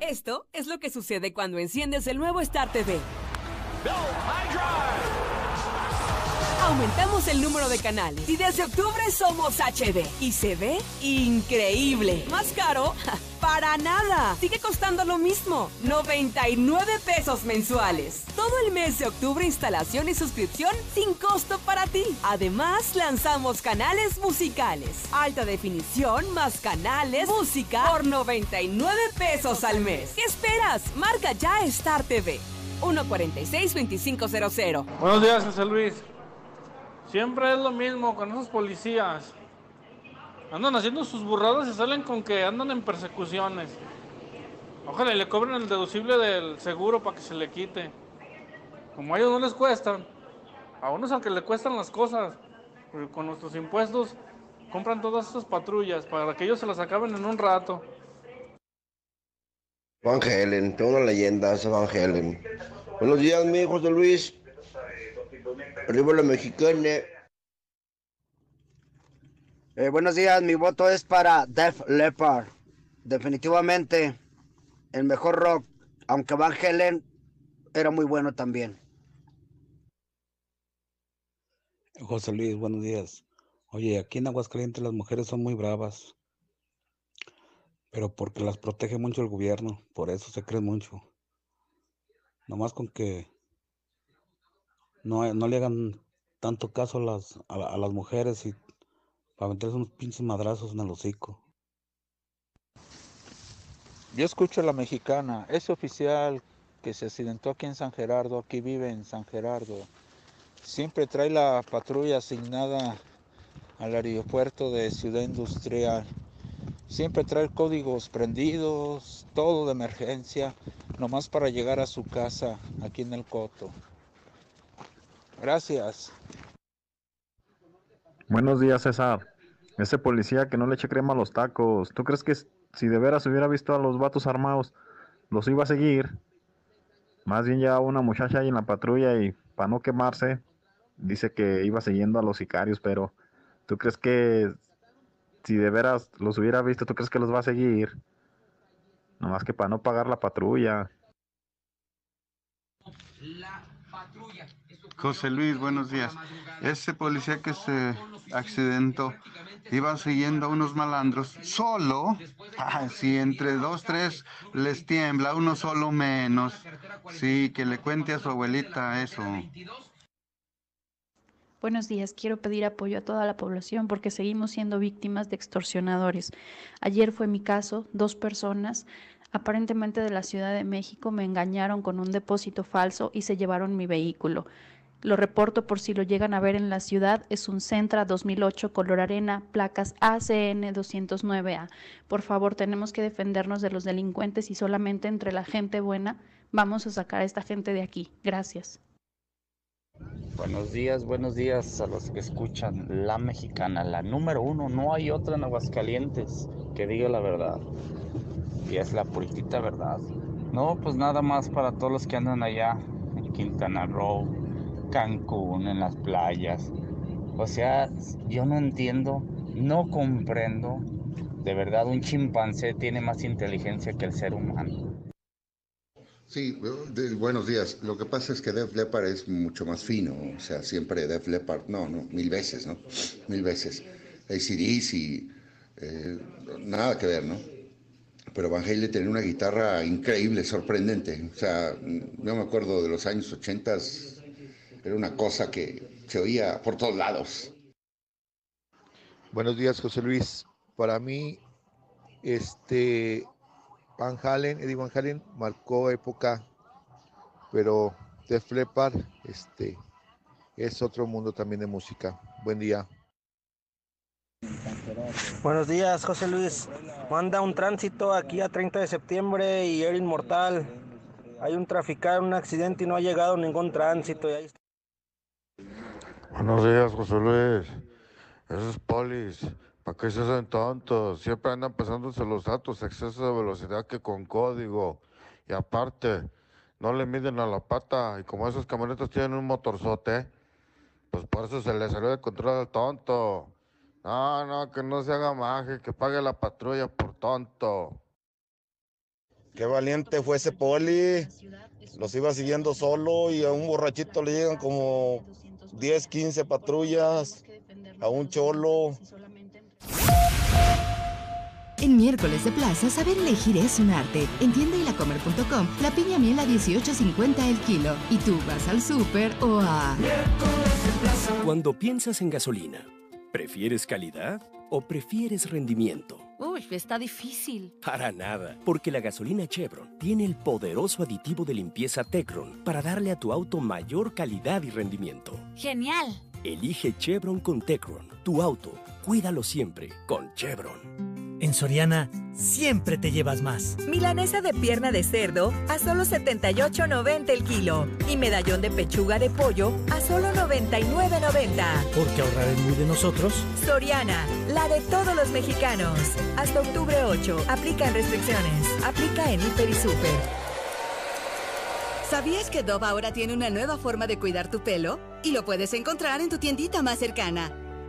Esto es lo que sucede cuando enciendes el nuevo Star TV. Aumentamos el número de canales y desde octubre somos HD y se ve increíble. ¿Más caro? Para nada. Sigue costando lo mismo. 99 pesos mensuales. Todo el mes de octubre instalación y suscripción sin costo para ti. Además, lanzamos canales musicales. Alta definición más canales, música por 99 pesos al mes. ¿Qué esperas? Marca ya Star TV. 146-2500. Buenos días, José Luis. Siempre es lo mismo con esos policías. Andan haciendo sus burradas y salen con que andan en persecuciones. Ojalá y le cobren el deducible del seguro para que se le quite. Como a ellos no les cuestan, a unos aunque le cuestan las cosas, con nuestros impuestos compran todas estas patrullas para que ellos se las acaben en un rato. Van Helen, tengo una leyenda, ese Van Helen. Buenos días, mi José Luis. Arriba la mexicana. Eh, buenos días, mi voto es para Def Leppard. Definitivamente el mejor rock, aunque Van Helen era muy bueno también. José Luis, buenos días. Oye, aquí en Aguascalientes las mujeres son muy bravas, pero porque las protege mucho el gobierno, por eso se creen mucho. Nomás con que no, no le hagan tanto caso a las, a, las mujeres y para meterse unos pinches madrazos en el hocico. Yo escucho a la mexicana, ese oficial que se accidentó aquí en San Gerardo, aquí vive en San Gerardo, siempre trae la patrulla asignada al aeropuerto de Ciudad Industrial. Siempre trae códigos prendidos, todo de emergencia, nomás para llegar a su casa aquí en el Coto. Gracias. Buenos días, César. Ese policía que no le eche crema a los tacos. ¿Tú crees que si de veras hubiera visto a los vatos armados, los iba a seguir? Más bien ya una muchacha ahí en la patrulla y para no quemarse, dice que iba siguiendo a los sicarios, pero ¿tú crees que si de veras los hubiera visto, tú crees que los va a seguir? Nomás que para no pagar la patrulla. La patrulla. José Luis, buenos días. Ese policía que se accidentó iba siguiendo a unos malandros solo. Si entre dos, tres les tiembla, uno solo menos. Sí, que le cuente a su abuelita eso. Buenos días, quiero pedir apoyo a toda la población porque seguimos siendo víctimas de extorsionadores. Ayer fue mi caso, dos personas, aparentemente de la Ciudad de México, me engañaron con un depósito falso y se llevaron mi vehículo. Lo reporto por si lo llegan a ver en la ciudad. Es un Centra 2008 color arena, placas ACN 209A. Por favor, tenemos que defendernos de los delincuentes y solamente entre la gente buena vamos a sacar a esta gente de aquí. Gracias. Buenos días, buenos días a los que escuchan La Mexicana, la número uno. No hay otra en Aguascalientes que diga la verdad. Y es la puritita verdad. No, pues nada más para todos los que andan allá en Quintana Roo, Cancún, en las playas. O sea, yo no entiendo, no comprendo. De verdad, un chimpancé tiene más inteligencia que el ser humano. Sí, buenos días. Lo que pasa es que Def Leppard es mucho más fino, o sea, siempre Def Leppard, no, no, mil veces, ¿no? Mil veces. ACDC, eh, nada que ver, ¿no? Pero Van Halen tenía una guitarra increíble, sorprendente. O sea, yo me acuerdo de los años 80, era una cosa que se oía por todos lados. Buenos días, José Luis. Para mí, este Van Halen, Eddie Van Halen marcó época, pero Def Leppard, este, es otro mundo también de música. Buen día. Buenos días, José Luis. Manda un tránsito aquí a 30 de septiembre y era inmortal. Hay un traficado, un accidente y no ha llegado ningún tránsito. Y ahí está. Buenos días, José Luis. Esos polis, ¿para qué se hacen tontos? Siempre andan pasándose los datos, exceso de velocidad que con código. Y aparte, no le miden a la pata. Y como esos camionetas tienen un motorzote, pues por eso se le salió de control al tonto. No, no, que no se haga magia, que pague la patrulla por tonto. Qué valiente fue ese poli. Los iba siguiendo solo y a un borrachito le llegan como 10, 15 patrullas. A un cholo. En miércoles de plaza, saber elegir es un arte. En tiendaylacomer.com, la piña miel a 18.50 el kilo. Y tú vas al súper o a... Cuando piensas en gasolina, ¿prefieres calidad o prefieres rendimiento? Uy, está difícil. Para nada, porque la gasolina Chevron tiene el poderoso aditivo de limpieza Tecron para darle a tu auto mayor calidad y rendimiento. Genial. Elige Chevron con Tecron. Tu auto, cuídalo siempre con Chevron. En Soriana, siempre te llevas más. Milanesa de pierna de cerdo a solo 78.90 el kilo. Y medallón de pechuga de pollo a solo 99.90. Porque ahorrar es muy de nosotros. Soriana, la de todos los mexicanos. Hasta octubre 8, aplican restricciones. Aplica en Hiper y Super. ¿Sabías que Dove ahora tiene una nueva forma de cuidar tu pelo? Y lo puedes encontrar en tu tiendita más cercana.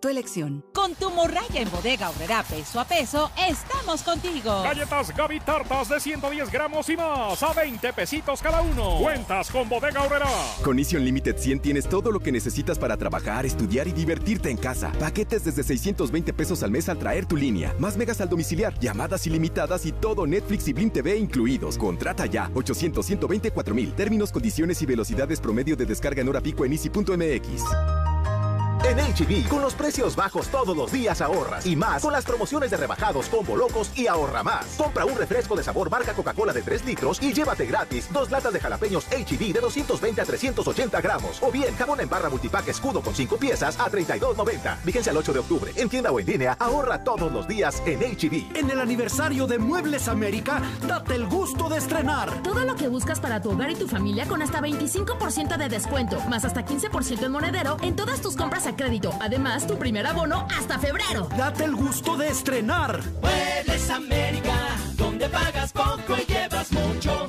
tu elección. Con tu morraya en bodega horrera peso a peso, estamos contigo. Galletas Gaby Tartas de 110 gramos y más a 20 pesitos cada uno. Cuentas con bodega horrera. Con Easy Unlimited 100 tienes todo lo que necesitas para trabajar, estudiar y divertirte en casa. Paquetes desde 620 pesos al mes al traer tu línea. Más megas al domiciliar, llamadas ilimitadas y todo Netflix y Blim TV incluidos. Contrata ya 800 124 mil. Términos, condiciones y velocidades promedio de descarga en hora pico en easy.mx. En HB, con los precios bajos todos los días ahorras. Y más con las promociones de rebajados, combo locos y ahorra más. Compra un refresco de sabor marca Coca-Cola de 3 litros y llévate gratis dos latas de jalapeños HB de 220 a 380 gramos. O bien jabón en barra multipack escudo con 5 piezas a 32.90. Vigencia el 8 de octubre. En tienda o en línea, ahorra todos los días en HB. En el aniversario de Muebles América, date el gusto de estrenar. Todo lo que buscas para tu hogar y tu familia con hasta 25% de descuento, más hasta 15% en monedero en todas tus compras crédito. Además, tu primer abono hasta febrero. Date el gusto de estrenar. Muebles América, donde pagas poco y llevas mucho.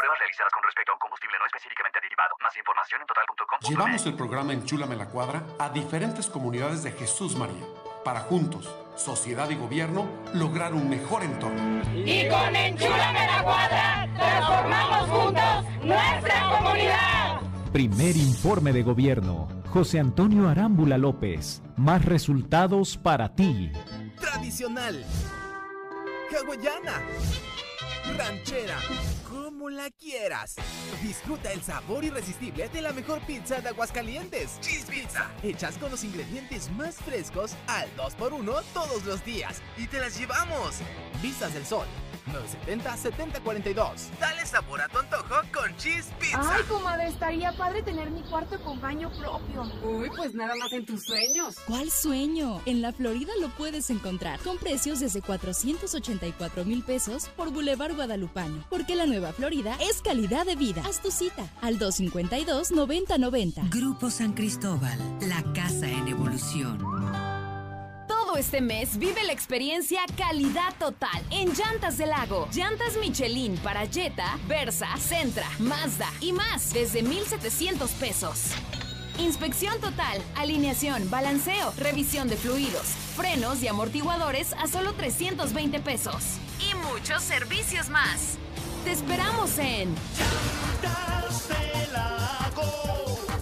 Más información en total.com. Llevamos el programa Enchúlame la Cuadra a diferentes comunidades de Jesús María para juntos, sociedad y gobierno, lograr un mejor entorno. Y con Enchúlame la Cuadra, transformamos juntos nuestra comunidad. Primer informe de gobierno. José Antonio Arámbula López. Más resultados para ti. Tradicional. Hawaiana. Ranchera como la quieras. Disfruta el sabor irresistible de la mejor pizza de Aguascalientes. Cheese Pizza. Hechas con los ingredientes más frescos al 2x1 todos los días. Y te las llevamos. Vistas del Sol. 970-7042. Dale sabor a tu antojo con Cheese Pizza. Ay, comadre, estaría padre tener mi cuarto con baño propio. Uy, pues nada más en tus sueños. ¿Cuál sueño? En la Florida lo puedes encontrar con precios desde 484 mil pesos por Boulevard Guadalupano. Porque la nueva Florida es calidad de vida. Haz tu cita al 252-9090. Grupo San Cristóbal, la casa en evolución este mes vive la experiencia calidad total en Llantas del Lago. Llantas Michelin para Jetta, Versa, Centra, Mazda y más desde 1,700 pesos. Inspección total, alineación, balanceo, revisión de fluidos, frenos y amortiguadores a solo 320 pesos. Y muchos servicios más. Te esperamos en Llantas del Lago.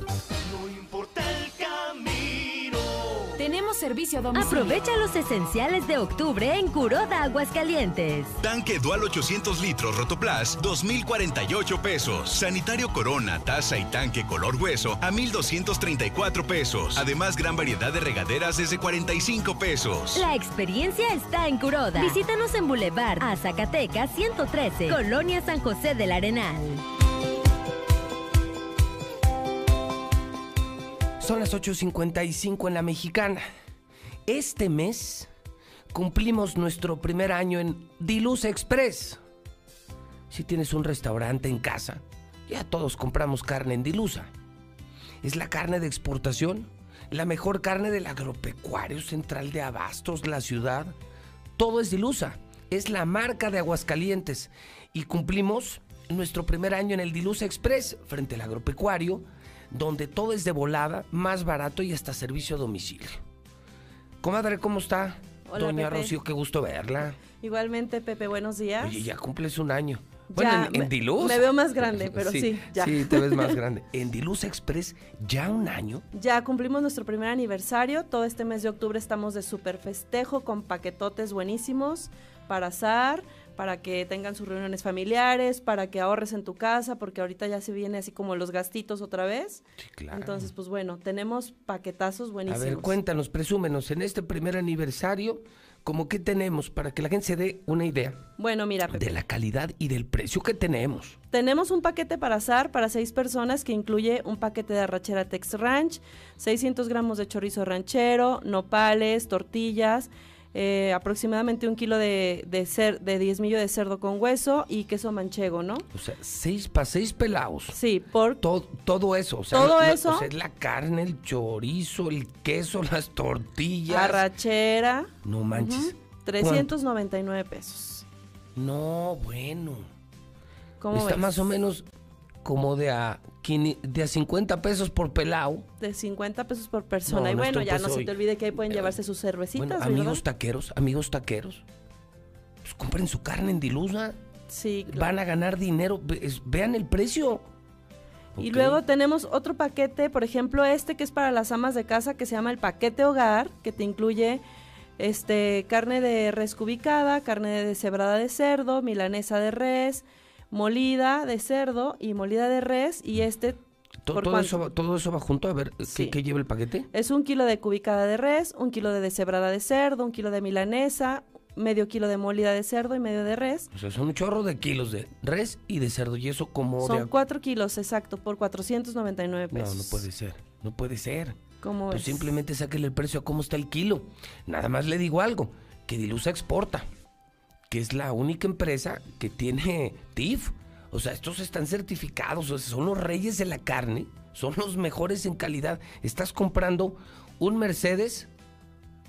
Tenemos servicio a domicilio. Aprovecha los esenciales de octubre en Curoda Aguascalientes. Tanque Dual 800 litros Rotoplas, 2,048 pesos. Sanitario Corona, taza y tanque color hueso a 1,234 pesos. Además, gran variedad de regaderas desde 45 pesos. La experiencia está en Curoda. Visítanos en Boulevard a Zacatecas 113, Colonia San José del Arenal. Son las 8.55 en la mexicana. Este mes cumplimos nuestro primer año en Diluz Express. Si tienes un restaurante en casa, ya todos compramos carne en Dilusa. Es la carne de exportación, la mejor carne del agropecuario central de Abastos, la ciudad. Todo es Dilusa. Es la marca de Aguascalientes. Y cumplimos nuestro primer año en el Dilusa Express, frente al agropecuario donde todo es de volada, más barato y hasta servicio a domicilio. Comadre, ¿cómo está? Hola, Doña Pepe. Rocío, qué gusto verla. Igualmente, Pepe, buenos días. Oye, ya cumples un año. Ya, Bueno, en, en me- Diluz. me veo más grande, pero sí, ya. Sí, te ves más grande. En Diluz Express, ya un año. Ya cumplimos nuestro primer aniversario. Todo este mes de octubre estamos de super festejo con paquetotes buenísimos para asar, para que tengan sus reuniones familiares, para que ahorres en tu casa, porque ahorita ya se viene así como los gastitos otra vez. claro. Entonces, pues bueno, tenemos paquetazos A buenísimos. ver, cuéntanos, presúmenos, en este primer aniversario, ¿cómo qué tenemos para que la gente se dé una idea Bueno, mira, Pepe. de la calidad y del precio que tenemos? Tenemos un paquete para asar para seis personas que incluye un paquete de arrachera Tex Ranch, 600 gramos de chorizo ranchero, nopales, tortillas, eh, aproximadamente un kilo de, de, cer- de diezmillo de cerdo con hueso y queso manchego, ¿no? O sea, seis para seis pelados. Sí, por... Todo, todo eso. O sea, Todo no- eso. o sea, es la carne, el chorizo, el queso, las tortillas. Arrachera. No manches. ujú, 399 pesos. No, bueno. ¿Cómo Está ves? más o menos como de a, de a 50 pesos por pelado. De 50 pesos por persona. No, y no bueno, ya pues no se te olvide que ahí pueden llevarse sus cervecitas, Bueno, ¿verdad? amigos taqueros, amigos taqueros, pues compren su carne en Dilusa. Sí, claro. Van a ganar dinero. Vean el precio. Y luego tenemos otro paquete, por ejemplo, este que es para las amas de casa, que se llama el paquete hogar, que te incluye este carne de res cubicada, carne deshebrada de cerdo, milanesa de res, molida de cerdo y molida de res, y este To- ¿por todo, cuánto? eso, va- todo eso va junto. A ver, ¿qué, Sí. qué lleva el paquete? es un kilo de cubicada de res, un kilo de deshebrada de cerdo, un kilo de milanesa, medio kilo de molida de cerdo y medio de res. O sea, son un chorro de kilos de res y de cerdo. Y eso como Son de... cuatro kilos, exacto, por 499 No, pesos. no puede ser. No puede ser. ¿Cómo Pues simplemente sáquele el precio a cómo está el kilo. Nada más le digo algo, que Dilusa exporta, que es la única empresa que tiene TIF. O sea, estos están certificados, o sea, son los reyes de la carne, son los mejores en calidad. Estás comprando un Mercedes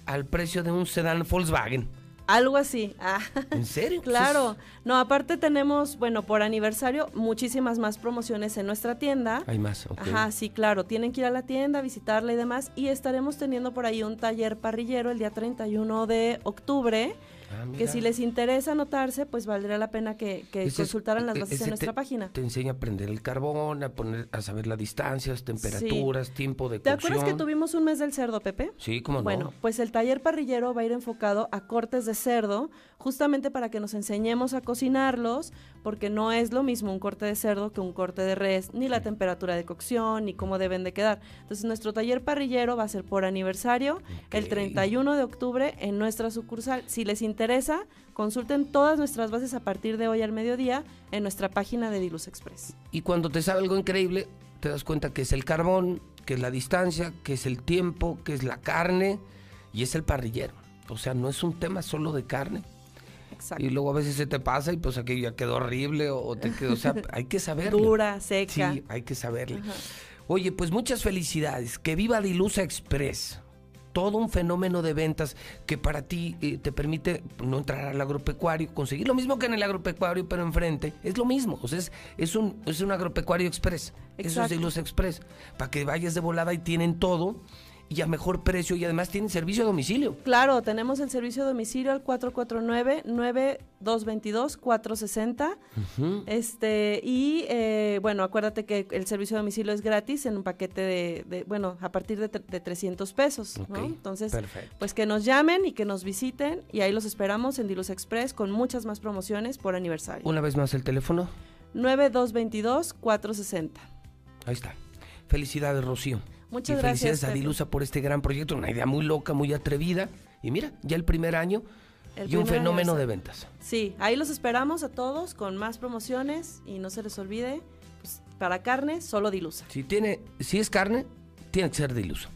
al precio de un sedán Volkswagen. Algo así. Ah. ¿En serio? Claro. No, aparte tenemos, bueno, por aniversario, muchísimas más promociones en nuestra tienda. Hay más, ok. Ajá, sí, claro. Tienen que ir a la tienda, visitarla y demás. Y estaremos teniendo por ahí un taller parrillero el día 31 de octubre. Ah, que si les interesa anotarse, pues valdría la pena que, que Ese consultaran las e- bases en nuestra te- página. Te enseña a prender el carbón, a poner, a saber las distancias, temperaturas, tiempo de ¿Te cocción. acuerdas que tuvimos un mes del cerdo, Pepe? Sí, cómo no. Bueno, pues el taller parrillero va a ir enfocado a cortes de cerdo, justamente para que nos enseñemos a cocinarlos, porque no es lo mismo un corte de cerdo que un corte de res, ni la temperatura de cocción, ni cómo deben de quedar. Entonces, nuestro taller parrillero va a ser por aniversario el 31 de octubre en nuestra sucursal. Si les interesa, consulten todas nuestras bases a partir de hoy al mediodía en nuestra página de Diluz Express. Y cuando te sabe algo increíble, te das cuenta que es el carbón, que es la distancia, que es el tiempo, que es la carne y es el parrillero. O sea, no es un tema solo de carne. Exacto. Y luego a veces se te pasa y pues aquello ya quedó horrible o, te quedó, o sea, hay que saberlo. Dura, seca. Sí, hay que saberle. Ajá. Oye, pues muchas felicidades. Que viva Dilusa Express. Todo un fenómeno de ventas que para ti eh, te permite no entrar al agropecuario, conseguir lo mismo que en el agropecuario, pero enfrente. Es lo mismo. O sea, es, es un, es un agropecuario express. Exacto. Dilusa Express. Para que vayas de volada y tienen todo. Y a mejor precio y además tienen servicio a domicilio. Claro, tenemos el servicio a domicilio al 449-9222-460. este Y eh, bueno, acuérdate que el servicio a domicilio es gratis en un paquete de, bueno, a partir de, de 300 pesos. Entonces, pues que nos llamen y que nos visiten y ahí los esperamos en Diluz Express con muchas más promociones por aniversario. Una vez más el teléfono. 9222-460. Ahí está. Felicidades, Rocío. Muchas y gracias. Felicidades a Dilusa por este gran proyecto, una idea muy loca, muy atrevida. Y mira, ya el primer año y un fenómeno de ventas. Sí, ahí los esperamos a todos con más promociones y no se les olvide, pues, para carne, solo Dilusa. Si, tiene, si es carne, tiene que ser Dilusa.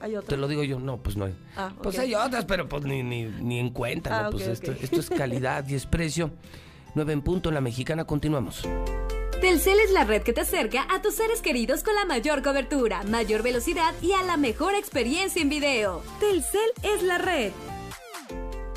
¿Hay otra? Te lo digo yo, no, pues no hay. Ah, pues hay otras, pero pues ni, ni, ni en cuenta, ah, Pues esto, esto es calidad y es precio. 9 en punto en la mexicana, continuamos. Telcel es la red que te acerca a tus seres queridos con la mayor cobertura, mayor velocidad y a la mejor experiencia en video. Telcel es la red.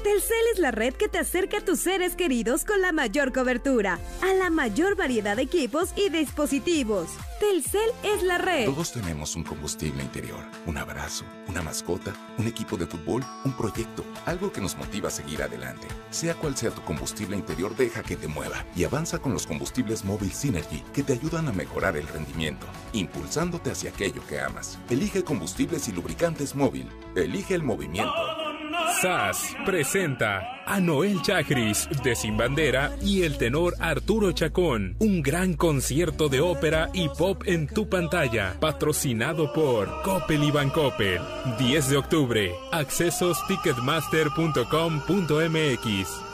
Telcel es la red que te acerca a tus seres queridos con la mayor cobertura, a la mayor variedad de equipos y dispositivos. Telcel es la red. Todos tenemos un combustible interior, un abrazo, una mascota, un equipo de fútbol, un proyecto, algo que nos motiva a seguir adelante. Sea cual sea tu combustible interior, deja que te mueva y avanza con los combustibles Móvil Synergy que te ayudan a mejorar el rendimiento, impulsándote hacia aquello que amas. Elige combustibles y lubricantes móvil. Elige el movimiento. SAS presenta a Noel Chagris de Sin Bandera y el tenor Arturo Chacón. Un gran concierto de ópera y pop en tu pantalla. Patrocinado por Coppel y Bancoppel. 10 de octubre. Accesos ticketmaster.com.mx.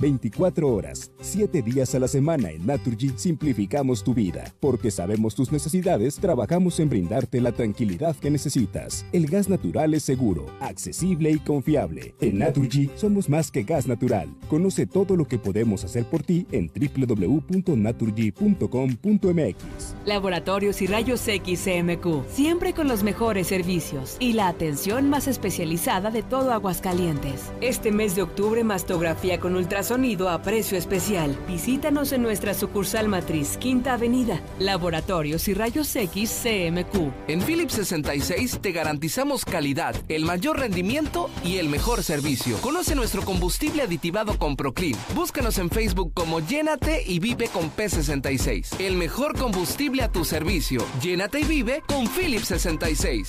24 horas, 7 días a la semana en Naturgy simplificamos tu vida. Porque sabemos tus necesidades, trabajamos en brindarte la tranquilidad que necesitas. El gas natural es seguro, accesible y confiable. En Naturgy somos más que gas natural. Conoce todo lo que podemos hacer por ti en www.naturgy.com.mx. Laboratorios y Rayos X CMQ, siempre con los mejores servicios y la atención más especializada de todo Aguascalientes. Este mes de octubre, mastografía con ultrasonido sonido a precio especial. Visítanos en nuestra sucursal matriz Quinta Avenida, Laboratorios y Rayos X CMQ. En Philips 66 te garantizamos calidad, el mayor rendimiento y el mejor servicio. Conoce nuestro combustible aditivado con Proclean. Búscanos en Facebook como Llénate y Vive con P66. El mejor combustible a tu servicio. Llénate y vive con Philips 66.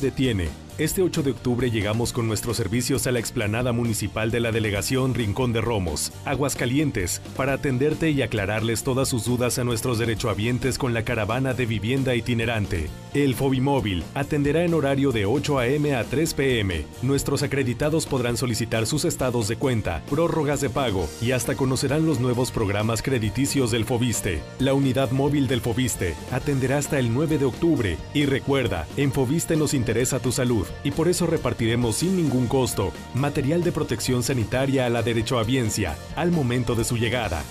detiene. Este 8 de octubre llegamos con nuestros servicios a la explanada municipal de la delegación Rincón de Romos, Aguascalientes, para atenderte y aclararles todas sus dudas a nuestros derechohabientes con la caravana de vivienda itinerante. El Fobimóvil atenderá en horario de 8 a.m. a 3 p.m. Nuestros acreditados podrán solicitar sus estados de cuenta, prórrogas de pago y hasta conocerán los nuevos programas crediticios del Fobiste. La unidad móvil del Fobiste atenderá hasta el 9 de octubre y recuerda, en Fobiste nos interesa tu salud y por eso repartiremos sin ningún costo material de protección sanitaria a la derechohabiencia al momento de su llegada.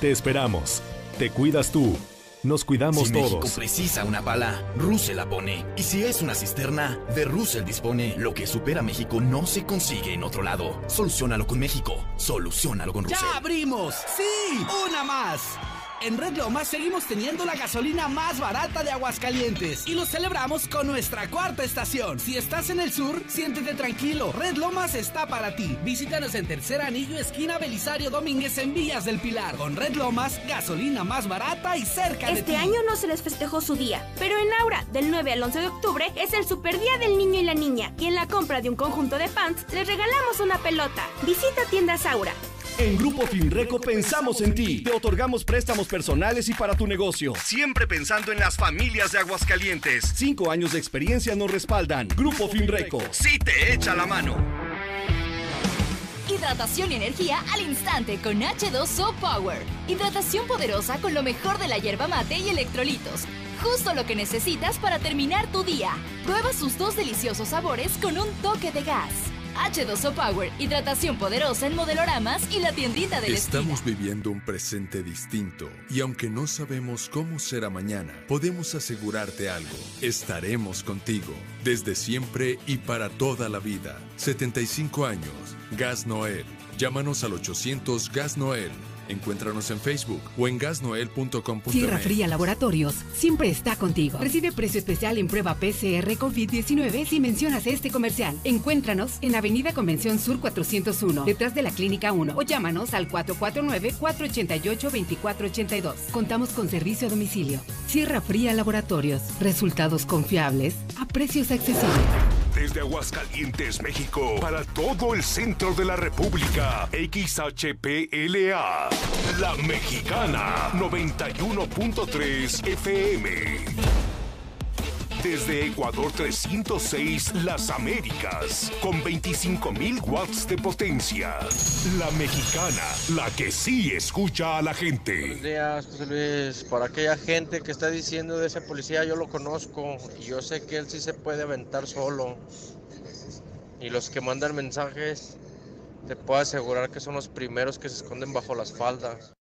Te esperamos. Te cuidas tú. Nos cuidamos si todos. México precisa una bala, Russell la pone. Y si es una cisterna, de Russell dispone. Lo que supera México no se consigue en otro lado. Solucionalo con México. Solucionalo con Russell. ¡Ya abrimos! ¡Sí! ¡Una más! En Red Lomas seguimos teniendo la gasolina más barata de Aguascalientes y lo celebramos con nuestra cuarta estación. Si estás en el sur, siéntete tranquilo. Red Lomas está para ti. Visítanos en Tercer Anillo, esquina Belisario Domínguez en Villas del Pilar. Con Red Lomas, gasolina más barata y cerca de ti. Este año no se les festejó su día, pero en Aura, del 9 al 11 de octubre, es el super día del niño y la niña. Y en la compra de un conjunto de pants, les regalamos una pelota. Visita tiendas Aura. En Grupo Finreco pensamos en ti. Te otorgamos préstamos personales y para tu negocio. Siempre pensando en las familias de Aguascalientes. Cinco años de experiencia nos respaldan. Grupo Finreco. Sí te echa la mano. Hidratación y energía al instante con H2O Power. Hidratación poderosa con lo mejor de la hierba mate y electrolitos. justo lo que necesitas para terminar tu día. Prueba sus dos deliciosos sabores con un toque de gas. H2O Power, hidratación poderosa en modeloramas y la tiendita del Estamos viviendo un presente distinto y aunque no sabemos cómo será mañana, podemos asegurarte algo. Estaremos contigo desde siempre y para toda la vida. 75 años. Gas Noel. Llámanos al 800 Gas Noel. Encuéntranos en Facebook o en gasnoel.com.mx. Sierra Fría Laboratorios siempre está contigo. Recibe precio especial en prueba PCR COVID-19 si mencionas este comercial. Encuéntranos en Avenida Convención Sur 401, detrás de la Clínica 1 o llámanos al 449-488-2482. Contamos con servicio a domicilio. Sierra Fría Laboratorios. Resultados confiables a precios accesibles. Desde Aguascalientes, México, para todo el centro de la República. XHPLA. La Mexicana. 91.3 FM. Desde Ecuador 306, Las Américas, con 25.000 watts de potencia. La mexicana, la que sí escucha a la gente. Buenos días, José Luis. Para aquella gente que está diciendo de ese policía, yo lo conozco y yo sé que él sí se puede aventar solo. Y los que mandan mensajes, te puedo asegurar que son los primeros que se esconden bajo las faldas.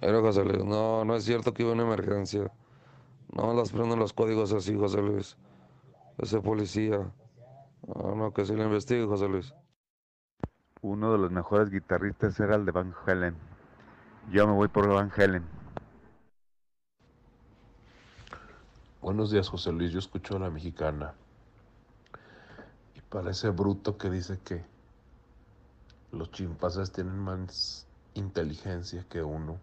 Pero José Luis, no, no es cierto que hubo una emergencia. No las prenden los códigos así, José Luis. Ese policía. No, no, que se le investigue, José Luis. Uno de los mejores guitarristas era el de Van Halen. Yo me voy por Van Halen. Buenos días, José Luis. Yo escucho a la mexicana. Y parece bruto que dice que los chimpancés tienen más inteligencia que uno.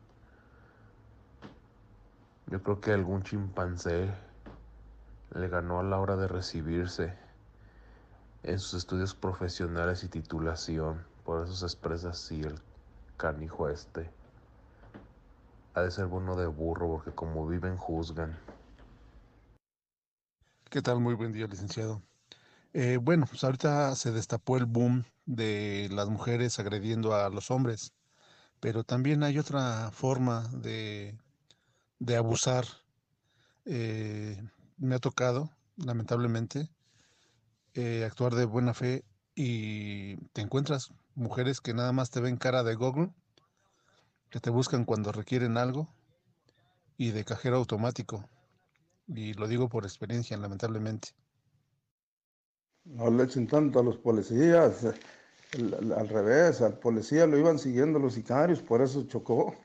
Yo creo que algún chimpancé le ganó a la hora de recibirse en sus estudios profesionales y titulación. Por eso se expresa así el canijo este. Ha de ser bueno de burro porque como viven juzgan. ¿Qué tal? Muy buen día, licenciado. Eh, bueno, pues ahorita se destapó el boom de las mujeres agrediendo a los hombres, pero también hay otra forma de, de abusar. Eh, me ha tocado, lamentablemente, eh, actuar de buena fe y te encuentras mujeres que nada más te ven cara de Google, que te buscan cuando requieren algo y de cajero automático. Y lo digo por experiencia, lamentablemente. No le echen tanto a los policías. el- el- al revés, al policía lo iban siguiendo los sicarios, por eso chocó.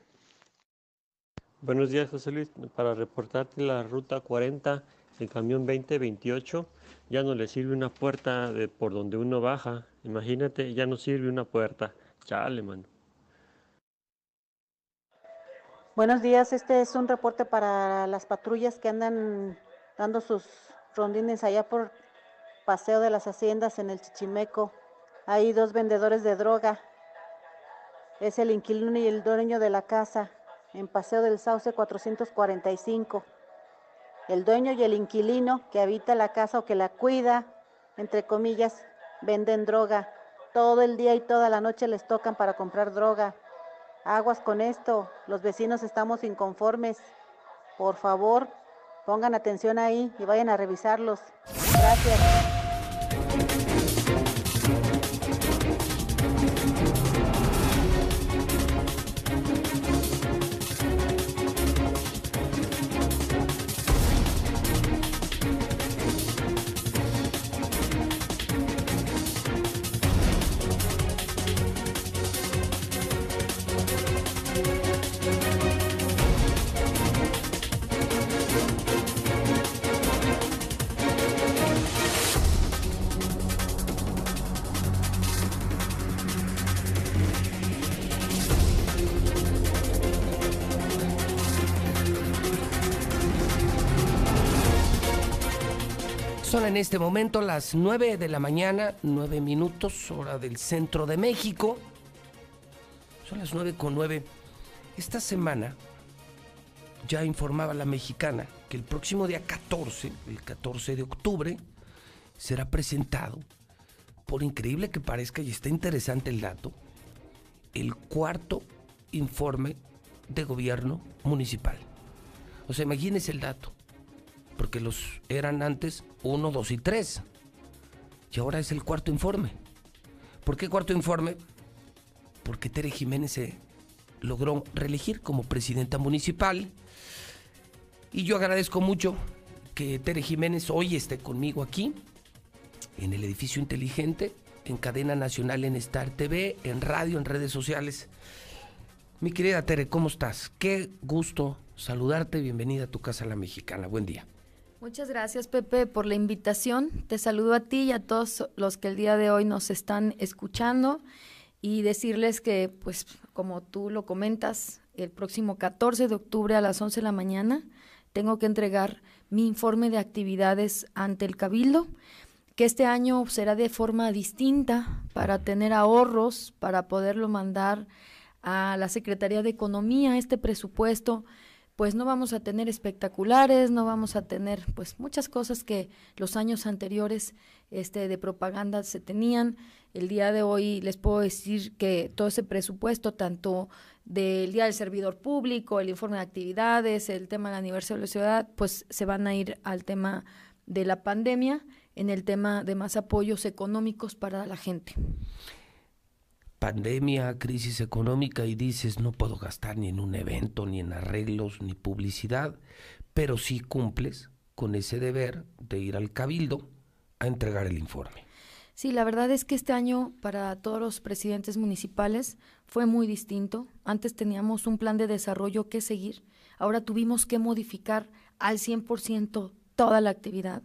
Buenos días, José Luis. Para reportarte la ruta 40, el camión 2028, ya no le sirve una puerta de por donde uno baja. Imagínate, ya no sirve una puerta. Chale, mano. Buenos días, este es un reporte para las patrullas que andan dando sus rondines allá por Paseo de las Haciendas en el Chichimeco. Hay dos vendedores de droga. Es el inquilino y el dueño de la casa en Paseo del Sauce 445. El dueño y el inquilino que habita la casa o que la cuida, entre comillas, venden droga. Todo el día y toda la noche les tocan para comprar droga. Aguas con esto, los vecinos estamos inconformes. Por favor, pongan atención ahí y vayan a revisarlos. Gracias. Este momento las 9 de la mañana, 9 minutos, hora del centro de México. Son las 9 con 9. Esta semana ya informaba la mexicana que el próximo día 14, el 14 de octubre, será presentado, por increíble que parezca y está interesante el dato, el cuarto informe de gobierno municipal. O sea, imagínense el dato. Porque los eran antes uno, dos y tres. Y ahora es el cuarto informe. ¿Por qué cuarto informe? Porque Tere Jiménez se logró reelegir como presidenta municipal. Y yo agradezco mucho que Tere Jiménez hoy esté conmigo aquí, en el edificio inteligente, en cadena nacional, en Star TV, en radio, en redes sociales. Mi querida Tere, ¿cómo estás? Qué gusto saludarte. Bienvenida a tu casa la mexicana. Buen día. Muchas gracias, Pepe, por la invitación. Te saludo a ti y a todos los que el día de hoy nos están escuchando y decirles que, pues, como tú lo comentas, el próximo 14 de octubre a las 11 de la mañana tengo que entregar mi informe de actividades ante el Cabildo, que este año será de forma distinta para tener ahorros, para poderlo mandar a la Secretaría de Economía, este presupuesto pues no vamos a tener espectaculares, no vamos a tener pues muchas cosas que los años anteriores este de propaganda se tenían. El día de hoy les puedo decir que todo ese presupuesto tanto del Día del Servidor Público, el informe de actividades, el tema del aniversario de la ciudad, pues se van a ir al tema de la pandemia, en el tema de más apoyos económicos para la gente pandemia, crisis económica y dices no puedo gastar ni en un evento, ni en arreglos, ni publicidad, pero sí cumples con ese deber de ir al cabildo a entregar el informe. Sí, la verdad es que este año para todos los presidentes municipales fue muy distinto. Antes teníamos un plan de desarrollo que seguir, ahora tuvimos que modificar al 100% toda la actividad.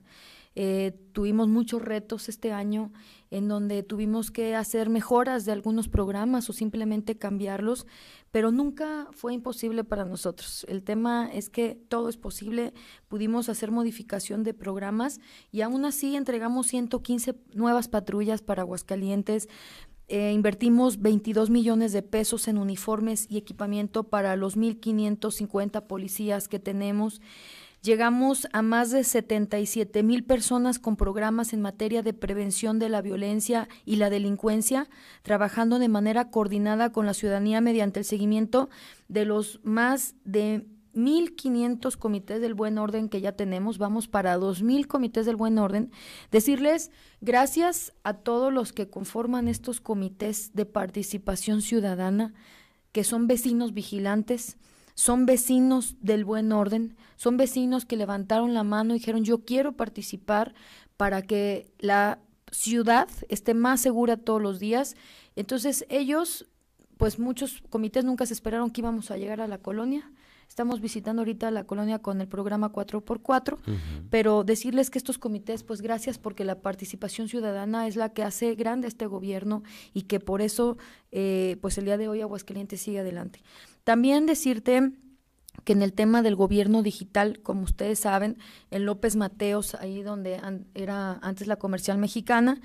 Eh, tuvimos muchos retos este año en donde tuvimos que hacer mejoras de algunos programas o simplemente cambiarlos, pero nunca fue imposible para nosotros. El tema es que todo es posible, pudimos hacer modificación de programas y aún así entregamos 115 nuevas patrullas para Aguascalientes, eh, invertimos 22 millones de pesos en uniformes y equipamiento para los 1.550 policías que tenemos. Llegamos a más de 77 mil personas con programas en materia de prevención de la violencia y la delincuencia, trabajando de manera coordinada con la ciudadanía mediante el seguimiento de los más de 1.500 comités del buen orden que ya tenemos, vamos para 2.000 comités del buen orden, decirles gracias a todos los que conforman estos comités de participación ciudadana, que son vecinos vigilantes, son vecinos del buen orden, son vecinos que levantaron la mano y dijeron yo quiero participar para que la ciudad esté más segura todos los días. Entonces ellos, pues muchos comités nunca se esperaron que íbamos a llegar a la colonia. Estamos visitando ahorita la colonia con el programa 4x4, pero decirles que estos comités, pues gracias porque la participación ciudadana es la que hace grande este gobierno y que por eso, eh, pues el día de hoy Aguascalientes sigue adelante. También decirte que en el tema del gobierno digital, como ustedes saben, en López Mateos, ahí donde era antes la comercial mexicana,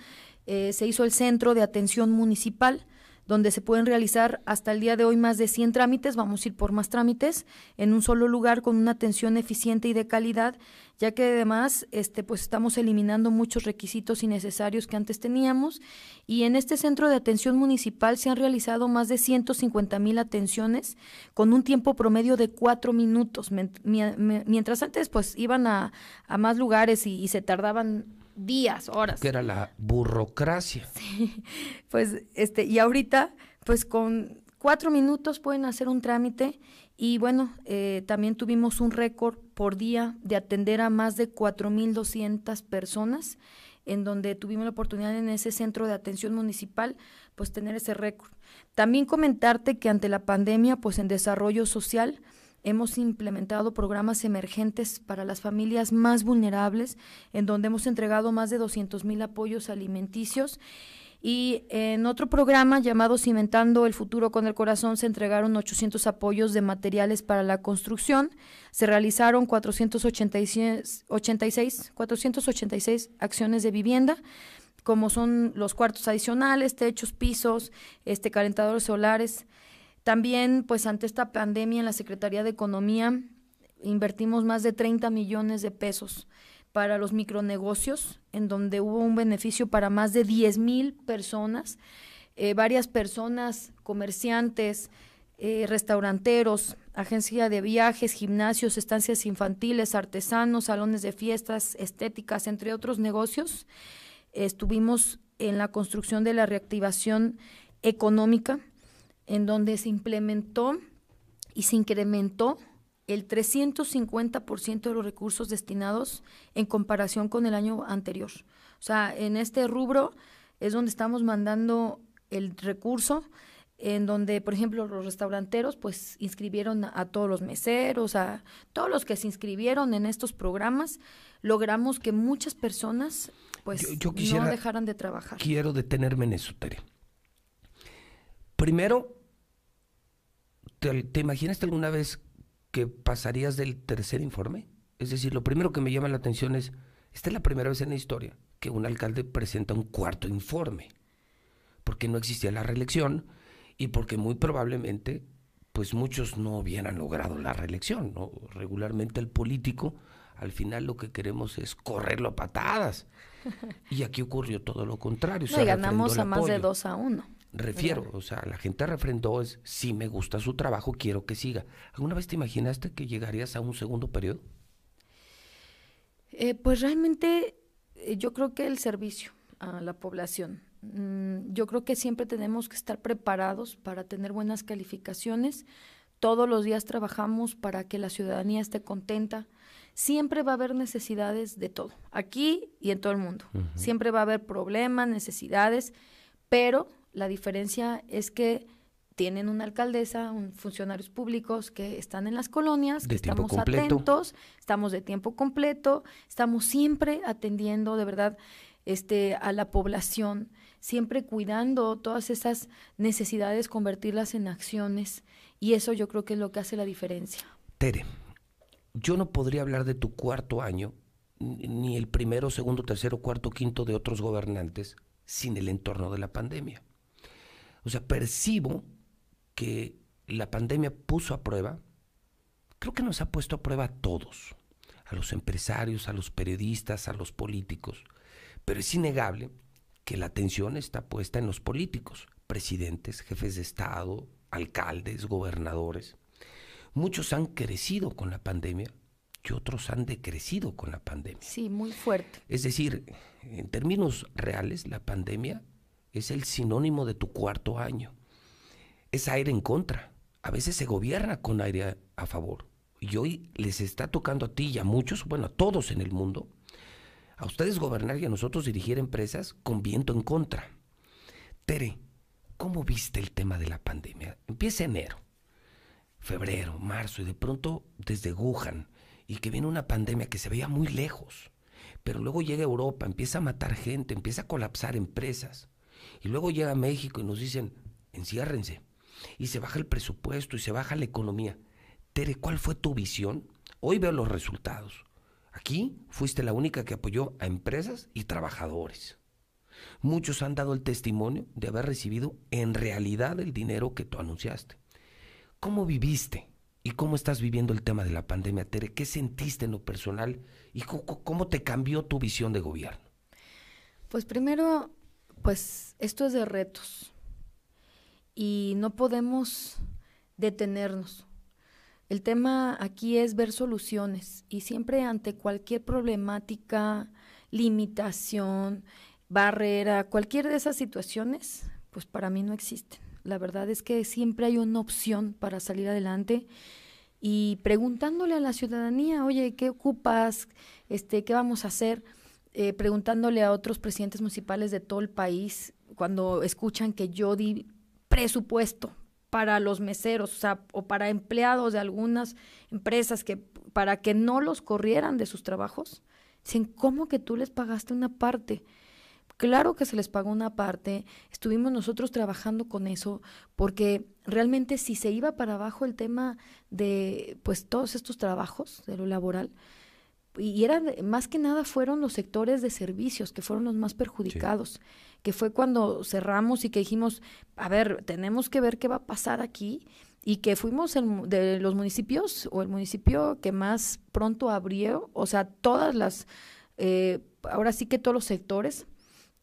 eh, se hizo el centro de atención municipal donde se pueden realizar hasta el día de hoy más de 100 trámites, vamos a ir por más trámites, en un solo lugar con una atención eficiente y de calidad, ya que además este, pues estamos eliminando muchos requisitos innecesarios que antes teníamos. Y en este centro de atención municipal se han realizado más de 150 mil atenciones con un tiempo promedio de cuatro minutos, mientras antes pues iban a, más lugares y se tardaban días, horas. Que era la burocracia. Sí, pues, este, y ahorita, pues con cuatro minutos pueden hacer un trámite y bueno, eh, también tuvimos un récord por día de atender a más de 4.200 personas, en donde tuvimos la oportunidad en ese centro de atención municipal, pues tener ese récord. También comentarte que ante la pandemia, pues en desarrollo social, Hemos implementado programas emergentes para las familias más vulnerables, en donde hemos entregado más de 200 mil apoyos alimenticios. Y en otro programa llamado Cimentando el Futuro con el Corazón se entregaron 800 apoyos de materiales para la construcción. Se realizaron 486, 486 acciones de vivienda como son los cuartos adicionales, techos, pisos, este calentadores solares, también, pues ante esta pandemia en la Secretaría de Economía invertimos más de 30 millones de pesos para los micronegocios, en donde hubo un beneficio para más de 10 mil personas, eh, varias personas, comerciantes, eh, restauranteros, agencia de viajes, gimnasios, estancias infantiles, artesanos, salones de fiestas, estéticas, entre otros negocios. Estuvimos en la construcción de la reactivación económica, en donde se implementó y se incrementó el 350% de los recursos destinados en comparación con el año anterior. O sea, en este rubro es donde estamos mandando el recurso, en donde, por ejemplo, los restauranteros pues inscribieron a, todos los meseros, a todos los que se inscribieron en estos programas, logramos que muchas personas pues no dejaran de trabajar. Quiero detenerme en eso, Tere. Primero, ¿te, ¿te imaginaste alguna vez que pasarías del tercer informe? Es decir, lo primero que me llama la atención es, esta es la primera vez en la historia que un alcalde presenta un cuarto informe, porque no existía la reelección y porque muy probablemente pues muchos no hubieran logrado la reelección, ¿no? Regularmente el político al final lo que queremos es correrlo a patadas. Y aquí ocurrió todo lo contrario. No, y ganamos a más de dos a uno. Refiero, o sea, la gente refrendó es, si me gusta su trabajo, quiero que siga. ¿Alguna vez te imaginaste que llegarías a un segundo periodo? Eh, pues realmente eh, yo creo que el servicio a la población. Mm, yo creo que siempre tenemos que estar preparados para tener buenas calificaciones. Todos los días trabajamos para que la ciudadanía esté contenta. Siempre va a haber necesidades de todo, aquí y en todo el mundo. Siempre va a haber problemas, necesidades, pero la diferencia es que tienen una alcaldesa, un, funcionarios públicos que están en las colonias, que estamos atentos, estamos de tiempo completo, estamos siempre atendiendo de verdad este a la población, siempre cuidando todas esas necesidades, convertirlas en acciones y eso yo creo que es lo que hace la diferencia. Tere, yo no podría hablar de tu cuarto año ni el primero, segundo, tercero, cuarto, quinto de otros gobernantes sin el entorno de la pandemia. O sea, percibo que la pandemia puso a prueba, creo que nos ha puesto a prueba a todos, a los empresarios, a los periodistas, a los políticos, pero es innegable que la atención está puesta en los políticos, presidentes, jefes de Estado, alcaldes, gobernadores. Muchos han crecido con la pandemia y otros han decrecido con la pandemia. Sí, muy fuerte. Es decir, en términos reales, la pandemia es el sinónimo de tu cuarto año es aire en contra. A veces se gobierna con aire a, favor. Y hoy les está tocando a ti y a muchos, bueno, a todos en el mundo, a ustedes gobernar y a nosotros dirigir empresas con viento en contra. Tere, ¿cómo viste el tema de la pandemia? Empieza enero, febrero, marzo y de pronto desde Wuhan y que viene una pandemia que se veía muy lejos, pero luego llega Europa, empieza a matar gente, empieza a colapsar empresas y luego llega México y nos dicen, enciérrense y se baja el presupuesto y se baja la economía. Tere, ¿cuál fue tu visión? Hoy veo los resultados. Aquí fuiste la única que apoyó a empresas y trabajadores. Muchos han dado el testimonio de haber recibido en realidad el dinero que tú anunciaste. ¿Cómo viviste y cómo estás viviendo el tema de la pandemia, Tere? ¿Qué sentiste en lo personal y cómo, te cambió tu visión de gobierno? Pues primero, pues esto es de retos y no podemos detenernos. El tema aquí es ver soluciones y siempre ante cualquier problemática, limitación, barrera, cualquier de esas situaciones, pues para mí no existen. La verdad es que siempre hay una opción para salir adelante y preguntándole a la ciudadanía, oye, ¿qué ocupas? Este, ¿Qué vamos a hacer? Eh, preguntándole a otros presidentes municipales de todo el país, cuando escuchan que yo di presupuesto para los meseros, o sea, o para empleados de algunas empresas que para que no los corrieran de sus trabajos. Dicen, ¿cómo que tú les pagaste una parte? Claro que se les pagó una parte, estuvimos nosotros trabajando con eso, porque realmente si se iba para abajo el tema de pues todos estos trabajos de lo laboral, y eran más que nada fueron los sectores de servicios que fueron los más perjudicados que fue cuando cerramos y que dijimos, a ver, tenemos que ver qué va a pasar aquí y que fuimos de los municipios o el municipio que más pronto abrió, o sea, todas las, eh, ahora sí que todos los sectores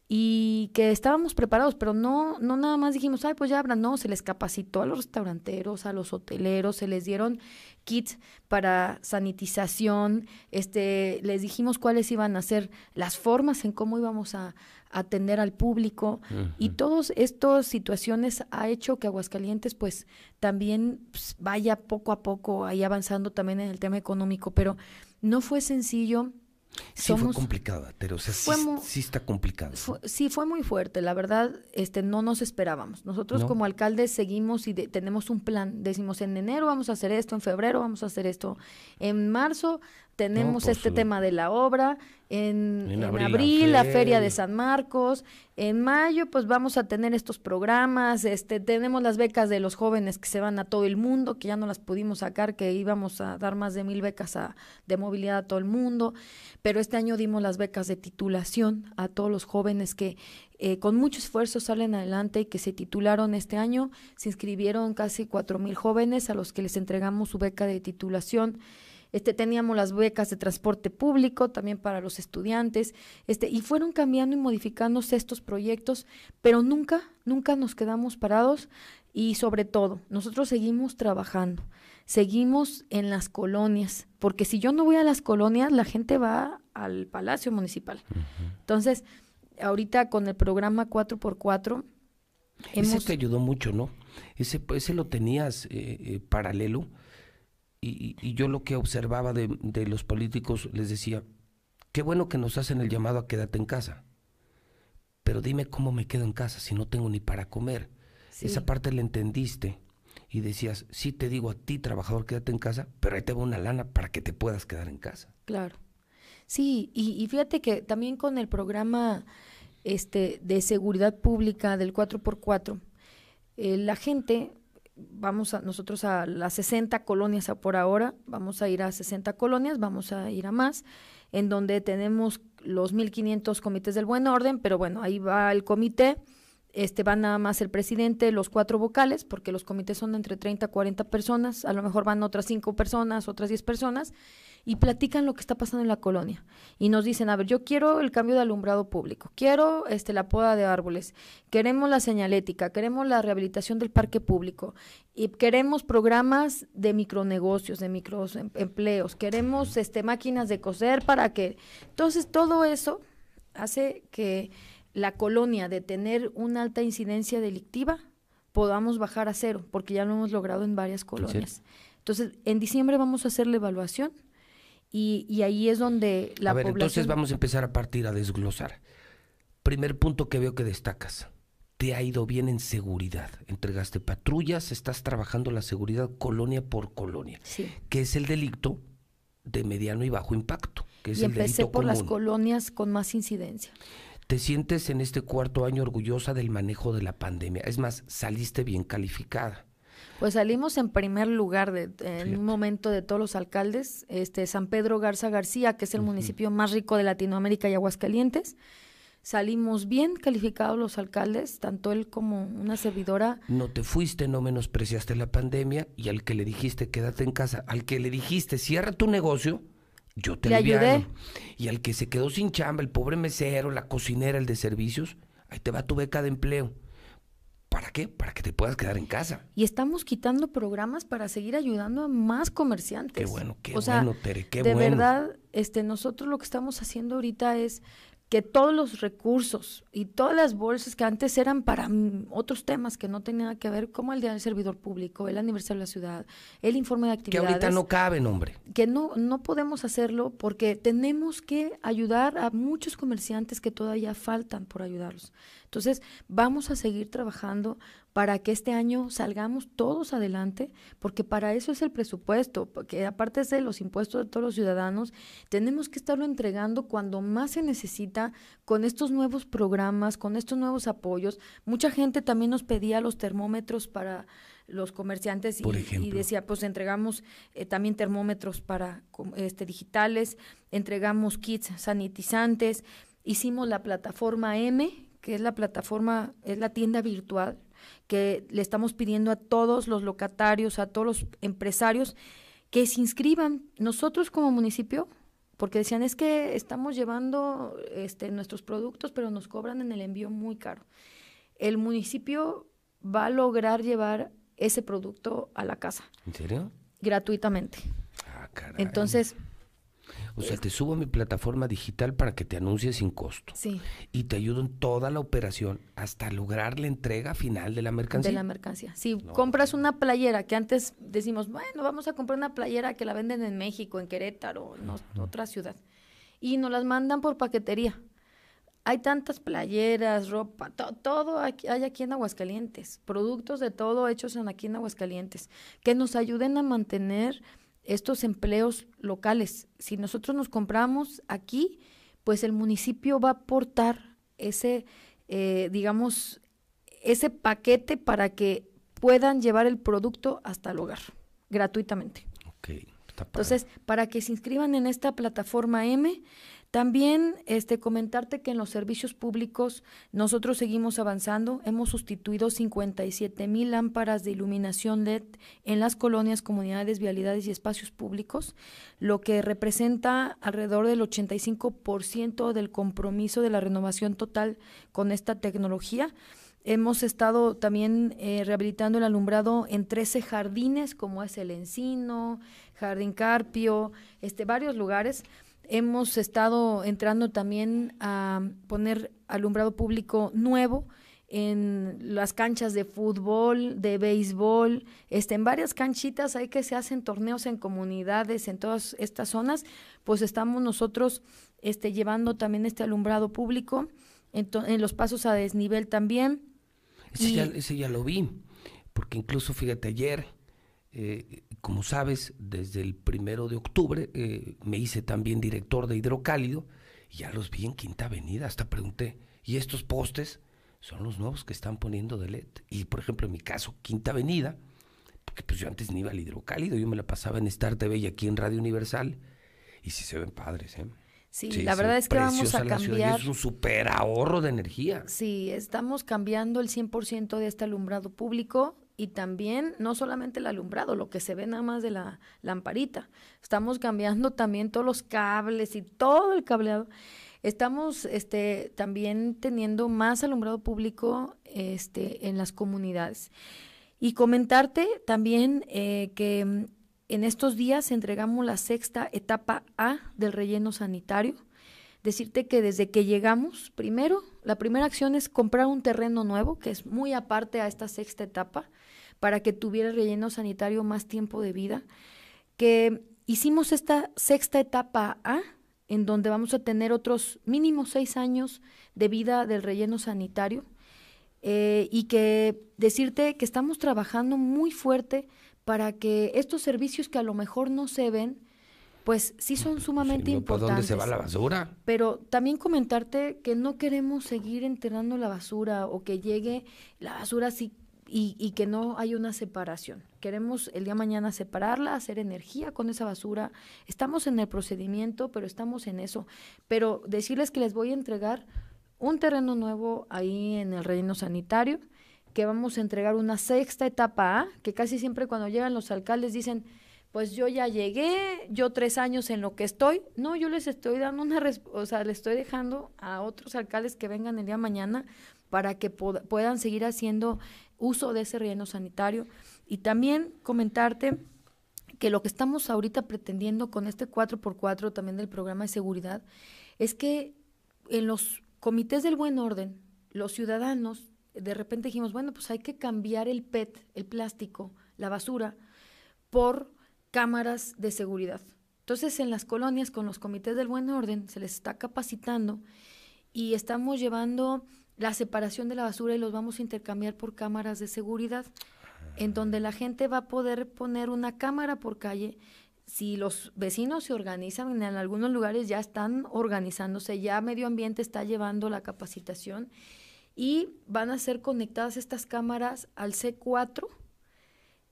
y que estábamos preparados, pero no, no nada más dijimos, ay, pues ya abran, no, se les capacitó a los restauranteros, a los hoteleros, se les dieron kits para sanitización, este, les dijimos cuáles iban a ser las formas en cómo íbamos a atender al público y todas estas situaciones ha hecho que Aguascalientes pues también pues, vaya poco a poco ahí avanzando también en el tema económico, pero no fue sencillo Sí fue complicado, pero sí, está complicado. sí, fue muy fuerte, la verdad, este no nos esperábamos. Nosotros como alcaldes seguimos y tenemos un plan. Decimos, en enero vamos a hacer esto, en febrero vamos a hacer esto, en marzo tenemos este tema de la obra, en, abril, la, feria de San Marcos, en mayo pues vamos a tener estos programas, este tenemos las becas de los jóvenes que se van a todo el mundo, que ya no las pudimos sacar, que íbamos a dar más de mil becas a, de movilidad a todo el mundo, pero este año dimos las becas de titulación a todos los jóvenes que eh, con mucho esfuerzo salen adelante y que se titularon este año, se inscribieron casi cuatro mil jóvenes a los que les entregamos su beca de titulación. Este, teníamos las becas de transporte público también para los estudiantes, este, y fueron cambiando y modificándose estos proyectos, pero nunca, nunca nos quedamos parados y sobre todo, nosotros seguimos trabajando, seguimos en las colonias, porque si yo no voy a las colonias, la gente va al Palacio Municipal. Entonces, ahorita con el programa 4x4, Ese te ayudó mucho, ¿no? Ese, ese lo tenías eh, eh, paralelo y, yo lo que observaba de, los políticos les decía, qué bueno que nos hacen el llamado a quédate en casa, pero dime cómo me quedo en casa si no tengo ni para comer. Esa parte la entendiste y decías, sí te digo a ti, trabajador, quédate en casa, pero ahí te va una lana para que te puedas quedar en casa. Claro. Sí, y, fíjate que también con el programa este, de seguridad pública del 4x4, eh, la gente vamos a nosotros a las 60 colonias por ahora, vamos a ir a 60 colonias, vamos a ir a más, en donde tenemos los 1500 comités del buen orden, pero bueno, ahí va el comité, este va nada más el presidente, los cuatro vocales, porque los comités son entre 30 a 40 personas, a lo mejor van otras cinco personas, otras 10 personas, y platican lo que está pasando en la colonia y nos dicen, a ver, yo quiero el cambio de alumbrado público, quiero este la poda de árboles, queremos la señalética, queremos la rehabilitación del parque público y queremos programas de micronegocios, de microempleos, queremos este máquinas de coser para que entonces todo eso hace que la colonia de tener una alta incidencia delictiva podamos bajar a cero, porque ya lo hemos logrado en varias colonias. Entonces, en diciembre vamos a hacer la evaluación y, ahí es donde la a ver, población... Entonces vamos a empezar a partir a desglosar. Primer punto que veo que destacas. Te ha ido bien en seguridad. Entregaste patrullas, estás trabajando la seguridad colonia por colonia. Sí. Que es el delito de mediano y bajo impacto. Que es y el empecé por las colonias con más incidencia. ¿Te sientes en este cuarto año orgullosa del manejo de la pandemia? Es más, saliste bien calificada. Pues salimos en primer lugar de, en un momento de todos los alcaldes, este San Pedro Garza García, que es el municipio más rico de Latinoamérica y Aguascalientes. Salimos bien calificados los alcaldes, tanto él como una servidora. No te fuiste, no menospreciaste la pandemia y al que le dijiste quédate en casa, al que le dijiste cierra tu negocio, yo te le ayudé. Y al que se quedó sin chamba, el pobre mesero, la cocinera, el de servicios, ahí te va tu beca de empleo. ¿Para qué? Para que te puedas quedar en casa. Y estamos quitando programas para seguir ayudando a más comerciantes. Qué bueno, qué bueno, Tere, qué de bueno. De verdad, este, nosotros lo que estamos haciendo ahorita es que todos los recursos y todas las bolsas que antes eran para otros temas que no tenían que ver, como el Día del Servidor Público, el aniversario de la ciudad, el informe de actividades. Que ahorita no caben, hombre. Que no, no podemos hacerlo porque tenemos que ayudar a muchos comerciantes que todavía faltan por ayudarlos. Entonces, vamos a seguir trabajando para que este año salgamos todos adelante, porque para eso es el presupuesto, porque aparte de los impuestos de todos los ciudadanos, tenemos que estarlo entregando cuando más se necesita con estos nuevos programas, con estos nuevos apoyos. Mucha gente también nos pedía los termómetros para los comerciantes y, decía, pues entregamos eh, también termómetros para este digitales, entregamos kits sanitizantes, hicimos la plataforma M, que es la plataforma, es la tienda virtual que le estamos pidiendo a todos los locatarios, a todos los empresarios que se inscriban. Nosotros como municipio porque decían, es que estamos llevando este, nuestros productos, pero nos cobran en el envío muy caro. El municipio va a lograr llevar ese producto a la casa. ¿En serio? Gratuitamente. Ah, caray. Entonces, O sea, te subo a mi plataforma digital para que te anuncies sin costo. sí, Y te ayudo en toda la operación hasta lograr la entrega final de la mercancía. de la mercancía. Si compras una playera que antes decimos, bueno, vamos a comprar una playera que la venden en México, en Querétaro, en os- otra ciudad, y nos las mandan por paquetería. Hay tantas playeras, ropa, to- todo aquí- hay aquí en Aguascalientes, productos de todo hechos en aquí en Aguascalientes, que nos ayuden a mantener estos empleos locales. Si nosotros nos compramos aquí, pues el municipio va a aportar ese, eh, digamos, ese paquete para que puedan llevar el producto hasta el hogar, gratuitamente. Entonces, para que se inscriban en esta plataforma M, también este, comentarte que en los servicios públicos nosotros seguimos avanzando. Hemos sustituido 57 mil lámparas de iluminación LED en las colonias, comunidades, vialidades y espacios públicos, lo que representa alrededor del 85% del compromiso de la renovación total con esta tecnología. Hemos estado también eh, rehabilitando el alumbrado en 13 jardines, como es el Encino, Jardín Carpio, este, varios lugares. Hemos estado entrando también a poner alumbrado público nuevo en las canchas de fútbol, de béisbol, este, en varias canchitas hay que se hacen torneos en comunidades, en todas estas zonas, pues estamos nosotros este, llevando también este alumbrado público, en, to- en los pasos a desnivel también. Ese, Y- ya, ese ya lo vi, porque incluso, fíjate, ayer, eh, como sabes, desde el primero de octubre eh, me hice también director de Hidrocálido y ya los vi en Quinta Avenida, hasta pregunté, ¿y estos postes? Son los nuevos que están poniendo de LED. Y, por ejemplo, en mi caso, Quinta Avenida, porque pues yo antes ni iba al Hidrocálido, yo me la pasaba en Star TV y aquí en Radio Universal, y sí se ven padres, ¿eh? Sí, la verdad es que vamos a la ciudad y cambiar. es un super ahorro de energía. Sí, estamos cambiando el 100% de este alumbrado público y también no solamente el alumbrado, lo que se ve nada más de la lamparita. Estamos cambiando también todos los cables y todo el cableado. Estamos este, también teniendo más alumbrado público este, en las comunidades. Y comentarte también eh, que mm, en estos días entregamos la sexta etapa A del relleno sanitario. Decirte que desde que llegamos, primero, la primera acción es comprar un terreno nuevo, que es muy aparte a esta sexta etapa, para que tuviera el relleno sanitario más tiempo de vida. Que hicimos esta sexta etapa A, en donde vamos a tener otros mínimo seis años de vida del relleno sanitario. Eh, y que decirte que estamos trabajando muy fuerte para que estos servicios que a lo mejor no se ven, pues sí son sumamente No, ¿Por dónde importantes. se va la basura? Pero también comentarte que no queremos seguir enterrando la basura o que llegue la basura así y, y que no haya una separación. Queremos el día mañana separarla, hacer energía con esa basura. Estamos en el procedimiento, pero estamos en eso. Pero decirles que les voy a entregar un terreno nuevo ahí en el relleno sanitario, que vamos a entregar una sexta etapa A, que casi siempre cuando llegan los alcaldes dicen, pues yo ya llegué, yo tres años en lo que estoy. No, yo les estoy dando una, o sea, les estoy dejando a otros alcaldes que vengan el día mañana para que puedan seguir haciendo uso de ese relleno sanitario. Y también comentarte que lo que estamos ahorita pretendiendo con este 4x4 también del programa de seguridad es que en los comités del buen orden, los ciudadanos, de repente dijimos, bueno, pues hay que cambiar el PET, el plástico, la basura, por cámaras de seguridad. Entonces, en las colonias, con los comités del buen orden, se les está capacitando y estamos llevando la separación de la basura y los vamos a intercambiar por cámaras de seguridad, en donde la gente va a poder poner una cámara por calle. Si los vecinos se organizan, en algunos lugares ya están organizándose, ya Medio Ambiente está llevando la capacitación y van a ser conectadas estas cámaras al C4.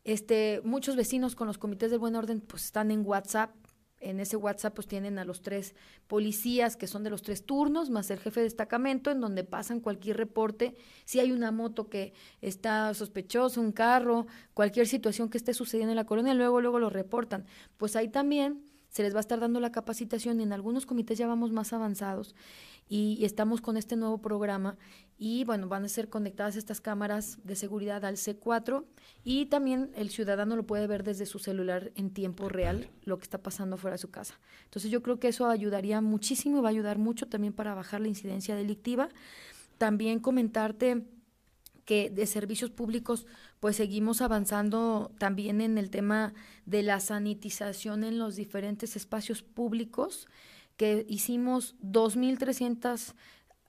Este, muchos vecinos con los comités del buen orden pues están en WhatsApp. En ese WhatsApp pues tienen a los tres policías que son de los tres turnos, más el jefe de destacamento, en donde pasan cualquier reporte. Si hay una moto que está sospechosa, un carro, cualquier situación que esté sucediendo en la colonia, luego, luego lo reportan. Pues ahí también se les va a estar dando la capacitación. En algunos comités ya vamos más avanzados y, estamos con este nuevo programa y bueno, van a ser conectadas estas cámaras de seguridad al C4 y también el ciudadano lo puede ver desde su celular en tiempo real lo que está pasando fuera de su casa. Entonces yo creo que eso ayudaría muchísimo y va a ayudar mucho también para bajar la incidencia delictiva. También comentarte que de servicios públicos pues seguimos avanzando también en el tema de la sanitización en los diferentes espacios públicos que hicimos 2.300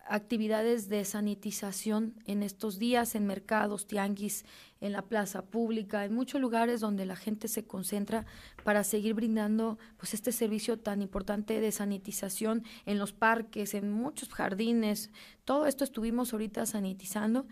actividades de sanitización en estos días en mercados, tianguis, en la plaza pública, en muchos lugares donde la gente se concentra para seguir brindando pues este servicio tan importante de sanitización en los parques, en muchos jardines. Todo esto estuvimos ahorita sanitizando.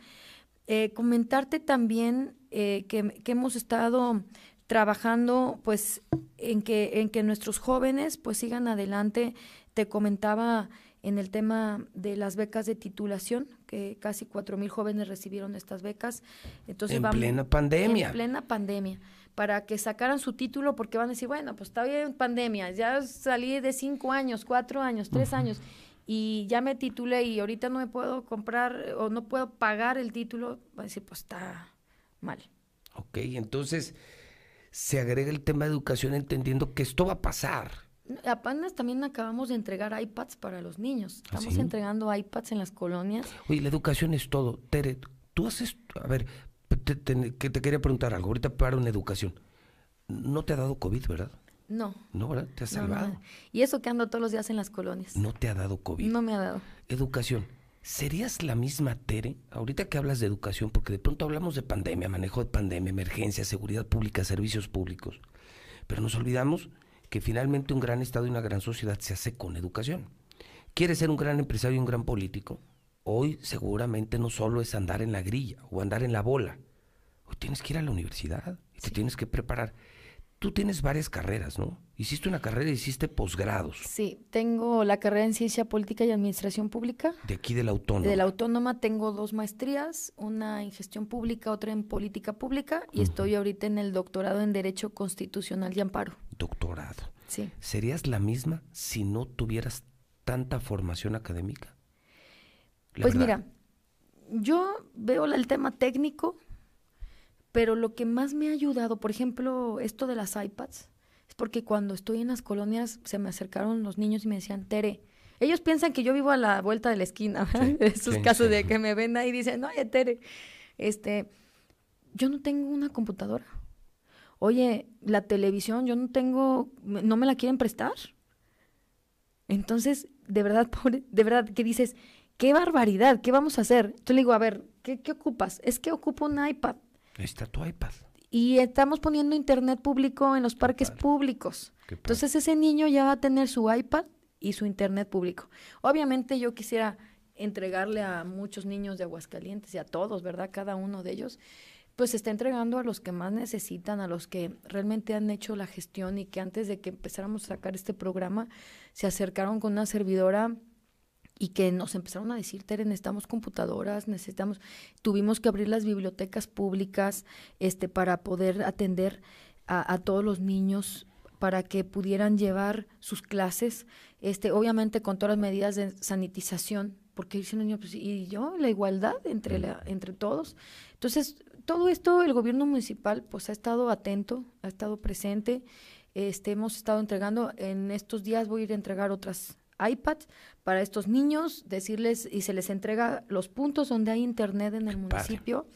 Eh, comentarte también eh, que, que hemos estado trabajando pues en que en que nuestros jóvenes pues sigan adelante. Te comentaba en el tema de las becas de titulación que casi cuatro mil jóvenes recibieron estas becas. Entonces en plena pandemia. en plena pandemia para que sacaran su título porque van a decir bueno pues está bien pandemia ya salí de cinco años cuatro años tres años y ya me titulé y ahorita no me puedo comprar o no puedo pagar el título va a decir pues está mal Ok, entonces se agrega el tema de educación entendiendo que esto va a pasar. Apenas también acabamos de entregar iPads para los niños. ¿Ah, Estamos entregando iPads en las colonias. Oye, la educación es todo. Tere, tú haces, a ver, te, que te quería preguntar algo. Ahorita para una educación. No te ha dado COVID, ¿verdad? No. No, ¿verdad? Te ha salvado. y eso que ando todos los días en las colonias. No te ha dado COVID. No me ha dado. Educación. ¿Serías la misma Tere? Ahorita que hablas de educación, porque de pronto hablamos de pandemia, manejo de pandemia, emergencia, seguridad pública, servicios públicos, pero nos olvidamos que finalmente un gran Estado y una gran sociedad se hace con educación. ¿Quieres ser un gran empresario y un gran político? Hoy seguramente no solo es andar en la grilla o andar en la bola. Hoy tienes que ir a la universidad y te tienes que preparar tú tienes varias carreras, ¿no? Hiciste una carrera hiciste posgrados. Sí, tengo la carrera en Ciencia Política y Administración Pública. De aquí de la Autónoma. De la Autónoma tengo dos maestrías, una en Gestión Pública, otra en Política Pública, y estoy ahorita en el doctorado en Derecho Constitucional y Amparo. Doctorado. Sí. ¿Serías la misma si no tuvieras tanta formación académica? pues mira, yo veo el tema técnico, pero lo que más me ha ayudado, por ejemplo, esto de las iPads, es porque cuando estoy en las colonias se me acercaron los niños y me decían, Tere, ellos piensan que yo vivo a la vuelta de la esquina, sí, esos casos de que me ven ahí y dicen, oye, Tere, este, yo no tengo una computadora. Oye, la televisión, yo no tengo, no me la quieren prestar. Entonces, de verdad, pobre, de verdad, que dices, qué barbaridad, ¿qué vamos a hacer? Yo le digo, a ver, ¿qué, qué ocupas? Es que ocupo un iPad. Está tu iPad. Y estamos poniendo internet público en los parques públicos. Entonces ese niño ya va a tener su iPad y su internet público. Obviamente yo quisiera entregarle a muchos niños de Aguascalientes y a todos, ¿verdad? Cada uno de ellos, pues se está entregando a los que más necesitan, a los que realmente han hecho la gestión y que antes de que empezáramos a sacar este programa se acercaron con una servidora y que nos empezaron a decir, Tere, necesitamos computadoras, necesitamos, tuvimos que abrir las bibliotecas públicas este, para poder atender a, todos los niños para que pudieran llevar sus clases, este, obviamente con todas las medidas de sanitización, porque dicen niño, pues, y yo, la igualdad entre, la, entre todos. Entonces, todo esto el gobierno municipal pues ha estado atento, ha estado presente, este, hemos estado entregando, en estos días voy a ir a entregar otras iPad para estos niños, decirles y se les entrega los puntos donde hay internet en el municipio.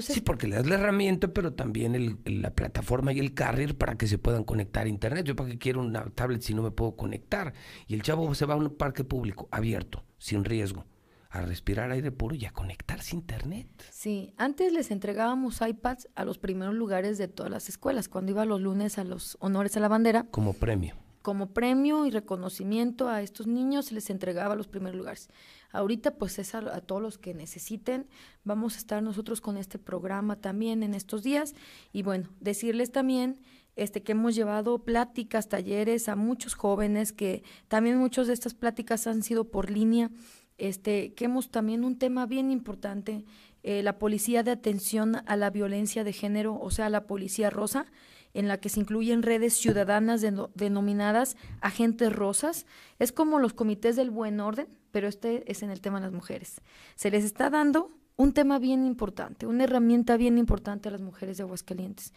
sí, porque le das la herramienta, pero también el, la plataforma y el carrier para que se puedan conectar a internet. Yo para qué quiero una tablet si no me puedo conectar. Y el chavo se va a un parque público abierto, sin riesgo, a respirar aire puro y a conectarse a internet. Sí, antes les entregábamos iPads a los primeros lugares de todas las escuelas, cuando iba los lunes a los honores a la bandera. Como premio como premio y reconocimiento a estos niños se les entregaba los primeros lugares. Ahorita pues es a, todos los que necesiten. Vamos a estar nosotros con este programa también en estos días y bueno, decirles también este que hemos llevado pláticas, talleres a muchos jóvenes que también muchas de estas pláticas han sido por línea. Este, que hemos también un tema bien importante, eh, la policía de atención a la violencia de género, o sea, la policía rosa, en la que se incluyen redes ciudadanas denominadas agentes rosas. Es como los comités del buen orden, pero este es en el tema de las mujeres. Se les está dando un tema bien importante, una herramienta bien importante a las mujeres de Aguascalientes.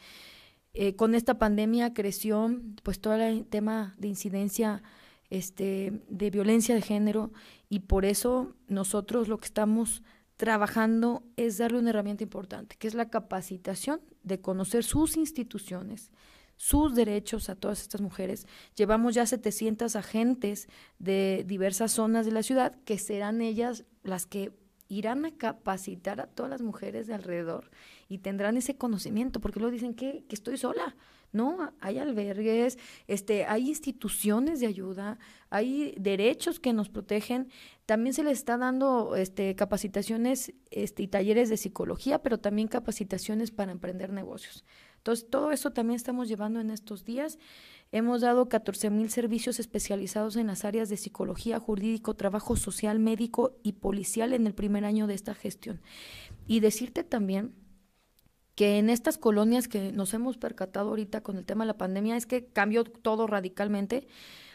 Eh, con esta pandemia creció pues todo el tema de incidencia este, de violencia de género y por eso nosotros lo que estamos trabajando es darle una herramienta importante, que es la capacitación de conocer sus instituciones, sus derechos a todas estas mujeres. Llevamos ya 700 agentes de diversas zonas de la ciudad que serán ellas las que irán a capacitar a todas las mujeres de alrededor y tendrán ese conocimiento, porque luego dicen que, que estoy sola. No, hay albergues, este, hay instituciones de ayuda, hay derechos que nos protegen. También se les está dando este, capacitaciones este, y talleres de psicología, pero también capacitaciones para emprender negocios. Entonces, todo eso también estamos llevando en estos días. Hemos dado 14 mil servicios especializados en las áreas de psicología, jurídico, trabajo social, médico y policial en el primer año de esta gestión. Y decirte también que en estas colonias que nos hemos percatado ahorita con el tema de la pandemia es que cambió todo radicalmente.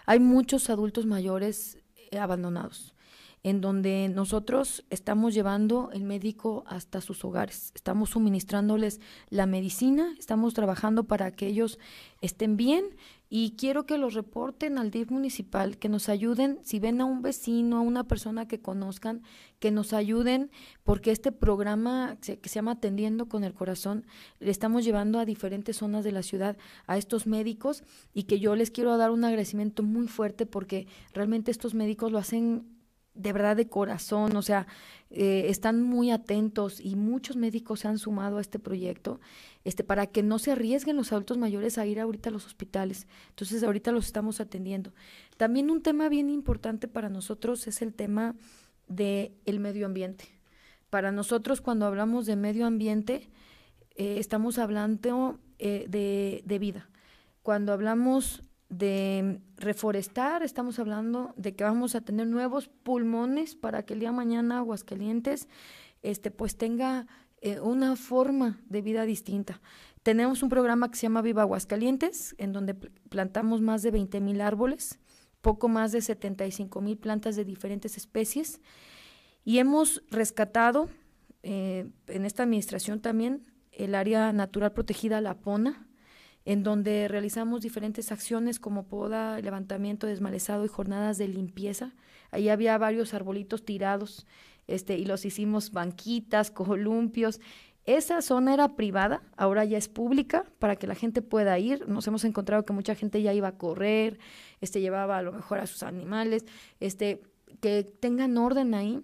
Hay muchos adultos mayores eh, abandonados, en donde nosotros estamos llevando el médico hasta sus hogares, estamos suministrándoles la medicina, estamos trabajando para que ellos estén bien y quiero que los reporten al DIF municipal, que nos ayuden, si ven a un vecino, a una persona que conozcan, que nos ayuden, porque este programa que se llama Atendiendo con el Corazón, le estamos llevando a diferentes zonas de la ciudad a estos médicos y que yo les quiero dar un agradecimiento muy fuerte porque realmente estos médicos lo hacen de verdad de corazón, o sea, eh, están muy atentos y muchos médicos se han sumado a este proyecto este, para que no se arriesguen los adultos mayores a ir ahorita a los hospitales. Entonces, ahorita los estamos atendiendo. También un tema bien importante para nosotros es el tema del el medio ambiente. Para nosotros, cuando hablamos de medio ambiente, eh, estamos hablando eh, de, de vida. Cuando hablamos de reforestar, estamos hablando de que vamos a tener nuevos pulmones para que el día mañana Aguascalientes este, pues tenga eh, una forma de vida distinta. Tenemos un programa que se llama Viva Aguascalientes, en donde plantamos más de 20 mil árboles, poco más de 75 mil plantas de diferentes especies, y hemos rescatado eh, en esta administración también el área natural protegida La Pona, en donde realizamos diferentes acciones como poda, levantamiento desmalezado y jornadas de limpieza. Ahí había varios arbolitos tirados este, y los hicimos banquitas, columpios. Esa zona era privada, ahora ya es pública para que la gente pueda ir. Nos hemos encontrado que mucha gente ya iba a correr, este, llevaba a lo mejor a sus animales, este, que tengan orden ahí.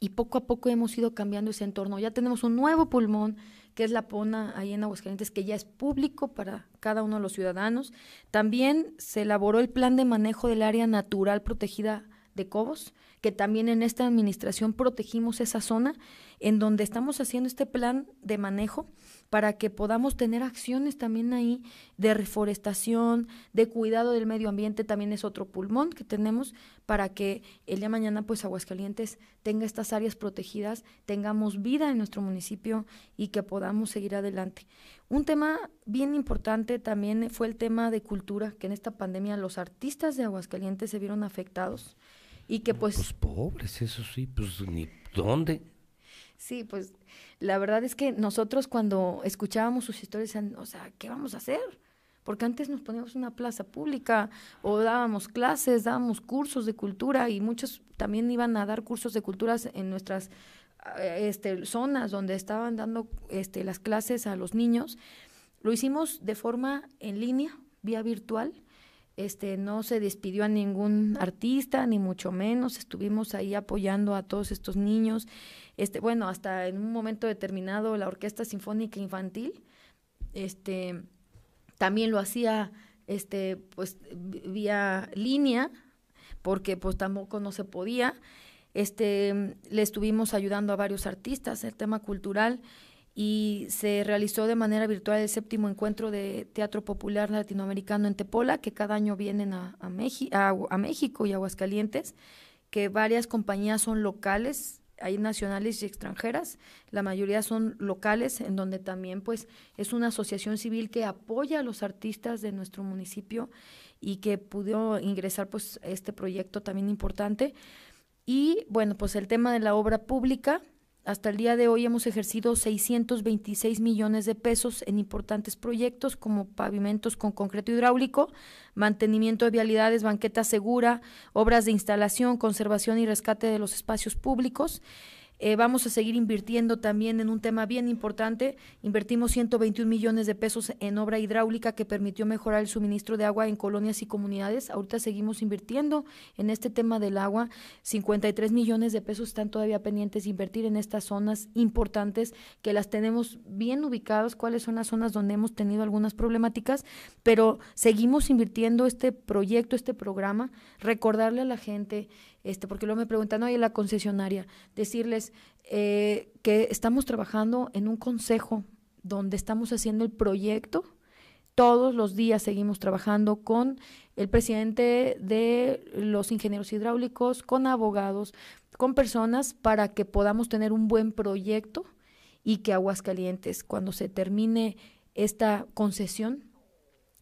Y poco a poco hemos ido cambiando ese entorno. Ya tenemos un nuevo pulmón, que es la PONA ahí en Aguascalientes, que ya es público para cada uno de los ciudadanos. También se elaboró el plan de manejo del área natural protegida de Cobos, que también en esta administración protegimos esa zona en donde estamos haciendo este plan de manejo para que podamos tener acciones también ahí de reforestación, de cuidado del medio ambiente, también es otro pulmón que tenemos para que el día de mañana pues Aguascalientes tenga estas áreas protegidas, tengamos vida en nuestro municipio y que podamos seguir adelante. Un tema bien importante también fue el tema de cultura, que en esta pandemia los artistas de Aguascalientes se vieron afectados y que pues... Pues pobres, eso sí, pues ni dónde. Sí, pues la verdad es que nosotros cuando escuchábamos sus historias, o sea, ¿qué vamos a hacer? Porque antes nos poníamos una plaza pública o dábamos clases, dábamos cursos de cultura y muchos también iban a dar cursos de cultura en nuestras eh, este, zonas donde estaban dando este, las clases a los niños. Lo hicimos de forma en línea, vía virtual. Este, no se despidió a ningún artista, ni mucho menos. Estuvimos ahí apoyando a todos estos niños este, bueno, hasta en un momento determinado la Orquesta Sinfónica Infantil, este, también lo hacía, este, pues, vía línea, porque pues tampoco no se podía. Este, le estuvimos ayudando a varios artistas, el tema cultural, y se realizó de manera virtual el séptimo encuentro de teatro popular latinoamericano en Tepola, que cada año vienen a, a, México y Aguascalientes, que varias compañías son locales hay nacionales y extranjeras, la mayoría son locales, en donde también pues es una asociación civil que apoya a los artistas de nuestro municipio y que pudo ingresar pues este proyecto también importante. Y bueno, pues el tema de la obra pública, hasta el día de hoy hemos ejercido 626 millones de pesos en importantes proyectos como pavimentos con concreto hidráulico, mantenimiento de vialidades, banqueta segura, obras de instalación, conservación y rescate de los espacios públicos. Eh, vamos a seguir invirtiendo también en un tema bien importante. Invertimos 121 millones de pesos en obra hidráulica que permitió mejorar el suministro de agua en colonias y comunidades. Ahorita seguimos invirtiendo en este tema del agua. 53 millones de pesos están todavía pendientes de invertir en estas zonas importantes que las tenemos bien ubicadas, cuáles son las zonas donde hemos tenido algunas problemáticas, pero seguimos invirtiendo este proyecto, este programa, recordarle a la gente este, porque luego me preguntan, oye, la concesionaria, decirles eh, que estamos trabajando en un consejo donde estamos haciendo el proyecto. Todos los días seguimos trabajando con el presidente de los ingenieros hidráulicos, con abogados, con personas para que podamos tener un buen proyecto y que Aguascalientes, cuando se termine esta concesión,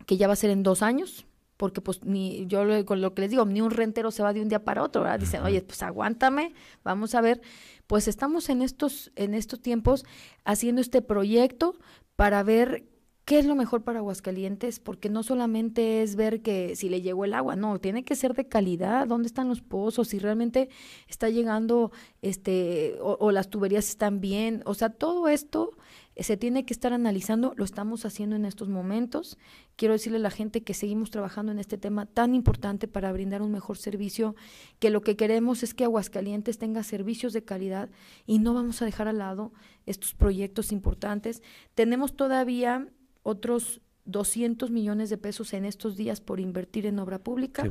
que ya va a ser en dos años, porque pues ni yo con lo que les digo, ni un rentero se va de un día para otro, ¿verdad? Dicen, oye, pues aguántame, vamos a ver. Pues estamos en estos, en estos tiempos haciendo este proyecto para ver qué es lo mejor para Aguascalientes, porque no solamente es ver que si le llegó el agua, no, tiene que ser de calidad, dónde están los pozos, si realmente está llegando, este, o, o las tuberías están bien, o sea, todo esto se tiene que estar analizando, lo estamos haciendo en estos momentos. Quiero decirle a la gente que seguimos trabajando en este tema tan importante para brindar un mejor servicio, que lo que queremos es que Aguascalientes tenga servicios de calidad y no vamos a dejar al lado estos proyectos importantes. Tenemos todavía otros 200 millones de pesos en estos días por invertir en obra pública,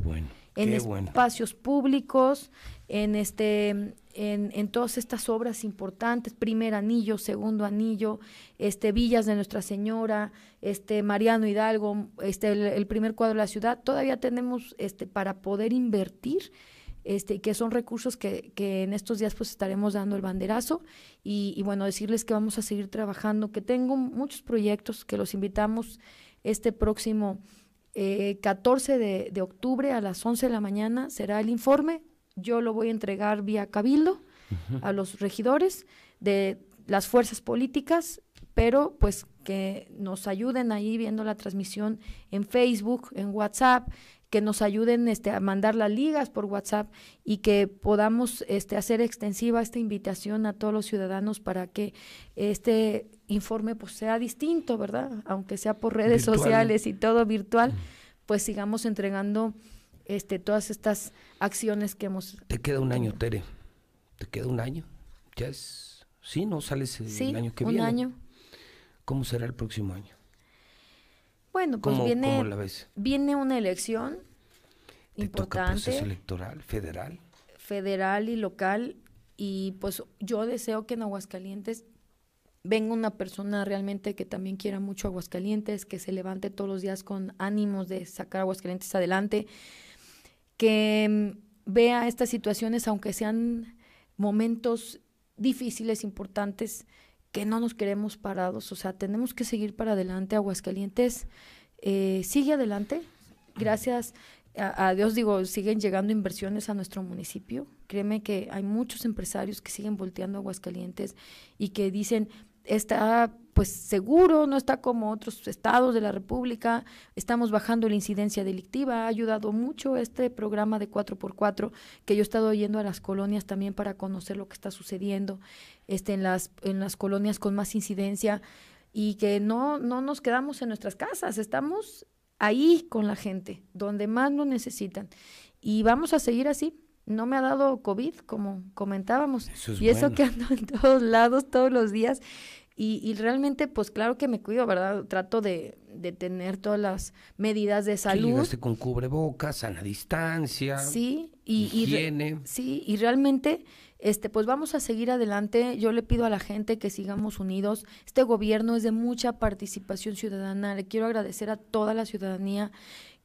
en espacios públicos, en este en, en, todas estas obras importantes, primer anillo, segundo anillo, este Villas de Nuestra Señora, este Mariano Hidalgo, este el, primer cuadro de la ciudad, todavía tenemos este para poder invertir este, que son recursos que, que en estos días pues estaremos dando el banderazo. Y, y bueno, decirles que vamos a seguir trabajando, que tengo muchos proyectos que los invitamos este próximo eh, 14 de, de, octubre a las 11 de la mañana será el informe. Yo lo voy a entregar vía cabildo a los regidores de las fuerzas políticas, pero pues que nos ayuden ahí viendo la transmisión en Facebook, en WhatsApp, que nos ayuden este, a mandar las ligas por WhatsApp y que podamos este, hacer extensiva esta invitación a todos los ciudadanos para que este informe pues, sea distinto, ¿verdad? Aunque sea por redes sociales y todo virtual, pues sigamos entregando este, todas estas acciones que hemos... Te queda un año, Tere. Te queda un año. Ya es... Sí, ¿no? Sales el año que viene. un año. ¿Cómo será el próximo año? Bueno, pues viene, viene una elección ¿Te importante. Toca proceso electoral, federal. Federal y local. Y pues yo deseo que en Aguascalientes venga una persona realmente que también quiera mucho Aguascalientes, que se levante todos los días con ánimos de sacar Aguascalientes adelante, que mm, vea estas situaciones, aunque sean momentos difíciles, importantes, que no nos queremos parados, o sea, tenemos que seguir para adelante. Aguascalientes eh, sigue adelante. Gracias a, Dios, digo, siguen llegando inversiones a nuestro municipio. Créeme que hay muchos empresarios que siguen volteando Aguascalientes y que dicen, está pues seguro, no está como otros estados de la República, estamos bajando la incidencia delictiva, ha ayudado mucho este programa de 4x4 que yo he estado yendo a las colonias también para conocer lo que está sucediendo este, en, las, en las colonias con más incidencia y que no, no nos quedamos en nuestras casas, estamos ahí con la gente, donde más nos necesitan. Y vamos a seguir así. No me ha dado COVID, como comentábamos. y eso que ando en todos lados, todos los días. Y, realmente, pues claro que me cuido, ¿verdad? Trato de, de tener todas las medidas de salud. Sí, con cubrebocas, sana distancia. Sí, y, higiene. sí, y realmente, este, pues vamos a seguir adelante. Yo le pido a la gente que sigamos unidos. Este gobierno es de mucha participación ciudadana. Le quiero agradecer a toda la ciudadanía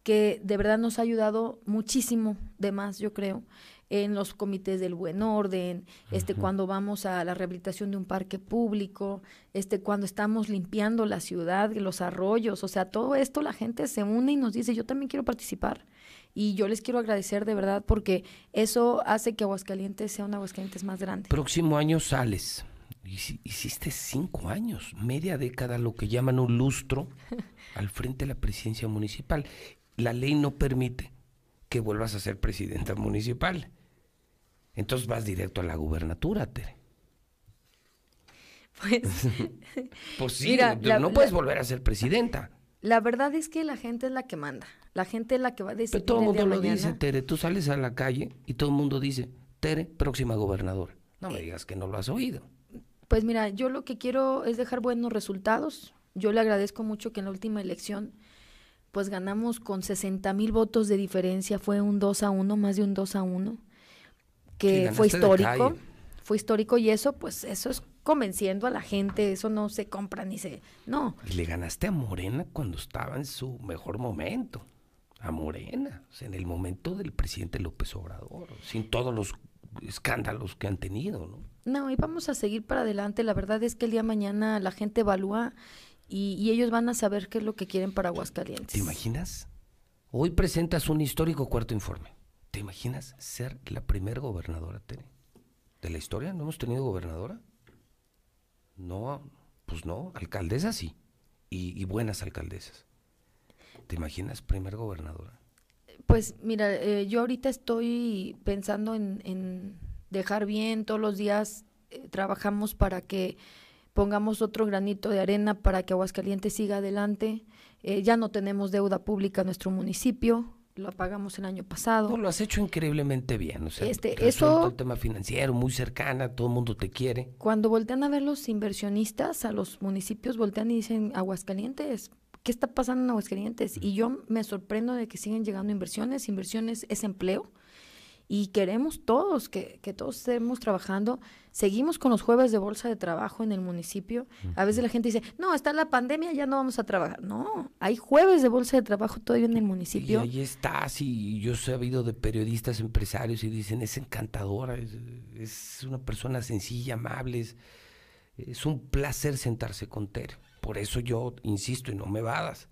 que de verdad nos ha ayudado muchísimo, de más, yo creo. En los comités del buen orden, este cuando vamos a la rehabilitación de un parque público, este cuando estamos limpiando la ciudad, los arroyos, o sea, todo esto la gente se une y nos dice, "Yo también quiero participar." Y yo les quiero agradecer de verdad porque eso hace que Aguascalientes sea un Aguascalientes más grande. Próximo año sales. Hiciste cinco años, media década, lo que llaman un lustro, al frente de la presidencia municipal. La ley no permite que vuelvas a ser presidenta municipal. Entonces vas directo a la gubernatura, Tere. Pues, pues sí, no puedes volver a ser presidenta. La verdad es que la gente es la que manda. La gente es la que va a decidir. Pero todo el mundo lo dice, Tere. Tú sales a la calle y todo el mundo dice, Tere, próxima gobernadora. No me digas que no lo has oído. Pues mira, yo lo que quiero es dejar buenos resultados. Yo le agradezco mucho que en la última elección pues ganamos con 60 mil votos de diferencia, fue un 2 a 1, más de un 2 a 1, que fue histórico, fue histórico y eso pues eso es convenciendo a la gente, eso no se compra ni se... No. Y le ganaste a Morena cuando estaba en su mejor momento, a Morena, en el momento del presidente López Obrador, sin todos los escándalos que han tenido, ¿no? No, y vamos a seguir para adelante. La verdad es que el día de mañana la gente evalúa y, ellos van a saber qué es lo que quieren para Aguascalientes. ¿Te imaginas? Hoy presentas un histórico cuarto informe. ¿Te imaginas ser la primer gobernadora, Tere? ¿De la historia? ¿No hemos tenido gobernadora? No, pues no, alcaldesa sí. Y, buenas alcaldesas. ¿Te imaginas primer gobernadora? Pues mira, eh, yo ahorita estoy pensando en, dejar bien, todos los días eh, trabajamos para que pongamos otro granito de arena para que Aguascalientes siga adelante. Eh, ya no tenemos deuda pública en nuestro municipio, lo pagamos el año pasado. lo has hecho increíblemente bien. O sea, este, eso, el tema financiero, muy cercana, todo el mundo te quiere. Cuando voltean a ver los inversionistas, a los municipios, voltean y dicen, Aguascalientes, ¿qué está pasando en Aguascalientes? Y yo me sorprendo de que siguen llegando inversiones. Inversiones es empleo y queremos todos que, que, todos estemos trabajando. Seguimos con los jueves de bolsa de trabajo en el municipio. A veces la gente dice, no, está la pandemia, ya no vamos a trabajar. No, hay jueves de bolsa de trabajo todavía en el municipio. Y ahí estás, y yo he sabido de periodistas, empresarios, y dicen, es encantadora, es, una persona sencilla, amable, es, es, un placer sentarse con Tere. Por eso yo insisto y no me vadas.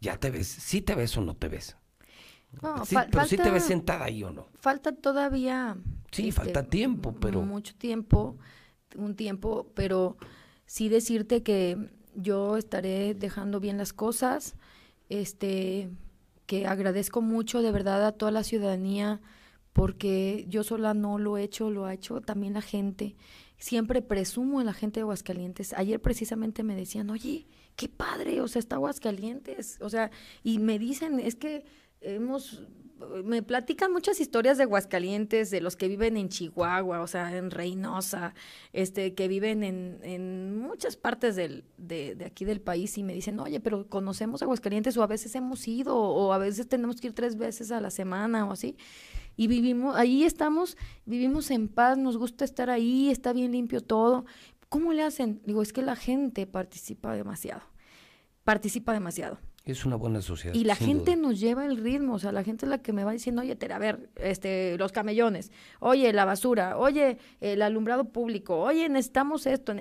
Ya te ves, si te ves o no te ves. No, sí, pero sí te ves sentada ahí o no. Falta todavía. Sí, este, falta tiempo, pero. Mucho tiempo, un tiempo, pero sí decirte que yo estaré dejando bien las cosas, este, que agradezco mucho de verdad a toda la ciudadanía, porque yo sola no lo he hecho, lo ha hecho también la gente. Siempre presumo en la gente de Aguascalientes. Ayer precisamente me decían, oye, qué padre, o sea, está Aguascalientes, o sea, y me dicen, es que hemos me platican muchas historias de Aguascalientes, de los que viven en Chihuahua, o sea, en Reynosa, este, que viven en, en muchas partes del, de, de, aquí del país y me dicen, oye, pero conocemos Aguascalientes o a veces hemos ido o a veces tenemos que ir tres veces a la semana o así. Y vivimos, ahí estamos, vivimos en paz, nos gusta estar ahí, está bien limpio todo. ¿Cómo le hacen? Digo, es que la gente participa demasiado, participa demasiado. Es una buena sociedad. Y la gente nos lleva el ritmo, o sea, la gente es la que me va diciendo, oye, a ver, este, los camellones, oye, la basura, oye, el alumbrado público, oye, necesitamos esto.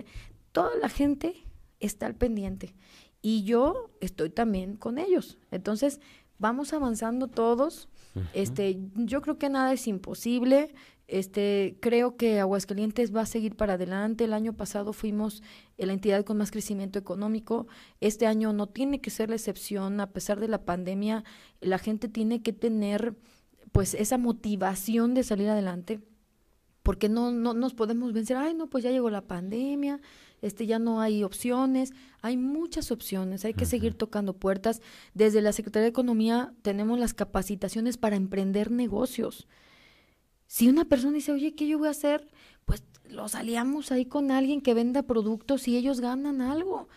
Toda la gente está al pendiente y yo estoy también con ellos. Entonces, vamos avanzando todos. Este, yo creo que nada es imposible. Este, creo que Aguascalientes va a seguir para adelante. El año pasado fuimos la entidad con más crecimiento económico. Este año no tiene que ser la excepción. A pesar de la pandemia, la gente tiene que tener pues esa motivación de salir adelante porque no, no nos podemos vencer, ay no, pues ya llegó la pandemia, este ya no hay opciones, hay muchas opciones, hay que seguir tocando puertas. Desde la Secretaría de Economía tenemos las capacitaciones para emprender negocios. Si una persona dice, oye, ¿qué yo voy a hacer? Pues los aliamos ahí con alguien que venda productos y ellos ganan algo,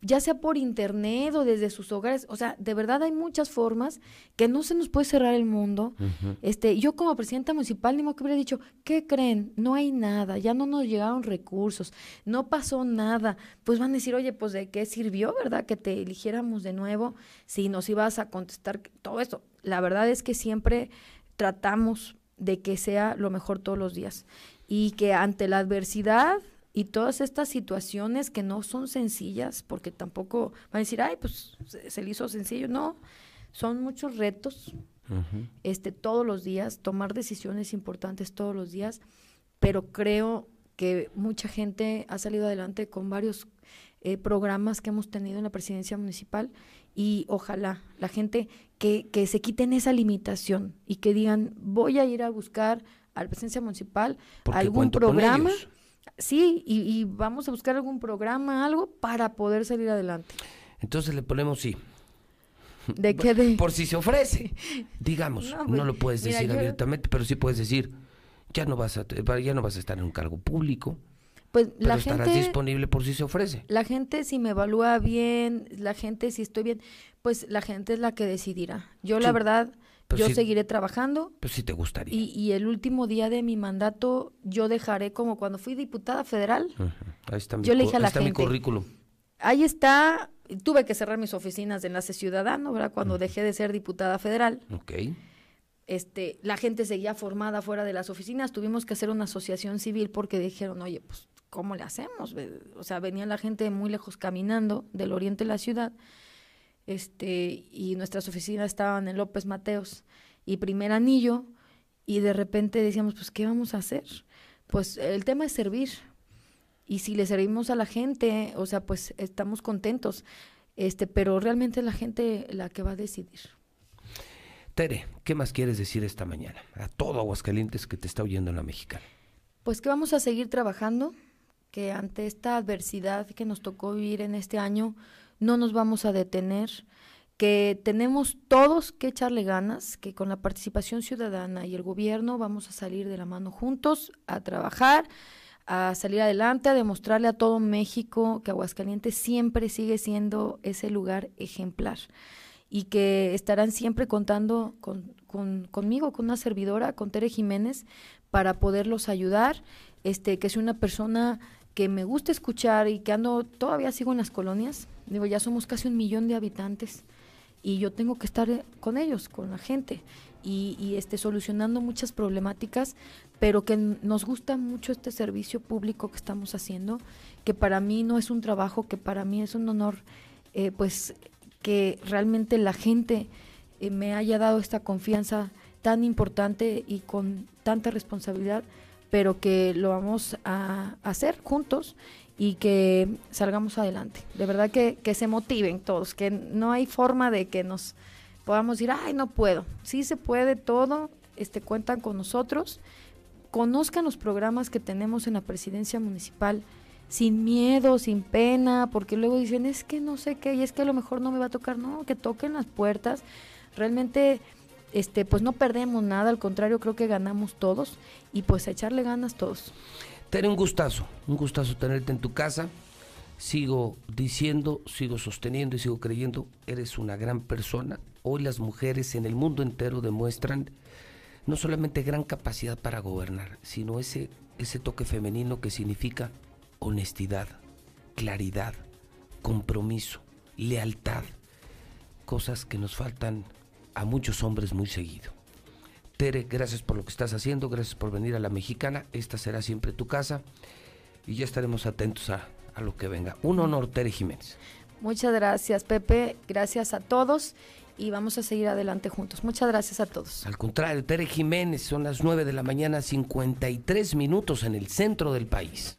ya sea por internet o desde sus hogares. O sea, de verdad hay muchas formas que no se nos puede cerrar el mundo. este, yo como presidenta municipal, ni modo que hubiera dicho, ¿qué creen? No hay nada, ya no nos llegaron recursos, no pasó nada. Pues van a decir, oye, pues de qué sirvió, ¿verdad? Que te eligiéramos de nuevo si nos ibas a contestar todo esto. La verdad es que siempre tratamos de que sea lo mejor todos los días. Y que ante la adversidad y todas estas situaciones que no son sencillas, porque tampoco van a decir, ay, pues se, se le hizo sencillo, no, son muchos retos, este, todos los días, tomar decisiones importantes todos los días, pero creo que mucha gente ha salido adelante con varios eh, programas que hemos tenido en la presidencia municipal y ojalá la gente que, que se quiten esa limitación y que digan, voy a ir a buscar a la presidencia municipal Porque algún programa. Sí, y, y vamos a buscar algún programa, algo para poder salir adelante. Entonces le ponemos sí. ¿De qué de? Por si se ofrece. Digamos, No, no, pues, lo puedes mira, decir yo- abiertamente, pero sí puedes decir, ya no vas a ya no vas a estar en un cargo público, Pues pero la estarás gente, disponible por si se ofrece. la gente si me evalúa bien, la gente si estoy bien, pues la gente es la que decidirá. Yo la verdad, yo seguiré trabajando Pues sí te gustaría. y, y el último día de mi mandato yo dejaré como cuando fui diputada federal. Ahí está mi, Yo le dije a ahí la está mi gente, currículum. Ahí está, tuve que cerrar mis oficinas de Enlace Ciudadano, ¿verdad? Cuando dejé de ser diputada federal. Ok. este, la gente seguía formada fuera de las oficinas, tuvimos que hacer una asociación civil porque dijeron, oye, pues, ¿cómo le hacemos? O sea, venía la gente muy lejos caminando del oriente de la ciudad, este, y nuestras oficinas estaban en López Mateos y Primer Anillo, y de repente decíamos, pues, ¿qué vamos a hacer? Pues el tema es servir, y si le servimos a la gente, o sea, pues estamos contentos, este, pero realmente es la gente la que va a decidir. Tere, ¿qué más quieres decir esta mañana? A todo Aguascalientes que te está oyendo en la mexicana. Pues que vamos a seguir trabajando, que ante esta adversidad que nos tocó vivir en este año, no nos vamos a detener, que tenemos todos que echarle ganas, que con la participación ciudadana y el gobierno vamos a salir de la mano juntos a trabajar, a salir adelante, a demostrarle a todo México que Aguascalientes siempre sigue siendo ese lugar ejemplar y que estarán siempre contando con, con- conmigo, con una servidora, con Tere Jiménez, para poderlos ayudar, este, que soy una persona que me gusta escuchar y que ando, todavía sigo en las colonias, digo, ya somos casi un millón de habitantes y yo tengo que estar eh, con ellos, con la gente y, y, este, solucionando muchas problemáticas, pero que nos gusta mucho este servicio público que estamos haciendo, que para mí no es un trabajo, que para mí es un honor, eh, pues que realmente la gente eh, me haya dado esta confianza tan importante y con tanta responsabilidad, pero que lo vamos a hacer juntos y que salgamos adelante. De verdad que, que se motiven todos, que no hay forma de que nos podamos decir, ay, no puedo. Sí se puede todo, este, cuentan con nosotros. Conozcan los programas que tenemos en la presidencia municipal sin miedo, sin pena, porque luego dicen, es que no sé qué, y es que a lo mejor no me va a tocar, no, que toquen las puertas. Realmente, este, pues no perdemos nada, al contrario, creo que ganamos todos, y pues a echarle ganas todos. Tere, un gustazo, un gustazo tenerte en tu casa. Sigo diciendo, sigo sosteniendo y sigo creyendo, eres una gran persona. Hoy las mujeres en el mundo entero demuestran no solamente gran capacidad para gobernar, sino ese, ese toque femenino que significa honestidad, claridad, compromiso, lealtad, cosas que nos faltan a muchos hombres muy seguido. Tere, gracias por lo que estás haciendo, gracias por venir a la mexicana, esta será siempre tu casa y ya estaremos atentos a, a lo que venga. Un honor, Tere Jiménez. Muchas gracias, Pepe, gracias a todos y vamos a seguir adelante juntos. Muchas gracias a todos. Al contrario, Tere Jiménez, son las 9 de la mañana, 53 minutos en el centro del país.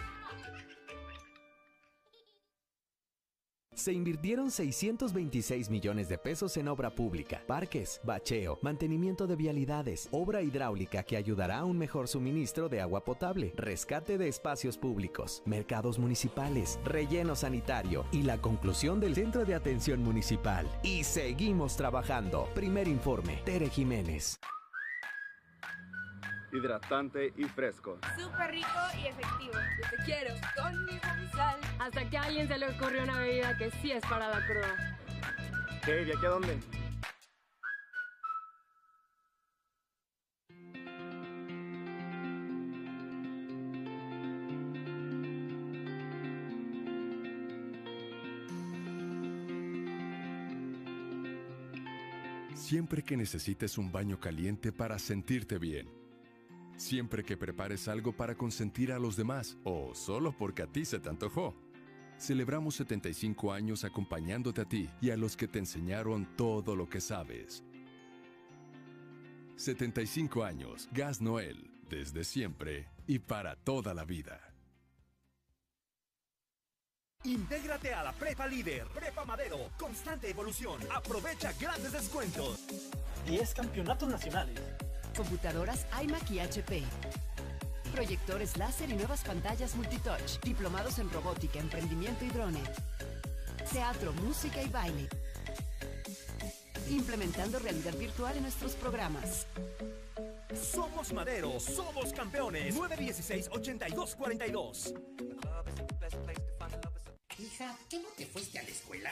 Se invirtieron 626 millones de pesos en obra pública, parques, bacheo, mantenimiento de vialidades, obra hidráulica que ayudará a un mejor suministro de agua potable, rescate de espacios públicos, mercados municipales, relleno sanitario y la conclusión del Centro de Atención Municipal. Y seguimos trabajando. Primer informe, Tere Jiménez hidratante y fresco. Súper rico y efectivo. Yo te quiero con mi sal. Hasta que a alguien se le ocurrió una bebida que sí es para la cruda. ¿Qué? ¿Y aquí a dónde? Siempre que necesites un baño caliente para sentirte bien Siempre que prepares algo para consentir a los demás o solo porque a ti se te antojó. Celebramos 75 años acompañándote a ti y a los que te enseñaron todo lo que sabes. 75 años, Gas Noel, desde siempre y para toda la vida. Intégrate a la Prepa Líder, Prepa Madero, constante evolución. Aprovecha grandes descuentos. 10 campeonatos nacionales computadoras iMac y HP. Proyectores láser y nuevas pantallas multitouch. Diplomados en robótica, emprendimiento y drone. Teatro, música y baile. Implementando realidad virtual en nuestros programas. Somos Madero, somos campeones. 916-8242. Hija, ¿qué no te fuiste a la escuela?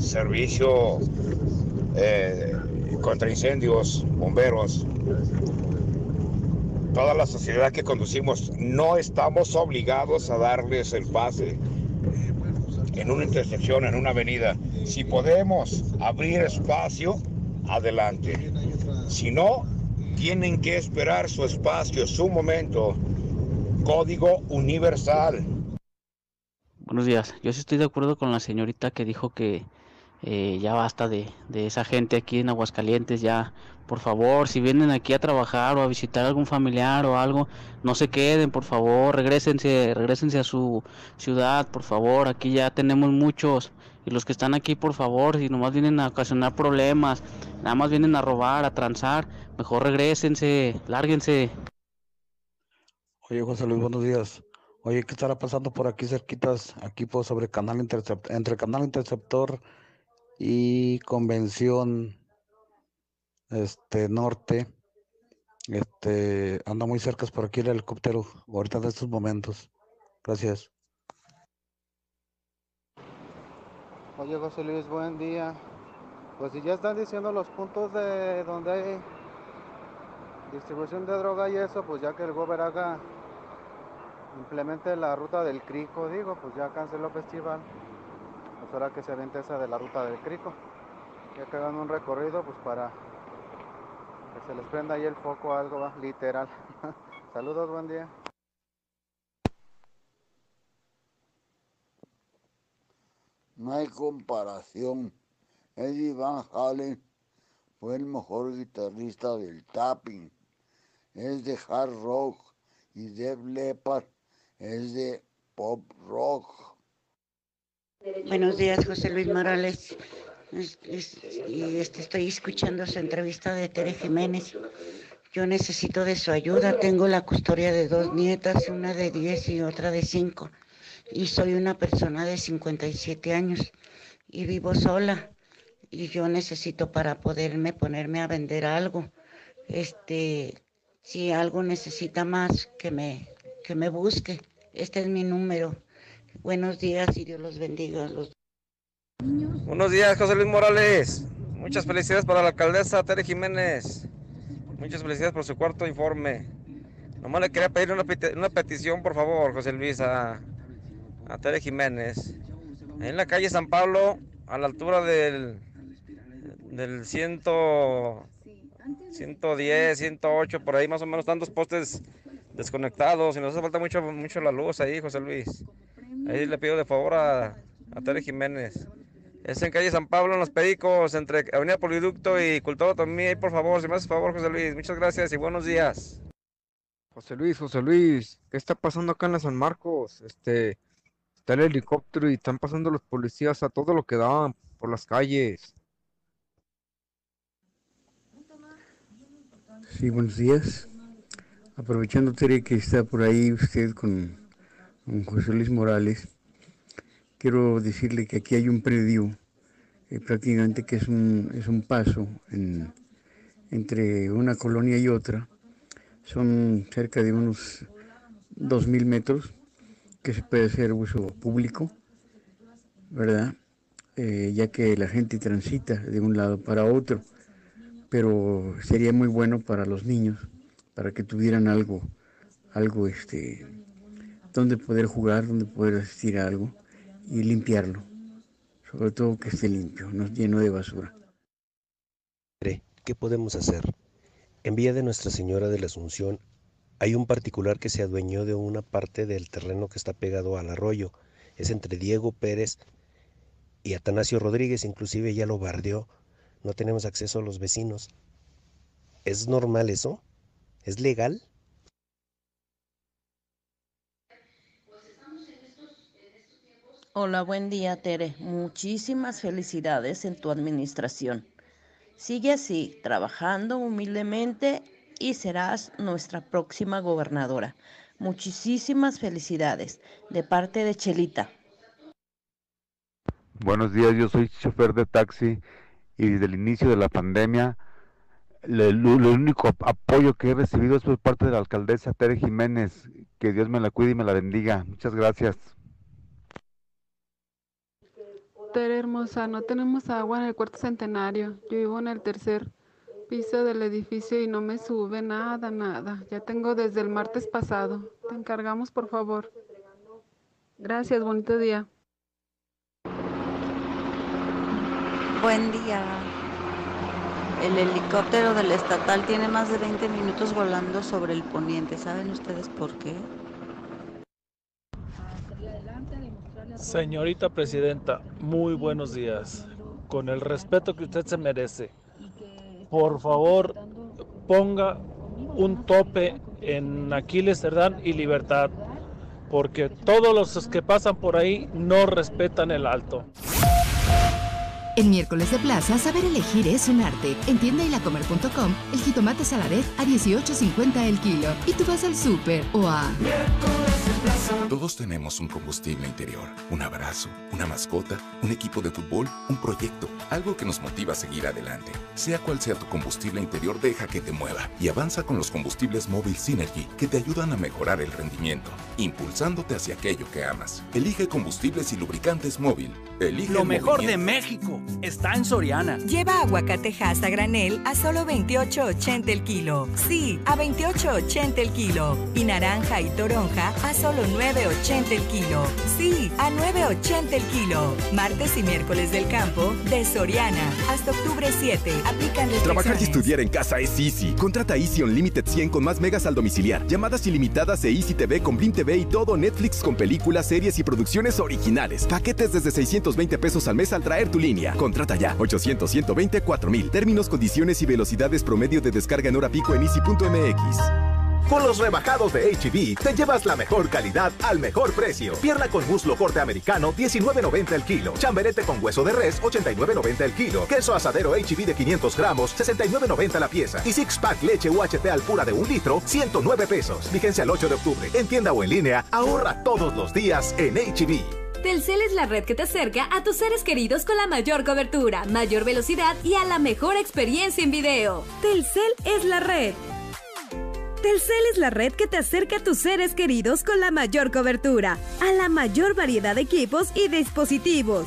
Servicio eh, contra incendios, bomberos, toda la sociedad que conducimos, no estamos obligados a darles el pase en una intersección, en una avenida. Si podemos abrir espacio, adelante. Si no, tienen que esperar su espacio, su momento. Código universal. Buenos días. Yo sí estoy de acuerdo con la señorita que dijo que eh, ya basta de, esa gente aquí en Aguascalientes, ya por favor, si vienen aquí a trabajar o a visitar algún familiar o algo, no se queden, por favor, regresense, regresense a su ciudad, por favor, aquí ya tenemos muchos y los que están aquí, por favor, si nomás vienen a ocasionar problemas, nada más vienen a robar, a transar, mejor regresense, lárguense. Oye, José Luis, buenos días. Oye, ¿qué estará pasando por aquí cerquitas, aquí por sobre canal interceptor, entre canal interceptor y Convención este Norte. Este anda muy cerca por aquí el helicóptero ahorita en estos momentos. Gracias. Oye José Luis, buen día. Pues si ya están diciendo los puntos de donde hay distribución de droga y eso, pues ya que el gobierno haga implemente la ruta del Crico, digo, pues ya canceló el festival pues ahora que se vente esa de la ruta del Crico. Ya que hagan un recorrido, pues para que se les prenda ahí el foco algo, literal. Saludos, buen día. No hay comparación. Eddie Van Halen fue el mejor guitarrista del tapping. Es de hard rock y Def Leppard es de pop rock. Buenos días, José Luis Morales. este, estoy escuchando su entrevista de Tere Jiménez. Yo necesito de su ayuda. Tengo la custodia de dos nietas, una de 10 y otra de 5. Y soy una persona de 57 años y vivo sola. Y yo necesito para poderme ponerme a vender algo. Este, si algo necesita más, que me, que me busque. Este es mi número Buenos días y Dios los bendiga. Los... Buenos días, José Luis Morales. Muchas felicidades para la alcaldesa Tere Jiménez. Muchas felicidades por su cuarto informe. Nomás le quería pedir una, petición, por favor, José Luis, a, a Tere Jiménez. En la calle San Pablo, a la altura del, del ciento, 110, 108, por ahí más o menos tantos postes desconectados y nos hace falta mucho, mucho la luz ahí, José Luis. Ahí le pido de favor a, a Tere Jiménez. Es en calle San Pablo, en Los Pedicos, entre Avenida Poliducto y Culturo Tomí. Ahí, por favor, si me haces favor, José Luis. Muchas gracias y buenos días. José Luis, José Luis, ¿qué está pasando acá en la San Marcos? Este, está el helicóptero y están pasando los policías a todo lo que daban por las calles. Sí, buenos días. Aprovechando, Tere, que está por ahí usted con, José Luis Morales, quiero decirle que aquí hay un predio, eh, prácticamente que es un, es un paso en- entre una colonia y otra. Son cerca de unos 2.000 metros que se puede hacer uso público, ¿verdad? Eh, ya que la gente transita de un lado para otro, pero sería muy bueno para los niños, para que tuvieran algo, algo este, donde poder jugar, donde poder asistir a algo y limpiarlo, sobre todo que esté limpio, no lleno de basura. ¿Qué podemos hacer? En Villa de Nuestra Señora de la Asunción hay un particular que se adueñó de una parte del terreno que está pegado al arroyo. Es entre Diego Pérez y Atanasio Rodríguez, inclusive ya lo bardeó. No tenemos acceso a los vecinos. ¿Es normal eso? ¿Es legal? Hola, buen día, Tere. Muchísimas felicidades en tu administración. Sigue así, trabajando humildemente y serás nuestra próxima gobernadora. Muchísimas felicidades de parte de Chelita. Buenos días, yo soy chofer de taxi y desde el inicio de la pandemia le- lo, lo único ap- apoyo que he recibido es por parte de la alcaldesa Tere Jiménez. Que Dios me la cuide y me la bendiga. Muchas gracias. Tere hermosa, no tenemos agua en el cuarto centenario. Yo vivo en el tercer piso del edificio y no me sube nada, nada. Ya tengo desde el martes pasado. Te encargamos, por favor. Gracias, bonito día. Buen día. El helicóptero del estatal tiene más de 20 minutos volando sobre el poniente. ¿Saben ustedes por qué? Señorita Presidenta, muy buenos días. Con el respeto que usted se merece, por favor, ponga un tope en Aquiles Cerdán y Libertad, porque todos los que pasan por ahí no respetan el alto. El miércoles de plaza, saber elegir es un arte. En tienda y lacomer.com, el jitomate saladet a 18.50 el kilo. Y tú vas al súper o a... Todos tenemos un combustible interior, un abrazo, una mascota, un equipo de fútbol, un proyecto, algo que nos motiva a seguir adelante. Sea cual sea tu combustible interior, deja que te mueva y avanza con los combustibles móvil Synergy que te ayudan a mejorar el rendimiento, impulsándote hacia aquello que amas. Elige combustibles y lubricantes móvil. Elige Lo el mejor de. México está en Soriana. Lleva aguacatejas a granel a solo 28.80 el kilo. Sí, a 28.80 el kilo. Y naranja y toronja a solo 9.80 el kilo. Sí, a 9.80 el kilo. Martes y miércoles del campo de Soriana. Hasta octubre 7. Aplican Trabajar y restricciones. estudiar en casa es easy. Contrata Easy Unlimited 100 con más megas al domiciliar. Llamadas ilimitadas e Easy TV con Blim TV y todo Netflix con películas, series y producciones originales. Paquetes desde 620 pesos al mes al traer tu línea. Contrata ya. 800 120 4000. Términos, condiciones y velocidades promedio de descarga en hora pico en easy.mx. Con los rebajados de HB, te llevas la mejor calidad al mejor precio. Pierna con muslo corte americano, 19.90 el kilo. Chamberete con hueso de res, 89.90 el kilo. Queso asadero HB de 500 gramos, 69.90 la pieza. Y six pack leche UHT al pura de un litro, 109 pesos. Vigencia el 8 de octubre. En tienda o en línea, ahorra todos los días en HB. Telcel es la red que te acerca a tus seres queridos con la mayor cobertura, mayor velocidad y a la mejor experiencia en video. Telcel es la red. Telcel es la red que te acerca a tus seres queridos con la mayor cobertura, a la mayor variedad de equipos y dispositivos.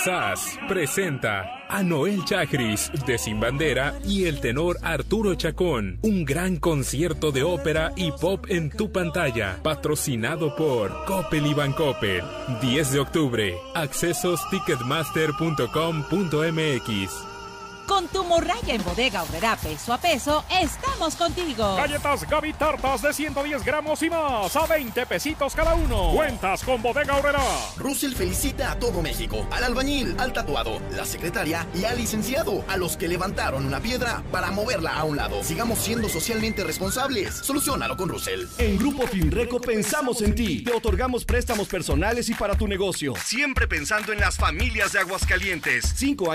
SAS presenta a Noel Chagris de Sin Bandera y el tenor Arturo Chacón. Un gran concierto de ópera y pop en tu pantalla. Patrocinado por Coppel y Bancoppel. 10 de octubre. Accesos ticketmaster.com.mx. Con tu morraya en bodega obrera peso a peso, estamos contigo. Galletas Gaby Tartas de 110 gramos y más a 20 pesitos cada uno. Cuentas con bodega obrera. Russell felicita a todo México, al albañil, al tatuado, la secretaria y al licenciado, a los que levantaron una piedra para moverla a un lado. Sigamos siendo socialmente responsables. Solucionalo con Russell. En Grupo Finreco pensamos en ti. Te otorgamos préstamos personales y para tu negocio. Siempre pensando en las familias de Aguascalientes. Cinco años